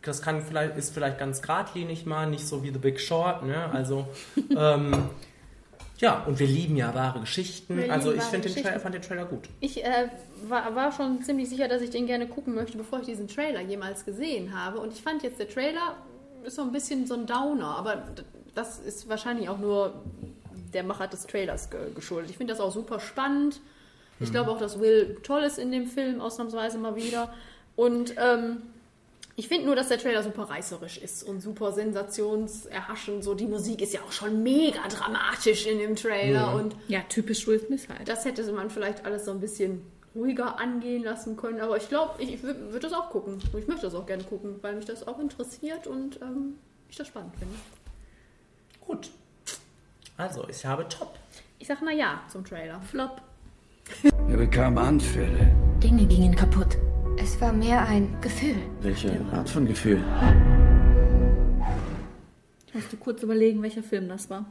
das kann vielleicht, ist vielleicht ganz geradlinig mal, nicht so wie The Big Short, ne? Also ähm, ja, und wir lieben ja wahre Geschichten.
Wir
also ich den. Trailer, fand den Trailer gut.
Ich äh, war, war schon ziemlich sicher, dass ich den gerne gucken möchte, bevor ich diesen Trailer jemals gesehen habe. Und ich fand jetzt, der Trailer ist so ein bisschen so ein Downer, aber das ist wahrscheinlich auch nur der Macher des Trailers ge geschuldet. Ich finde das auch super spannend. Ich
Mhm.
glaube auch, dass Will toll ist in dem Film, ausnahmsweise mal wieder. Und ähm, ich finde nur, dass der Trailer super reißerisch ist und super sensationserhaschend. So, die Musik ist ja auch schon mega dramatisch in dem Trailer.
Mhm.
Und
Ja, typisch Will Smith halt.
das hätte man vielleicht alles so ein bisschen ruhiger angehen lassen können. Aber ich glaube, ich würde das auch gucken. Ich möchte das auch gerne gucken, weil mich das auch interessiert und ähm, ich das spannend finde.
Gut. Also, ich habe Top.
Ich sag mal ja zum Trailer.
Flop.
Er bekam Anfälle.
Dinge gingen kaputt. Es war mehr ein Gefühl.
Welche Art von Gefühl?
Ich musste kurz überlegen, welcher Film das war.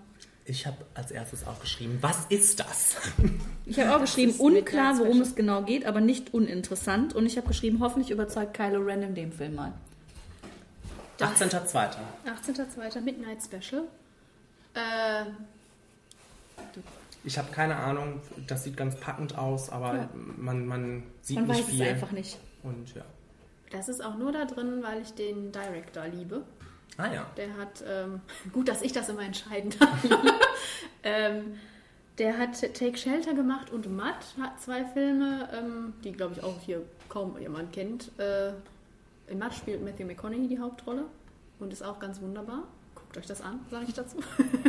Ich habe als erstes aufgeschrieben, was ist das?
Ich habe auch geschrieben,
ist
unklar, worum es genau geht, aber nicht uninteressant. Und ich habe geschrieben, hoffentlich überzeugt Kylo Ren in dem Film mal.
18.02.
18.02. Midnight Special. Äh,
Ich habe keine Ahnung, das sieht ganz packend aus, aber
Ja.
man, man sieht
Man
nicht
weiß es
viel.
einfach nicht.
Und ja.
das ist auch nur da drin, weil ich den Director liebe.
Ah ja.
Der hat, ähm, gut, dass ich das immer entscheiden darf. ähm, der hat Take Shelter gemacht und Matt hat zwei Filme, ähm, die glaube ich auch hier kaum jemand kennt. Äh, in Matt spielt Matthew McConaughey die Hauptrolle und ist auch ganz wunderbar. Guckt euch das an, sage ich dazu.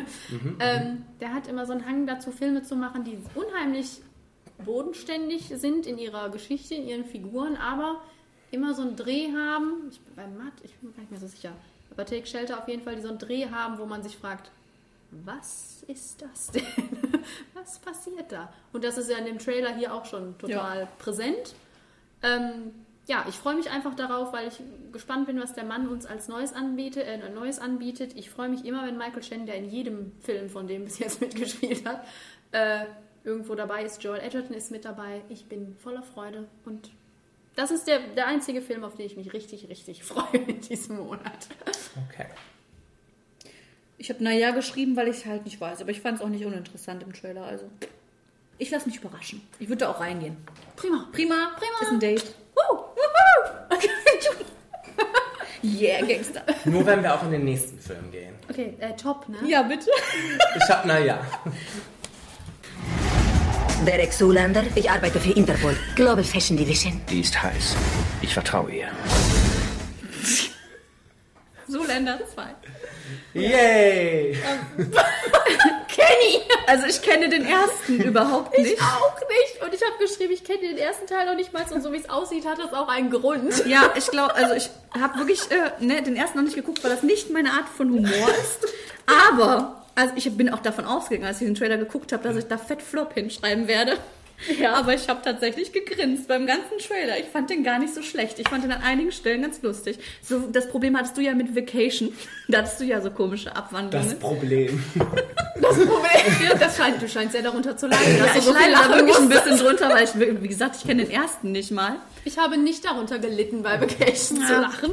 ähm, der hat immer so einen Hang dazu, Filme zu machen, die unheimlich bodenständig sind in ihrer Geschichte, in ihren Figuren, aber immer so einen Dreh haben. Ich, bei Matt, ich bin mir gar nicht mehr so sicher. Aber Take Shelter auf jeden Fall, die so einen Dreh haben, wo man sich fragt, was ist das denn? was passiert da? Und das ist ja in dem Trailer hier auch schon total präsent. Ähm, ja, ich freue mich einfach darauf, weil ich gespannt bin, was der Mann uns als Neues anbietet. Äh, Neues anbietet. Ich freue mich immer, wenn Michael Shannon, der in jedem Film von dem bis jetzt mitgespielt hat, äh, irgendwo dabei ist. Joel Edgerton ist mit dabei. Ich bin voller Freude und das ist der, der einzige Film, auf den ich mich richtig, richtig freue in diesem Monat.
Okay.
Ich habe naja geschrieben, weil ich es halt nicht weiß. Aber ich fand es auch nicht uninteressant im Trailer. Also ich lasse mich überraschen. Ich würde da auch reingehen.
Prima.
Prima.
Prima.
Ist ein Date.
Woo!
Yeah, Gangster.
Nur wenn wir auch in den nächsten Film gehen.
Okay, äh, top, ne?
Ja, bitte.
Ich habe, naja.
Derek Zulander, ich arbeite für Interpol.
Global Fashion Division.
Die ist heiß. Ich vertraue ihr.
Zoolander 2.
Yay!
Kenny! Also ich kenne den ersten überhaupt nicht.
Ich auch nicht. Und ich habe geschrieben, ich kenne den ersten Teil noch nicht mal. Und so wie es aussieht, hat das auch einen Grund.
Ja, ich glaube, also ich habe wirklich äh, ne, den ersten noch nicht geguckt, weil das nicht meine Art von Humor ist. Aber, also ich bin auch davon ausgegangen, als ich den Trailer geguckt habe, dass ich da Fett Flop hinschreiben werde. Ja. Aber ich habe tatsächlich gegrinst beim ganzen Trailer. Ich fand den gar nicht so schlecht. Ich fand den an einigen Stellen ganz lustig. So, das Problem hattest du ja mit Vacation. Da hattest du ja so komische Abwandlungen.
Das Problem.
Das Problem. Das scheint, du scheinst ja darunter zu leiden.
ja, ich
so
leide da wirklich ein bisschen drunter, weil ich, wie gesagt, ich kenne den ersten nicht mal.
Ich habe nicht darunter gelitten, bei Vacation zu
Ja.
lachen.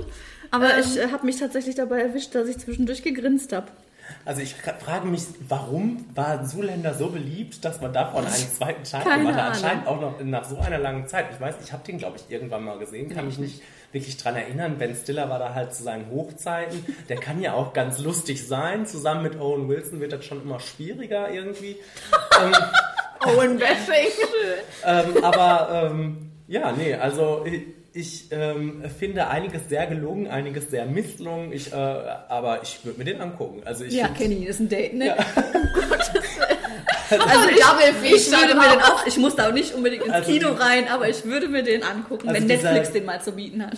Aber
Ähm,
ich äh, habe mich tatsächlich dabei erwischt, dass ich zwischendurch gegrinst habe.
Also ich fra- frage mich, warum war Zuländer so beliebt, dass man davon einen zweiten Teil gemacht hat? Anscheinend auch noch nach so einer langen Zeit. Ich weiß, ich habe den, glaube ich, irgendwann mal gesehen, kann mich nicht wirklich dran erinnern. Ben Stiller war da halt zu seinen Hochzeiten. Der kann ja auch ganz lustig sein. Zusammen mit Owen Wilson wird das schon immer schwieriger irgendwie. ähm,
Owen Bashing.
ähm, aber ähm, ja, nee, also ich, ich ähm, finde einiges sehr gelungen, einiges sehr misslungen. Ich, äh, aber ich würde mir den angucken. Also ich
Ja,
find's-
Kenny, ist ein Date, ne?
Ja.
Also ich,
Double
ich würde mir den auch, ich muss da auch nicht unbedingt ins
Also
Kino rein, aber ich würde mir den angucken,
Also
wenn
dieser-
Netflix den mal zu bieten hat.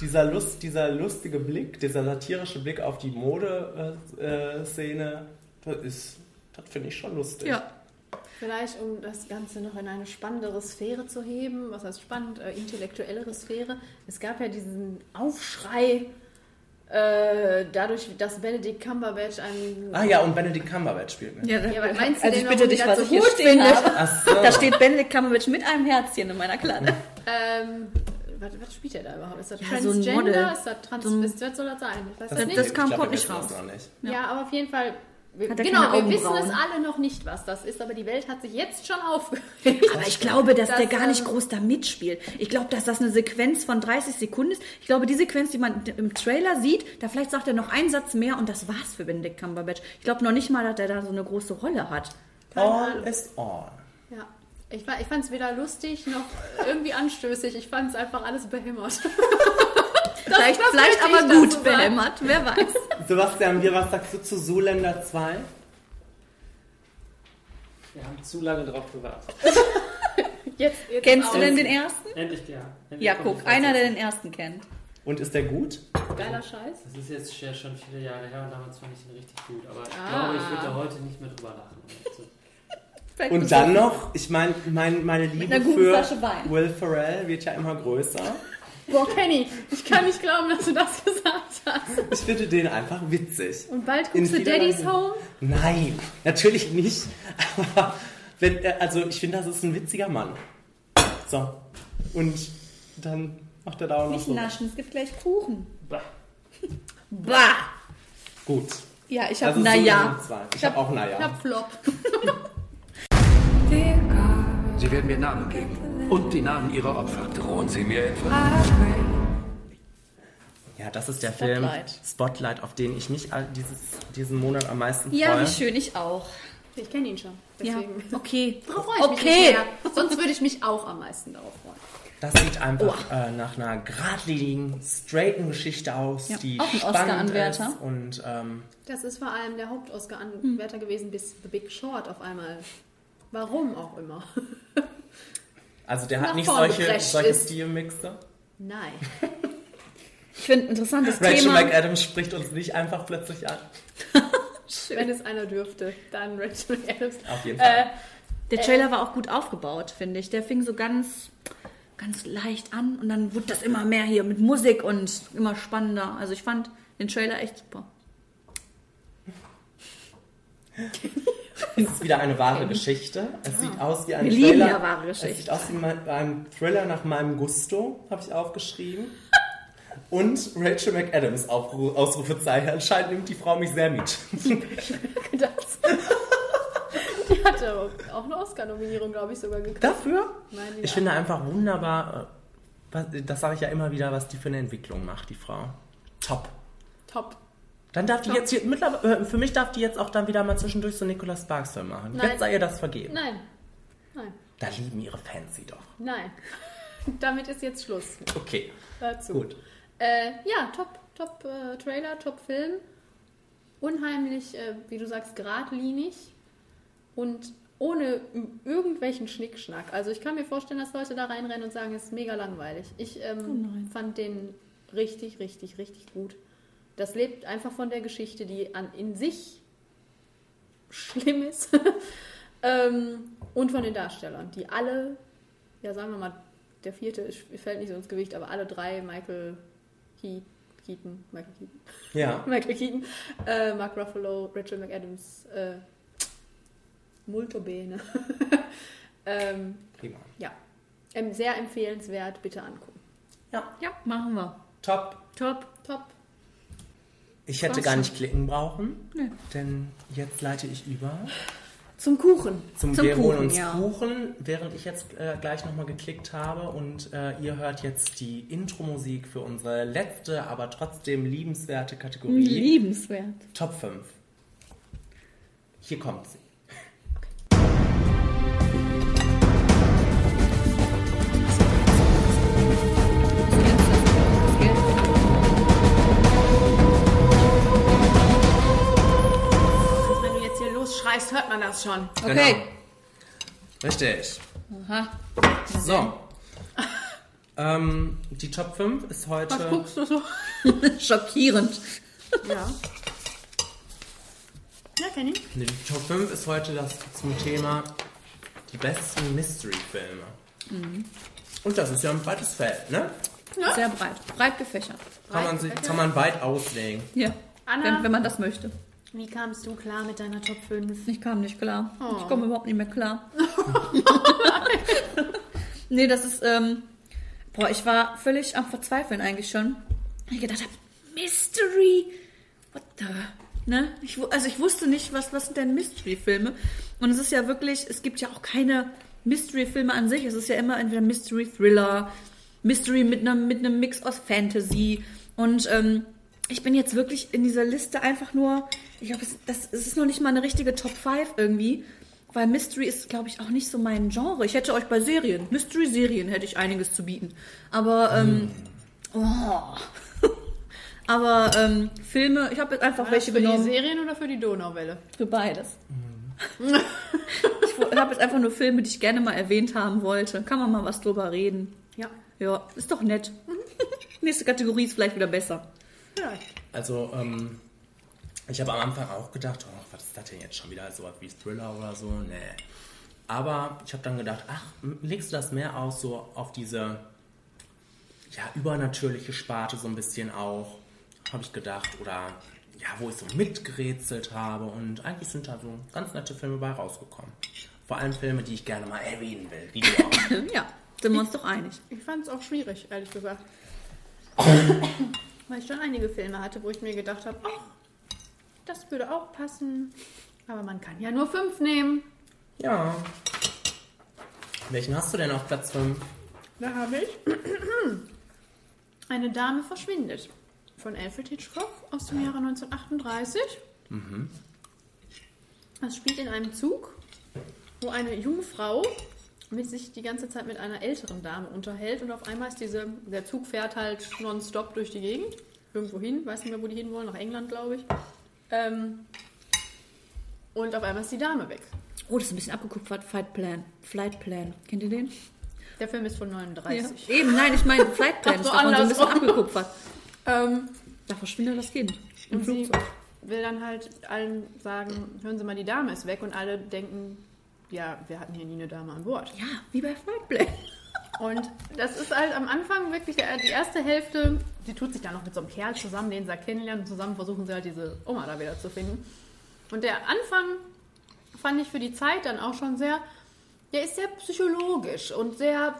dieser, Lust, dieser lustige Blick, dieser satirische Blick auf die Mode-Szene, äh, Szene, das ist, das finde ich schon lustig.
Ja.
Vielleicht, um das Ganze noch in eine spannendere Sphäre zu heben, was heißt spannend, äh, intellektuellere Sphäre. Es gab ja diesen Aufschrei, äh, dadurch, dass Benedict Cumberbatch ein...
Ah ja, und Benedict Cumberbatch spielt mit.
Ja,
Ja, aber meinst du
also
den
ich bitte
noch,
dich, was
das
ich hier stehen.
Ach so.
Da steht Benedict Cumberbatch mit einem Herzchen in meiner Kladde.
Ähm, was, was spielt er da überhaupt? Ist das
Ja, so ein
Transgender?
Model.
ist das Trans...
So ein-
was soll das sein? Ich weiß
Das-
das nicht.
das kam-
Ich glaub,
kommt nicht raus.
nicht.
Ja, aber auf jeden Fall. Wir,
Hat
genau, wir wissen es alle noch nicht, was das ist, aber die Welt hat sich jetzt schon aufgeregt.
Aber ich glaube, dass
Das,
der gar nicht
ähm,
groß da mitspielt. Ich glaube, dass das eine Sequenz von 30 Sekunden ist. Ich glaube, die Sequenz, die man im Trailer sieht, da vielleicht sagt er noch einen Satz mehr und das war's für Benedict Cumberbatch. Ich glaube noch nicht mal, dass er da so eine große Rolle hat.
All is all.
Ja. Ich, ich fand es weder lustig noch irgendwie anstößig. Ich fand es einfach alles behämmert.
vielleicht
das
vielleicht
ich
aber gut behämmert, wer weiß.
Sebastian, wir, was sagst du zu Zuländer 2?
Wir haben zu lange drauf gewartet.
Jetzt, jetzt
Kennst du denn den ersten?
Endlich, ja. Endlich
Ja, guck, einer, der den ersten kennt.
Und ist der gut?
Geiler Scheiß.
Das ist jetzt schon viele Jahre her und damals fand ich ihn richtig gut. Aber ich
Ah.
glaube, ich würde da heute nicht mehr drüber lachen.
Und dann noch, ich meine, mein, meine Liebe für. Will Ferrell wird ja immer größer.
Boah, Kenny, ich kann nicht glauben, dass du das gesagt hast.
Ich finde den einfach witzig.
Und bald
In
guckst du
vielerlei
Daddy's. Home?
Nein, natürlich nicht. Aber wenn, äh, also ich finde, das ist ein witziger Mann. So. Und dann macht er da auch noch
Nicht
so.
naschen, es gibt gleich Kuchen.
Bah.
Bah!
Gut.
Ja, ich habe
Also
Naja.
Zwei. Ich habe auch
Ich
Naja.
hab Flop.
Sie werden mir Namen geben. Und die Namen Ihrer Opfer. Drohen Sie mir etwa?
Ja, das ist der
Spotlight.
Film Spotlight, auf den ich mich all- dieses, diesen Monat am meisten freue.
Ja, wie schön, ich auch.
Ich kenne ihn schon.
Ja,
Deswegen.
okay.
Darauf freue ich mich
Okay.
nicht mehr. Sonst würde ich mich auch am meisten darauf freuen.
Das sieht einfach äh, nach einer geradlinigen, straighten Geschichte aus,
Ja,
die
auch ein
spannend
Oscar-Anwärter.
ist und ähm,
Das ist vor allem der Haupt-Oscar-Anwärter gewesen, bis The Big Short auf einmal. Warum auch immer.
also der hat nicht solche, solche. Stilmixe.
Nein.
Ich finde ein interessantes
Rachel
Thema.
McAdams spricht uns nicht einfach plötzlich an.
Wenn es einer dürfte, dann Rachel Adams.
Auf jeden
Äh,
Fall.
Der Trailer war auch gut aufgebaut, finde ich. Der fing so ganz, ganz leicht an und dann wurde das immer mehr hier mit Musik und immer spannender. Also ich fand den Trailer echt super.
Es ist wieder eine wahre Geschichte. Es sieht aus wie ein
Wir lieben
Thriller.
ja wahre
Es sieht aus wie mein- ein Thriller nach meinem Gusto, habe ich aufgeschrieben. Und Rachel McAdams, Aufru Ausrufezeichen. Anscheinend nimmt die Frau mich sehr mit.
das. Die hatte auch eine Oscar-Nominierung, glaube ich, sogar gekriegt.
Dafür?
Meine
Ich finde einfach wunderbar, äh, das sage ich ja immer wieder, was die für eine Entwicklung macht, die Frau. Top.
Top.
Dann darf die jetzt hier, mittlerweile, äh, für mich darf die jetzt auch dann wieder mal zwischendurch so Nicolas Sparks Film machen.
Nein.
Jetzt sei ihr das vergeben.
Nein. Nein.
Da lieben ihre Fans sie doch.
Nein. Damit ist jetzt Schluss.
Okay.
Dazu.
Gut.
Äh, ja, top, top äh, Trailer, top Film. Unheimlich, äh, wie du sagst, geradlinig und ohne irgendwelchen Schnickschnack. Also ich kann mir vorstellen, dass Leute da reinrennen und sagen, es ist mega langweilig. Ich ähm, fand den richtig, richtig, richtig gut. Das lebt einfach von der Geschichte, die an, in sich schlimm ist. ähm, und von den Darstellern, die alle, ja sagen wir mal, der vierte ist- fällt nicht so ins Gewicht, aber alle drei, Michael Ke- Keaton, Michael Keaton,
Ja.
Michael Keaton, äh, Mark Ruffalo, Rachel McAdams, äh, Molto bene. ähm,
Prima.
ja, ähm, sehr empfehlenswert, bitte angucken.
Ja.
Ja, machen wir.
Top.
Top.
Top.
Ich hätte gar nicht klicken brauchen,
Nee.
denn jetzt leite ich über
Zum Kuchen.
zum,
Zum
Wir holen uns
ja.
Kuchen, während ich jetzt äh, gleich nochmal geklickt habe und äh, ihr hört jetzt die Intro-Musik für unsere letzte, aber trotzdem liebenswerte Kategorie.
Liebenswert.
Top 5. Hier kommt sie.
Losschreist, hört man das schon.
Genau. Richtig.
Aha.
So. ähm, die Top 5 ist heute.
Was guckst du so?
Schockierend.
Ja. Ja, kenn ich.
Nee, Die Top 5 ist heute das zum Thema die besten Mystery-Filme.
Mhm.
Und das ist ja ein breites Feld, ne?
Sehr breit. Breit gefächert.
Kann man, sich, kann man weit auslegen.
Ja.
Anna?
Wenn, wenn man das möchte.
Wie kamst du klar mit deiner Top 5?
Ich kam nicht klar.
Oh.
Ich komme überhaupt nicht mehr klar. nee, das ist, ähm, boah, ich war völlig am Verzweifeln eigentlich schon. Ich gedacht habe, Mystery, what the, ne? Ich, also ich wusste nicht, was, was sind denn Mystery-Filme? Und es ist ja wirklich, es gibt ja auch keine Mystery-Filme an sich. Es ist ja immer entweder Mystery-Thriller, Mystery mit einem, mit einem Mix aus Fantasy. Und ähm, ich bin jetzt wirklich in dieser Liste einfach nur, ich glaube, es, das- es ist noch nicht mal eine richtige Top 5 irgendwie. Weil Mystery ist, glaube ich, auch nicht so mein Genre. Ich hätte euch bei Serien, Mystery-Serien hätte ich einiges zu bieten. Aber, ähm, oh. Aber ähm, Filme, ich habe jetzt einfach
War das
welche
für
genommen.
die Serien oder für die Donauwelle?
Für beides. ich habe jetzt einfach nur Filme, die ich gerne mal erwähnt haben wollte. Kann man mal was drüber reden.
Ja.
Ja, ist doch nett. Nächste Kategorie ist vielleicht wieder besser.
Also, ähm, ich habe am Anfang auch gedacht, oh, was ist das denn jetzt schon wieder? So was wie Thriller oder so? Nee. Aber ich habe dann gedacht, ach, legst du das mehr aus, so auf diese ja, übernatürliche Sparte so ein bisschen auch, habe ich gedacht. Oder ja, wo ich so mitgerätselt habe. Und eigentlich sind da so ganz nette Filme bei rausgekommen. Vor allem Filme, die ich gerne mal erwähnen will. Wie du auch.
ja, sind wir uns doch einig.
Ich fand es auch schwierig, ehrlich gesagt. Weil ich schon einige Filme hatte, wo ich mir gedacht habe, oh, das würde auch passen. Aber man kann ja nur fünf nehmen.
Ja. Welchen hast du denn auf Platz 5?
Da habe ich Eine Dame verschwindet von Alfred Hitchcock aus dem Jahre 1938.
Mhm.
Das spielt in einem Zug, wo eine junge Frau mit sich die ganze Zeit mit einer älteren Dame unterhält und auf einmal ist diese, der Zug fährt halt nonstop durch die Gegend, irgendwo hin, weiß nicht mehr, wo die hinwollen, nach England, glaube ich. Ähm, und auf einmal ist die Dame weg.
Oh, das ist ein bisschen abgekupfert. Flight Plan. Flight Plan. Kennt ihr den?
Der Film ist von 39.
Ja. Eben, nein, ich meine Flight Plan. Ist
so,
davon so ein bisschen abgekupfert.
Ähm,
da verschwindet das Kind. Im
Und sie
Flugzeug.
will dann halt allen sagen, hören Sie mal, die Dame ist weg. Und alle denken, ja, wir hatten hier nie eine Dame an Bord.
Ja, wie bei Flightplay.
Und das ist halt am Anfang wirklich der, die erste Hälfte, sie tut sich dann noch mit so einem Kerl zusammen, den sie da kennenlernen. Und zusammen versuchen sie halt diese Oma da wieder zu finden. Und der Anfang fand ich für die Zeit dann auch schon sehr, der ist sehr psychologisch und sehr,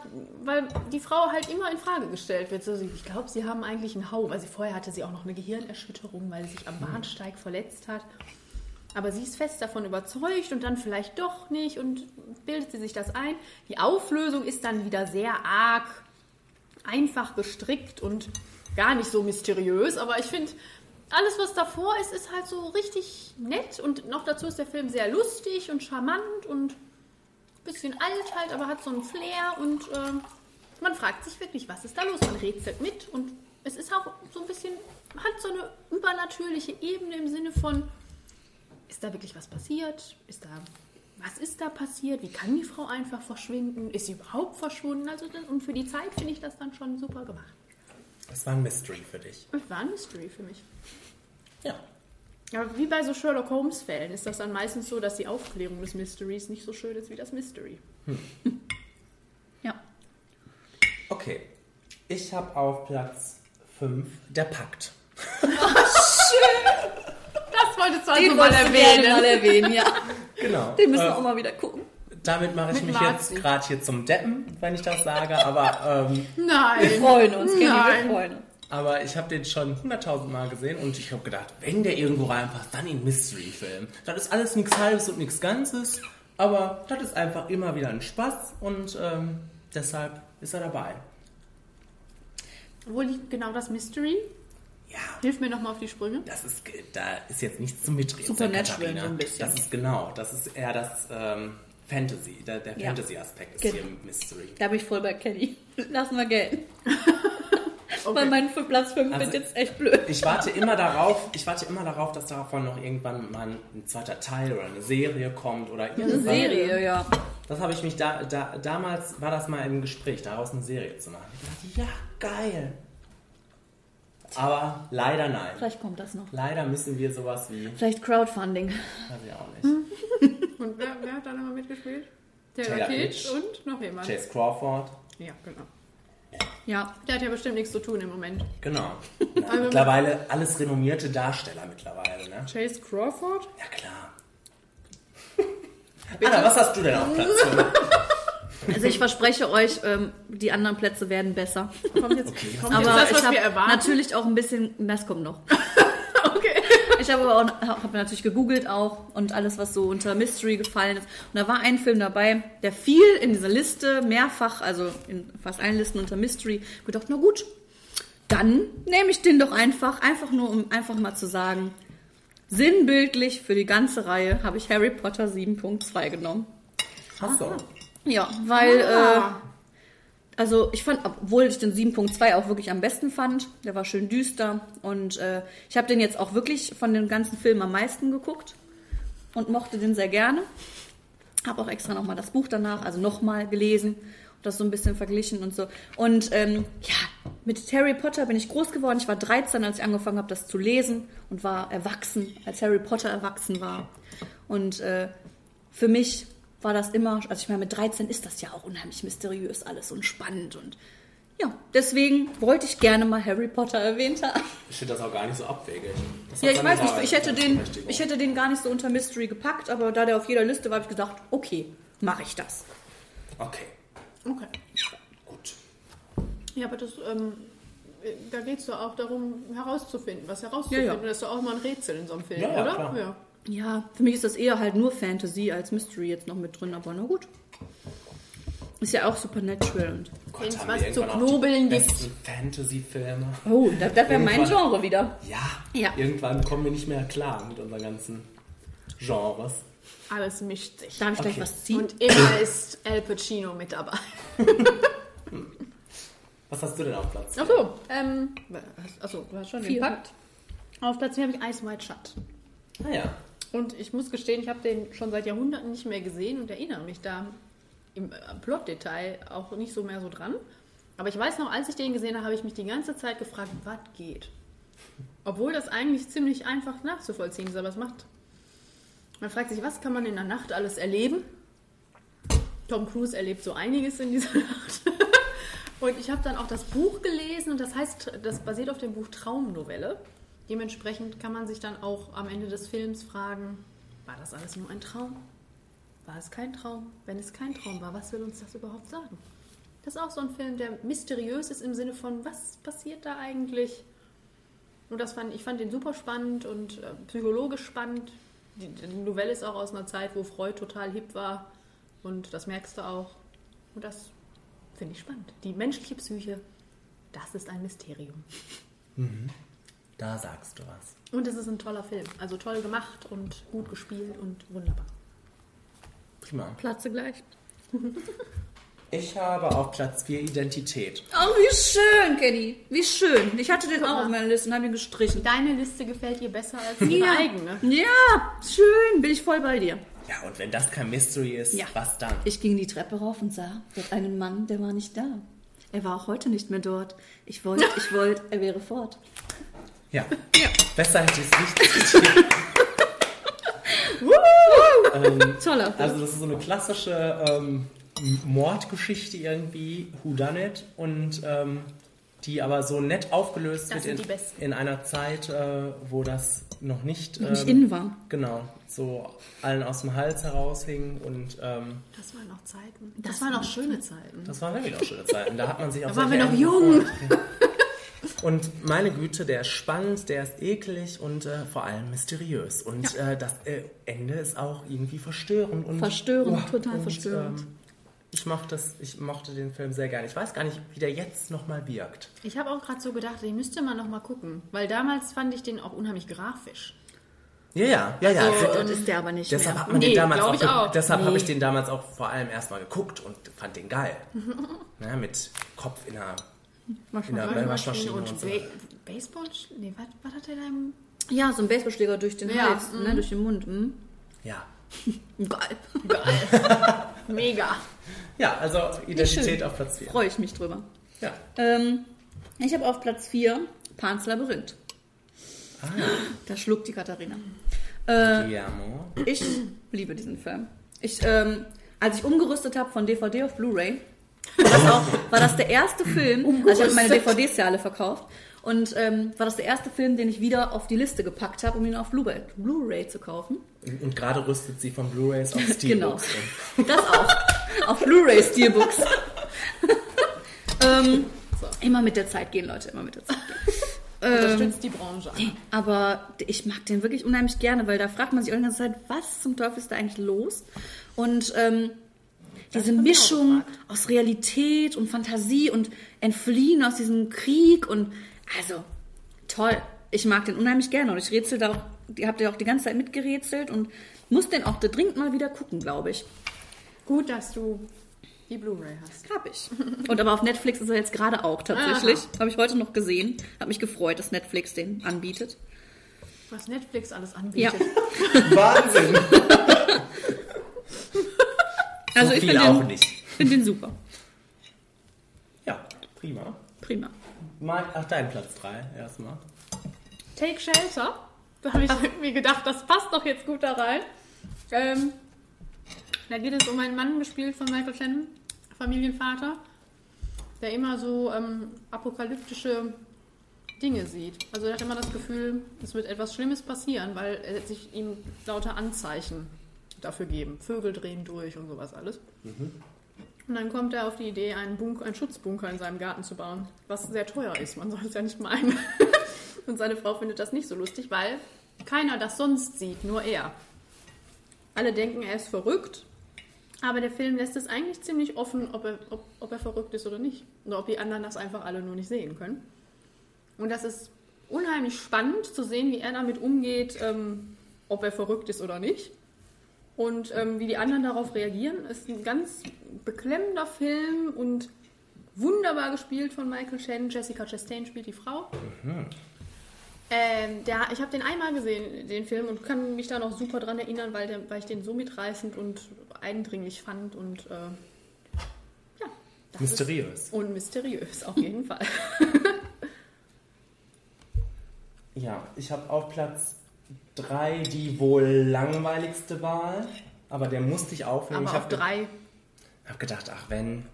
weil die Frau halt immer in Frage gestellt wird. So, sie- ich glaube, sie haben eigentlich einen Hau, weil sie vorher hatte sie auch noch eine Gehirnerschütterung, weil sie sich am Bahnsteig verletzt hat. Aber sie ist fest davon überzeugt und dann vielleicht doch nicht und bildet sie sich das ein. Die Auflösung ist dann wieder sehr arg einfach gestrickt und gar nicht so mysteriös. Aber ich finde, alles, was davor ist, ist halt so richtig nett. Und noch dazu ist der Film sehr lustig und charmant und ein bisschen alt halt, aber hat so einen Flair. Und ähm, man fragt sich wirklich, was ist da los? Man rätselt mit und es ist auch so ein bisschen, hat so eine übernatürliche Ebene im Sinne von, ist da wirklich was passiert? Ist da, was ist da passiert? Wie kann die Frau einfach verschwinden? Ist sie überhaupt verschwunden? Also, und für die Zeit finde ich das dann schon super gemacht.
Das war ein Mystery für dich.
Es war ein Mystery für mich.
Ja.
Aber wie bei so Sherlock Holmes-Fällen ist das dann meistens so, dass die Aufklärung des Mysteries nicht so schön ist wie das Mystery.
Ja.
Okay. Ich habe auf Platz 5 der Pakt.
Das wolltest du also
Den
mal erwähnen.
mal erwähnen, ja.
Genau.
Den müssen wir
Äh,
auch mal wieder gucken.
Damit mache ich
Mit
mich
Marzi.
jetzt gerade hier zum Deppen, wenn ich das sage, aber ähm,
Nein.
Wir freuen uns, Kenny, wir
Nein.
freuen uns.
Aber ich habe den schon hunderttausend Mal gesehen und ich habe gedacht, wenn der irgendwo reinpasst, dann in Mystery-Film. Das ist alles nichts Halbes und nichts Ganzes, aber das ist einfach immer wieder ein Spaß und ähm, deshalb ist er dabei.
Wo liegt genau das Mystery?
Ja.
Hilf mir nochmal auf die Sprünge.
Das ist, da ist jetzt nichts zum Mitreden.
Supernatural so ein bisschen.
Das ist genau, das ist eher das ähm, Fantasy, der, der
Ja.
Fantasy-Aspekt ist
Genau.
hier im Mystery.
Da bin ich voll bei Kenny. Lassen wir gelten. Weil mein Platz 5
Also,
wird jetzt echt blöd.
Ich warte immer darauf, ich warte immer darauf, dass davon noch irgendwann mal ein zweiter Teil oder eine Serie kommt oder
Eine
irgendwas.
Serie, ja.
Das habe ich mich da, da damals war das mal im Gespräch, daraus eine Serie zu machen. Ich dachte, ja, geil. Aber leider nein.
Vielleicht kommt das noch.
Leider müssen wir sowas wie,
Vielleicht Crowdfunding.
weiß ich auch nicht.
Und wer, wer hat da nochmal mitgespielt? Taylor
Taylor
Kitsch und noch jemand.
Chase Crawford,
Ja, genau.
Ja.
Der hat ja bestimmt nichts zu tun im Moment.
genau.
Also-
mittlerweile alles renommierte Darsteller mittlerweile, ne?
Chase Crawford?
Ja klar. Anna, was hast du denn auf Platz 5?
Also ich verspreche euch, ähm, die anderen Plätze werden besser.
Kommt jetzt, kommt
aber
das, was
ich habe natürlich auch ein bisschen, das kommt noch. okay. Ich habe aber auch hab natürlich gegoogelt auch und alles, was so unter Mystery gefallen ist. Und da war ein Film dabei, der fiel in dieser Liste mehrfach, also in fast allen Listen unter Mystery. Ich gedacht, na gut, dann nehme ich den doch einfach, einfach nur, um einfach mal zu sagen, sinnbildlich für die ganze Reihe habe ich Harry Potter 7.2 genommen.
Ach so.
Ja, weil,
Ah.
äh, also ich fand, obwohl ich den 7.2 auch wirklich am besten fand, der war schön düster und äh, ich habe den jetzt auch wirklich von den ganzen Filmen am meisten geguckt und mochte den sehr gerne. Habe auch extra nochmal das Buch danach, also nochmal gelesen und das so ein bisschen verglichen und so. Und ähm, ja, mit Harry Potter bin ich groß geworden. Ich war 13, als ich angefangen habe, das zu lesen und war erwachsen, als Harry Potter erwachsen war. Und äh, für mich war das immer, also ich meine, mit 13 ist das ja auch unheimlich mysteriös alles und spannend und ja, deswegen wollte ich gerne mal Harry Potter erwähnt haben.
Ich finde das auch gar nicht so abwegig.
Ja, ich weiß nicht, ich hätte, den, ich hätte den gar nicht so unter Mystery gepackt, aber da der auf jeder Liste war, habe ich gedacht, okay, mache ich das.
Okay.
Okay.
Gut.
Ja, aber das, ähm, da geht es doch auch darum, herauszufinden, was herauszufinden.
Ja, ja.
Das ist doch auch mal ein Rätsel in so einem Film,
Ja, ja,
oder?
klar.
Ja.
Ja, für mich ist das eher halt nur Fantasy als Mystery jetzt noch mit drin, aber na gut. Ist ja auch Supernatural und.
Wenn es
Haben
was zu knobeln
die
gibt.
Fantasy-Filme.
Oh, das, das wäre mein Genre wieder.
Ja,
Ja.
Irgendwann kommen wir nicht mehr klar mit unseren ganzen Genres.
Alles mischt sich.
Darf ich gleich
Okay.
was ziehen?
Und immer ist Al Pacino mit dabei.
Was hast du denn auf Platz?
Achso, ähm, achso, du hast schon
Vier.
Pakt. Auf Platz 4 habe ich Ice White Shut.
Ah ja.
Und ich muss gestehen, ich habe den schon seit Jahrhunderten nicht mehr gesehen und erinnere mich da im äh, Plotdetail auch nicht so mehr so dran. Aber ich weiß noch, als ich den gesehen habe, habe ich mich die ganze Zeit gefragt, was geht. Obwohl das eigentlich ziemlich einfach nachzuvollziehen ist, aber es macht. Man fragt sich, was kann man in der Nacht alles erleben? Tom Cruise erlebt so einiges in dieser Nacht. Und ich habe dann auch das Buch gelesen und das heißt, das basiert auf dem Buch Traumnovelle. Dementsprechend kann man sich dann auch am Ende des Films fragen, war das alles nur ein Traum? War es kein Traum? Wenn es kein Traum war, was will uns das überhaupt sagen? Das ist auch so ein Film, der mysteriös ist im Sinne von, was passiert da eigentlich? Und das fand, ich fand den super spannend und äh, psychologisch spannend. Die, die Novelle ist auch aus einer Zeit, wo Freud total hip war. Und das merkst du auch. Und das finde ich spannend. Die menschliche Psyche, das ist ein Mysterium.
Mhm. Da sagst du was.
Und es ist ein toller Film. Also toll gemacht und gut gespielt und wunderbar.
Prima.
Platze gleich.
Ich habe auf Platz 4 Identität.
Oh, wie schön, Kenny. Wie schön. Ich hatte den auch auf meiner Liste und habe ihn gestrichen.
Deine Liste gefällt dir besser als die
Ja.
eigene.
Ja, schön. Bin ich voll bei dir.
Ja, und wenn das kein Mystery ist,
Ja.
was dann?
Ich ging die Treppe rauf und sah dort einen Mann, der war nicht da. Er war auch heute nicht mehr dort. Ich wollte, ich wollte, er wäre fort.
Ja. Besser hätte ich es nicht zitiert. ähm,
Toller.
Also das ist so eine klassische ähm, Mordgeschichte irgendwie, Whodunit, und ähm, die aber so nett aufgelöst
Das sind
wird
die besten.
in, in einer Zeit, äh, wo das noch nicht,
Noch nicht
ähm,
in war.
Genau, so allen aus dem Hals heraushing und ähm,
Das waren noch Zeiten. Das, waren noch schöne Zeiten.
das waren wirklich auch schöne Zeiten. Da hat man sich auch
Da waren wir noch jung.
Und meine Güte, der ist spannend, der ist eklig und äh, vor allem mysteriös. Und äh, das äh, Ende ist auch irgendwie verstörend. Und,
Verstörend, total verstörend.
ähm, ich, mochte das, ich mochte den Film sehr gerne. Ich weiß gar nicht, wie der jetzt nochmal wirkt.
Ich habe auch gerade so gedacht, den müsste man noch mal gucken. Weil damals fand ich den auch unheimlich grafisch.
Ja, ja, ja, ja.
Also,
Also,
das ist der aber nicht
Deshalb hat man
Nee,
den damals auch,
auch.
Deshalb
Nee.
habe ich den damals auch vor allem erstmal geguckt und fand den geil. Ne, mit Kopf in der Waschmaschine und,
und
so.
Ba- Baseball? Nee, was, was hat der da im...
Ja, so ein Baseballschläger durch den
Ja,
Hals,
mhm.
ne, durch den Mund. Mhm.
Ja.
Geil.
Geil. Mega.
Ja, also Identität auf Platz 4.
Freue ich mich drüber.
Ja.
Ähm, ich habe auf Platz 4 Pans Labyrinth.
Ah.
Da schluckt die Katharina. Äh,
Guillermo.
ich liebe diesen Film. Ich, ähm, als ich umgerüstet habe von DVD auf Blu-ray, war, das auch- war das der erste Film, also ich habe meine. DVDs ja alle verkauft, und ähm, war das der erste Film, den ich wieder auf die Liste gepackt habe, um ihn auf Blu-ray Blu-ray zu kaufen.
Und gerade rüstet sie von Blu-Rays auf
Genau.
Steelbooks.
Das auch. Auf Blu-ray Steelbooks. ähm, Immer mit der Zeit gehen, Leute, immer mit der Zeit gehen.
Unterstützt die Branche.
Aber ich mag den wirklich unheimlich gerne, weil da fragt man sich auch die ganze Zeit, was zum Teufel ist da eigentlich los? Und ähm, diese Mischung aus Realität und Fantasie und Entfliehen aus diesem Krieg und also toll. Ich mag den unheimlich gerne und ich rätsel da auch, ihr habt ja auch die ganze Zeit mitgerätselt und muss den auch dringend mal wieder gucken, glaube ich.
Gut, dass du die Blu-ray hast.
Hab ich. Und aber auf Netflix ist er jetzt gerade auch tatsächlich. Habe ich heute noch gesehen. Habe mich gefreut, dass Netflix den anbietet.
Was Netflix alles
Ja.
anbietet.
Wahnsinn.
Ich
viel
finde
auch
den,
nicht.
find den super.
Ja, prima.
Prima.
Mal, ach, dein Platz 3 erstmal.
Take Shelter. Da habe ich irgendwie gedacht, das passt doch jetzt gut da rein. Ähm, da geht es um einen Mann, gespielt von Michael Shannon, Familienvater, der immer so ähm, apokalyptische Dinge sieht. Also er hat immer das Gefühl, es wird etwas Schlimmes passieren, weil er sich ihm lauter Anzeichen dafür geben. Vögel drehen durch und sowas alles. Und dann kommt er auf die Idee, einen, Bunker, einen Schutzbunker in seinem Garten zu bauen, was sehr teuer ist. Man soll es ja nicht meinen. Und seine Frau findet das nicht so lustig, weil keiner das sonst sieht, nur er. Alle denken, er ist verrückt, aber der Film lässt es eigentlich ziemlich offen, ob er, ob, ob er verrückt ist oder nicht. Oder ob die anderen das einfach alle nur nicht sehen können. Und das ist unheimlich spannend zu sehen, wie er damit umgeht, ähm, ob er verrückt ist oder nicht. Und ähm, wie die anderen darauf reagieren. Ist ein ganz beklemmender Film und wunderbar gespielt von Michael Shannon. Jessica Chastain spielt die Frau. Ähm, der, ich habe den einmal gesehen, den Film, und kann mich da noch super dran erinnern, weil, der, weil ich den so mitreißend und eindringlich fand und äh, ja. das
Mysteriös.
Ist, und mysteriös, auf jeden Fall.
Ja, ich habe auf Platz 3 die wohl langweiligste Wahl, aber der musste ich aufnehmen.
Aber
ich
auf drei.
Ich habe gedacht, ach wenn.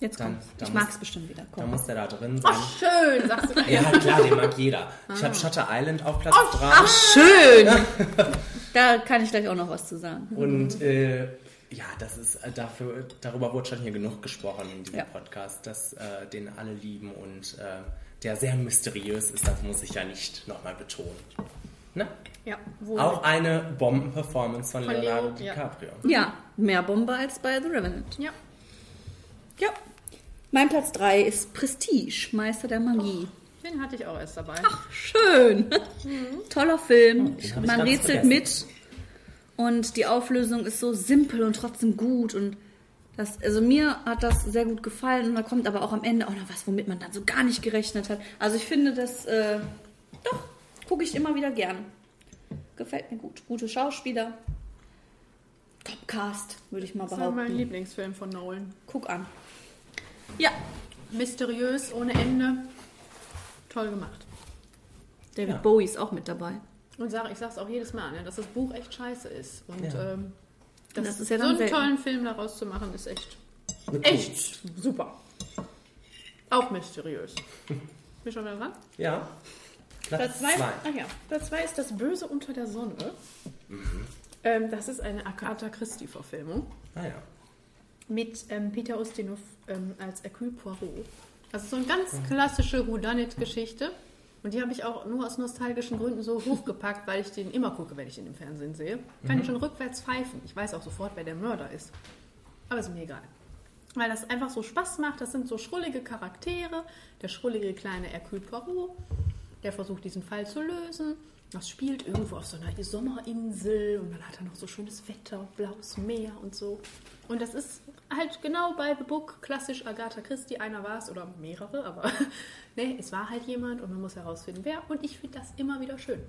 Jetzt
dann,
kommt's.
dann
Ich
muss-
mag's bestimmt wieder. Komm.
Dann muss der da drin sein.
Ach, schön, sagst du.
Ja, klar, den mag jeder. Ich
Ah.
habe Shutter Island auf Platz 3.
Ach, schön! da kann ich gleich auch noch was zu sagen.
Und äh, ja, das ist äh, dafür, darüber wurde schon hier genug gesprochen in diesem
Ja.
Podcast, dass äh, den alle lieben und äh, der sehr mysteriös ist, das muss ich ja nicht nochmal betonen. Ne?
Ja, wohl.
Auch eine Bombenperformance von,
Von
Leonardo
Leo, ja.
DiCaprio.
Ja, mehr Bombe als bei The Revenant.
Ja.
Ja. Mein Platz 3 ist Prestige, Meister der Magie.
Den hatte ich auch erst dabei.
Schön. Toller Film.
ich
Man rätselt
vergessen.
mit. Und die Auflösung ist so simpel und trotzdem gut. Und das, also mir hat das sehr gut gefallen. Und da kommt aber auch am Ende auch noch was, womit man dann so gar nicht gerechnet hat. Also ich finde das, äh, doch, gucke ich immer wieder gern. Gefällt mir gut. Gute Schauspieler. Topcast, würde ich mal
Das war
behaupten.
mein Lieblingsfilm von Nolan.
Guck an. Ja.
Mysteriös, ohne Ende. Toll gemacht.
David
Ja.
Bowie ist auch mit dabei.
Und sag, ich sag's auch jedes Mal, ne, dass das Buch echt scheiße ist. Und
Ja.
ähm, das,
Das ist ja
so einen
selten.
tollen Film daraus zu machen, ist echt, echt super. Auch mysteriös. Bin schon wieder dran?
Ja.
Platz 2 Ach ja, Platz zwei ist Das Böse unter der Sonne.
Mhm.
Ähm, das ist eine Agatha Christie-Verfilmung
Ah ja.
mit ähm, Peter Ustinov ähm, als Hercule Poirot. Das ist so eine ganz klassische Whodunit-Geschichte. Und die habe ich auch nur aus nostalgischen Gründen so hochgepackt, weil ich den immer gucke, wenn ich den im Fernsehen sehe. Kann
Mhm.
ich schon rückwärts pfeifen. Ich weiß auch sofort, wer der Mörder ist. Aber ist mir egal. Weil das einfach so Spaß macht. Das sind so schrullige Charaktere. Der schrullige kleine Hercule Poirot, der versucht, diesen Fall zu lösen. Das spielt irgendwo auf so einer Sommerinsel und dann hat er noch so schönes Wetter, blaues Meer und so. Und das ist halt genau bei The Book klassisch Agatha Christie. Einer war es oder mehrere, aber nee, es war halt jemand und man muss herausfinden, wer. Und ich finde das immer wieder schön.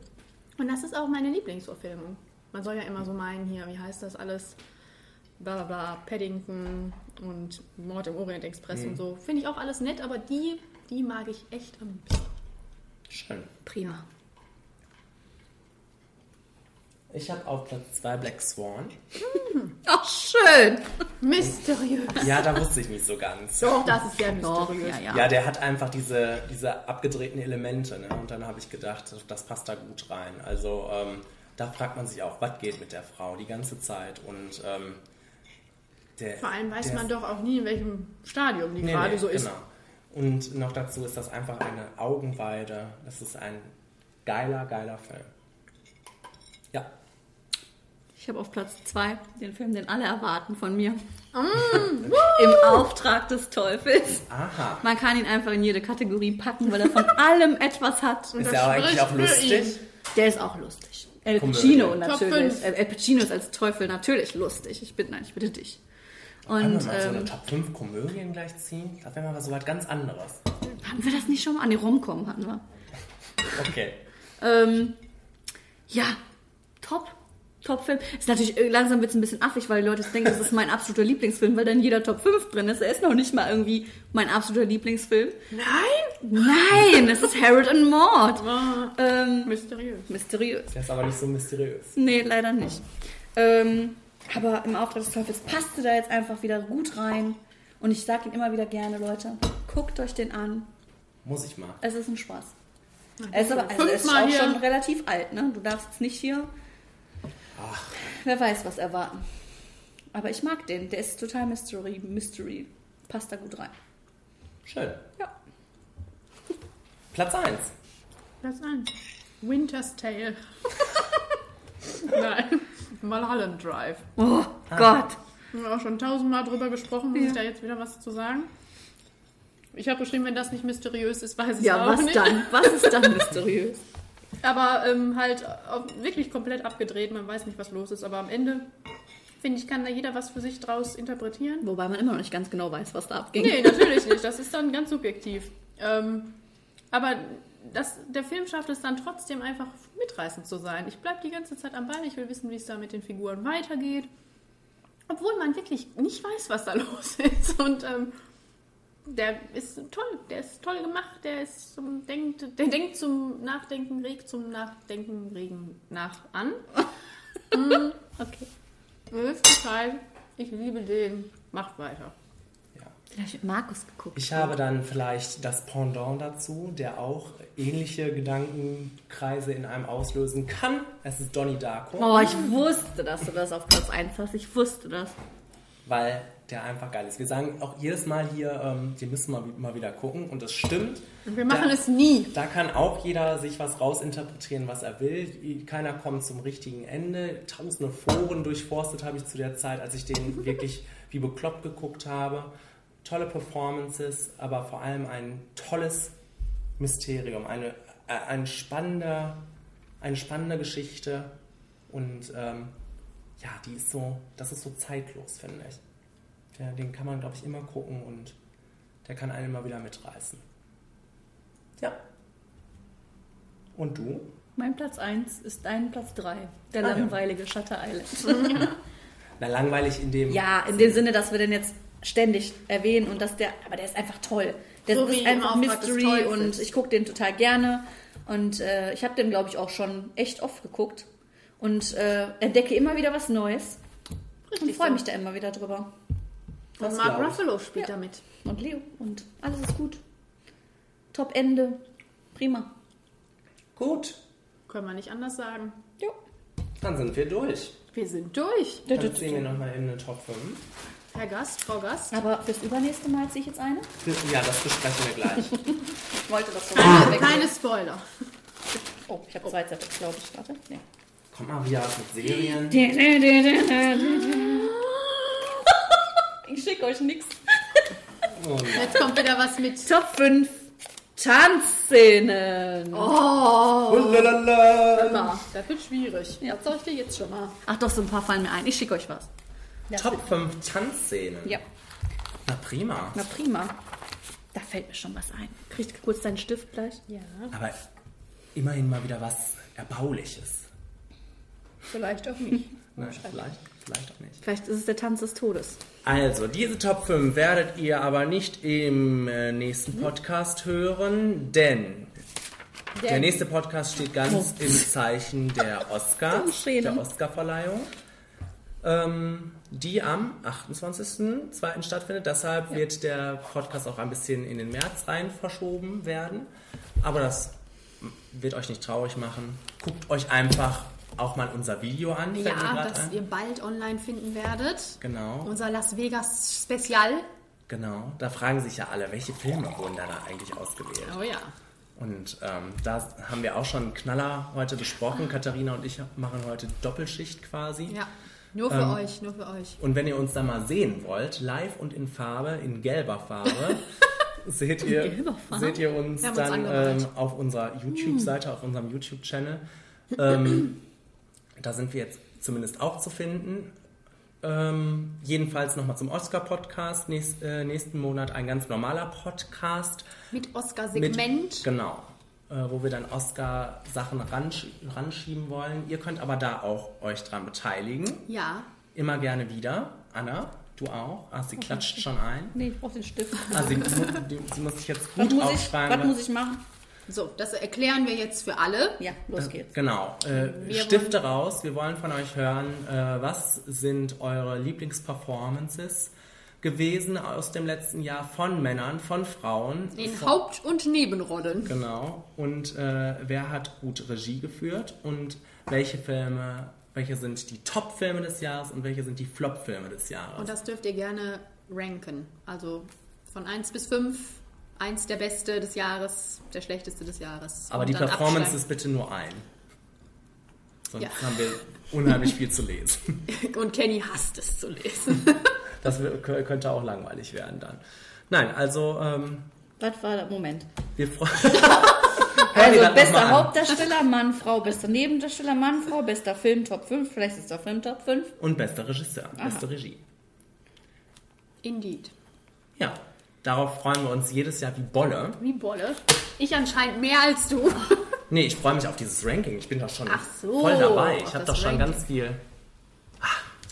Und das ist auch meine Lieblingsverfilmung. Man soll ja immer so meinen, hier, wie heißt das alles? Bla bla, Paddington und Mord im Orient Express
Mhm.
und so. Finde ich auch alles nett, aber die, die mag ich echt am liebsten.
Schön.
Prima.
Ich habe auf Platz 2 Black Swan.
Ach, schön.
Mysteriös.
Ja, da wusste ich nicht so ganz.
Doch, das ist
Doch,
mysteriös.
ja, ja.
Ja, der hat einfach diese, diese abgedrehten Elemente. Ne? Und dann habe ich gedacht, das passt da gut rein. Also ähm, da fragt man sich auch, was geht mit der Frau die ganze Zeit. Und ähm, der,
Vor allem weiß
der-
man doch auch nie, in welchem Stadium die
Nee,
gerade
nee,
so ist.
Genau. Und noch dazu ist das einfach eine Augenweide. Das ist ein geiler, geiler Film. Ja.
Ich habe auf Platz 2 den Film, den alle erwarten von mir.
Mm,
Im Auftrag des Teufels.
Aha.
Man kann ihn einfach in jede Kategorie packen, weil er von allem etwas hat.
Ist er eigentlich auch lustig?
Der ist auch lustig. El
Komödie.
Pacino natürlich. El El Pacino ist als Teufel natürlich lustig. Ich bitte, nein, ich bitte dich. Und
wir mal so eine
ähm,
Top 5 Komödien gleich ziehen? Das wäre mal so was ganz anderes.
hatten wir das nicht schon mal? An die Romcom hatten wir.
Okay.
Ähm, ja, top. Top-Film. Ist natürlich äh, langsam wird es ein bisschen affig, weil die Leute denken, das ist mein absoluter Lieblingsfilm, weil da in jeder Top 5 drin ist. Er ist noch nicht mal irgendwie mein absoluter Lieblingsfilm.
Nein?
Nein, es ist Harold und Maud. Ähm,
mysteriös.
Mysteriös.
Der ist aber nicht so mysteriös.
Nee, leider nicht. Ähm, aber im Auftrag des Teufels passte da jetzt einfach wieder gut rein. Und ich sage ihn immer wieder gerne, Leute, guckt euch den an.
Muss ich mal.
Es ist ein Spaß. Er ist aber also er ist auch
hier.
schon relativ alt, ne? Du darfst jetzt nicht hier. Wer weiß, was erwarten. Aber ich mag den. Der ist total Mystery. Mystery. Passt da gut rein.
Schön.
Ja.
Platz 1.
Platz 1. Winter's Tale. Nein. Mulholland Drive.
Oh Gott.
Wir haben auch schon tausendmal drüber gesprochen. Muss
Ja.
ich da jetzt wieder was zu sagen? Ich habe geschrieben, wenn das nicht mysteriös ist, weiß ich
Ja,
auch
was
nicht.
dann? Was ist dann mysteriös?
Aber ähm, halt wirklich komplett abgedreht. Man weiß nicht, was los ist. Aber am Ende, finde ich, kann da jeder was für sich draus interpretieren.
Wobei man immer noch nicht ganz genau weiß, was da abging.
Nee, natürlich nicht. Das ist dann ganz subjektiv. Ähm, aber das, der Film schafft es dann trotzdem einfach mitreißend zu sein. Ich bleibe die ganze Zeit am Ball. Ich will wissen, wie es da mit den Figuren weitergeht. Obwohl man wirklich nicht weiß, was da los ist. Und ähm, der ist toll. Der ist toll gemacht. Der ist zum denkt, der denkt zum Nachdenken, regt zum Nachdenken, regen nach an. Mm, okay. Elfter Teil. Ich liebe den. Macht weiter.
Mit Markus geguckt.
Ich habe dann vielleicht das Pendant dazu, der auch ähnliche Gedankenkreise in einem auslösen kann. Es ist Donnie Darko.
Oh, ich wusste, dass du das auf Platz 1 hast. Ich wusste das.
Weil der einfach geil ist. Wir sagen auch jedes Mal hier, ähm, die müssen mal, mal wieder gucken und das stimmt.
Und wir machen
da,
es nie.
Da kann auch jeder sich was rausinterpretieren, was er will. Keiner kommt zum richtigen Ende. Tausende Foren durchforstet habe ich zu der Zeit, als ich den wirklich wie bekloppt geguckt habe. Tolle Performances, aber vor allem ein tolles Mysterium, eine, äh, ein spannender, eine spannende Geschichte und ähm, ja, die ist so, das ist so zeitlos, finde ich. Der, den kann man, glaube ich, immer gucken und der kann einen immer wieder mitreißen. Ja. Und du?
Mein Platz 1 ist dein Platz 3. Der
Ah, ja.
langweilige Shutter Island.
Na, langweilig in dem.
ja, in dem Sinne, dass wir den jetzt ständig erwähnen und dass der, aber der ist einfach toll. Der
So
ist einfach Mystery und ich gucke den total gerne. Und äh, ich habe den, glaube ich, auch schon echt oft geguckt. Und äh, entdecke immer wieder was Neues. und freue
so.
mich da immer wieder drüber.
Und Mark Ruffalo spielt damit.
Und Leo. Und alles ist gut. Top Ende. Prima.
Gut.
Können wir nicht anders sagen.
Dann sind wir durch.
Wir sind durch.
Dann ziehen wir nochmal in eine Top 5.
Herr Gast, Frau Gast.
Aber fürs übernächste Mal ziehe ich jetzt eine.
Ja, das besprechen wir gleich.
Ich wollte das so
Keine, keine Spoiler.
Oh, ich habe zwei Zettel, glaube ich. Warte. Nee.
Kommt mal wieder mit Serien.
Ich schicke euch nichts.
Oh,
Jetzt kommt wieder was mit.
Top 5 Tanzszenen.
Oh!
Ulalala.
Hör mal, das wird schwierig. Ja. Ich dir jetzt schon mal.
Ach doch, so ein paar fallen mir ein. Ich schicke euch was.
Top 5 Tanzszenen.
Ja.
Na prima.
Na prima. Da fällt mir schon was ein. Kriegst du kurz deinen Stift gleich?
Ja.
Aber immerhin mal wieder was Erbauliches.
Vielleicht auch nicht.
Ne, vielleicht, vielleicht auch nicht.
Vielleicht ist es der Tanz des Todes.
Also, diese Top 5 werdet ihr aber nicht im äh, nächsten Podcast hören, denn der
Denn-
nächste Podcast steht ganz
Oh.
im Zeichen der Oscars, der Oscarverleihung, ähm, die am 28.02. stattfindet. Deshalb wird der Podcast auch ein bisschen in den März rein verschoben werden. Aber das wird euch nicht traurig machen. Guckt euch einfach auch mal unser Video an.
Ja, das
ein.
ihr bald online finden werdet.
Genau.
Unser Las Vegas Spezial.
Genau, da fragen sich ja alle, welche Filme wurden da, da eigentlich ausgewählt?
Oh ja.
Und ähm, da haben wir auch schon einen Knaller heute besprochen. Katharina und ich machen heute Doppelschicht quasi.
Ja. Nur für
Ähm,
euch, nur für euch.
Und wenn ihr uns da mal sehen wollt, live und in Farbe, in gelber Farbe, seht, ihr,
gelber Farbe?
seht ihr uns
uns
dann
angemalt.
ähm, auf unserer YouTube-Seite, auf unserem YouTube-Channel. Ähm, da sind wir jetzt zumindest auch zu finden. Ähm, jedenfalls nochmal zum Oscar-Podcast. Nächst, äh, nächsten Monat ein ganz normaler Podcast.
Mit Oscar-Segment.
Genau. Äh, wo wir dann Oscar-Sachen ransch ranschieben wollen. Ihr könnt aber da auch euch dran beteiligen.
Ja.
Immer gerne wieder. Anna, du auch. Ah, sie klatscht schon ein.
Nee, ich brauche den Stift.
Ah, sie, sie muss sich jetzt
Was
gut
ich,
aufschreiben.
was muss ich machen?
So, das erklären wir jetzt für alle.
Ja, los
Äh,
geht's.
Genau. Äh, Stifte raus. Wir wollen von euch hören, äh, was sind eure Lieblingsperformances gewesen aus dem letzten Jahr von Männern, von Frauen.
In
von,
Haupt- und Nebenrollen.
Genau. Und äh, wer hat gut Regie geführt und welche Filme, welche sind die Top-Filme des Jahres und welche sind die Flop-Filme des Jahres?
Und das dürft ihr gerne ranken. Also von 1 bis 5. Eins der Beste des Jahres, der schlechteste des Jahres.
Aber die Performance
absteigen.
ist bitte nur ein. Sonst
Ja.
haben wir unheimlich viel zu lesen.
Und Kenny hasst es zu lesen.
Das könnte auch langweilig werden dann. Nein, also ähm,
Was war der Moment?
wir freuen
Also bester. Hauptdarsteller, Mann, Frau, bester Nebendarsteller, Mann, Frau, bester Film, Top 5, schlechtester Film, Top 5.
Und bester Regisseur,
Aha.
beste Regie.
Indeed.
Ja, darauf freuen wir uns jedes Jahr wie Bolle.
Wie Bolle. Ich anscheinend mehr als du.
Nee, ich freue mich auf dieses Ranking. Ich bin doch schon
Ach so,
voll dabei. Ich habe doch schon
Ranking.
ganz viel.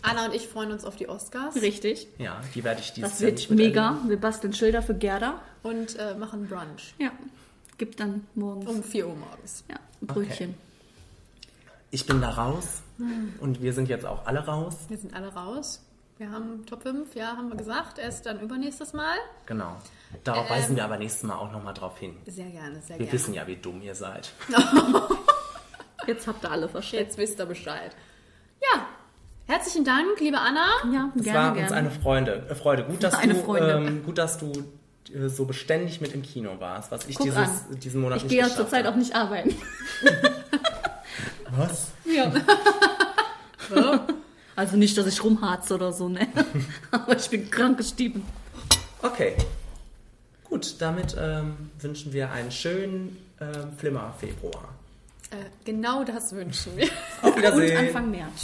Anna und ich freuen uns auf die Oscars.
Richtig.
Ja, die werde ich dieses
Das
Jahr
wird mega. Wir basteln Schilder für Gerda.
Und äh, machen Brunch.
Ja. Gibt dann morgens.
Um 4 Uhr morgens.
Ja, ein Brötchen.
Ich bin da raus
Hm.
und wir sind jetzt auch alle raus.
Wir sind alle raus. Wir haben Top 5, ja, haben wir gesagt. Erst dann übernächstes Mal.
Genau. Darauf
Ähm,
weisen wir aber nächstes Mal auch nochmal drauf hin.
Sehr gerne, sehr
wir
gerne.
wissen ja, wie dumm ihr seid.
Jetzt habt ihr alle verstanden.
Jetzt wisst ihr Bescheid. Ja, herzlichen Dank, liebe Anna.
Ja,
Es war uns eine Freude. Äh, Freude. Gut, dass
Eine
du,
Freude.
Ähm, gut, dass du äh, so beständig mit im Kino warst, was ich
Guck
dieses,
an.
diesen Monat
Ich
nicht
gehe ja
geschafft
zurzeit auch nicht arbeiten.
Was?
Ja. Also nicht, dass ich rumharze oder so, ne? Aber ich bin krank gestieben.
Okay. Gut, damit ähm, wünschen wir einen schönen ähm, Flimmer-Februar.
Äh, genau das wünschen wir.
Auf Wiedersehen.
Und Anfang März.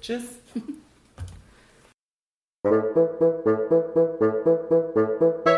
Tschüss.
Tschüss.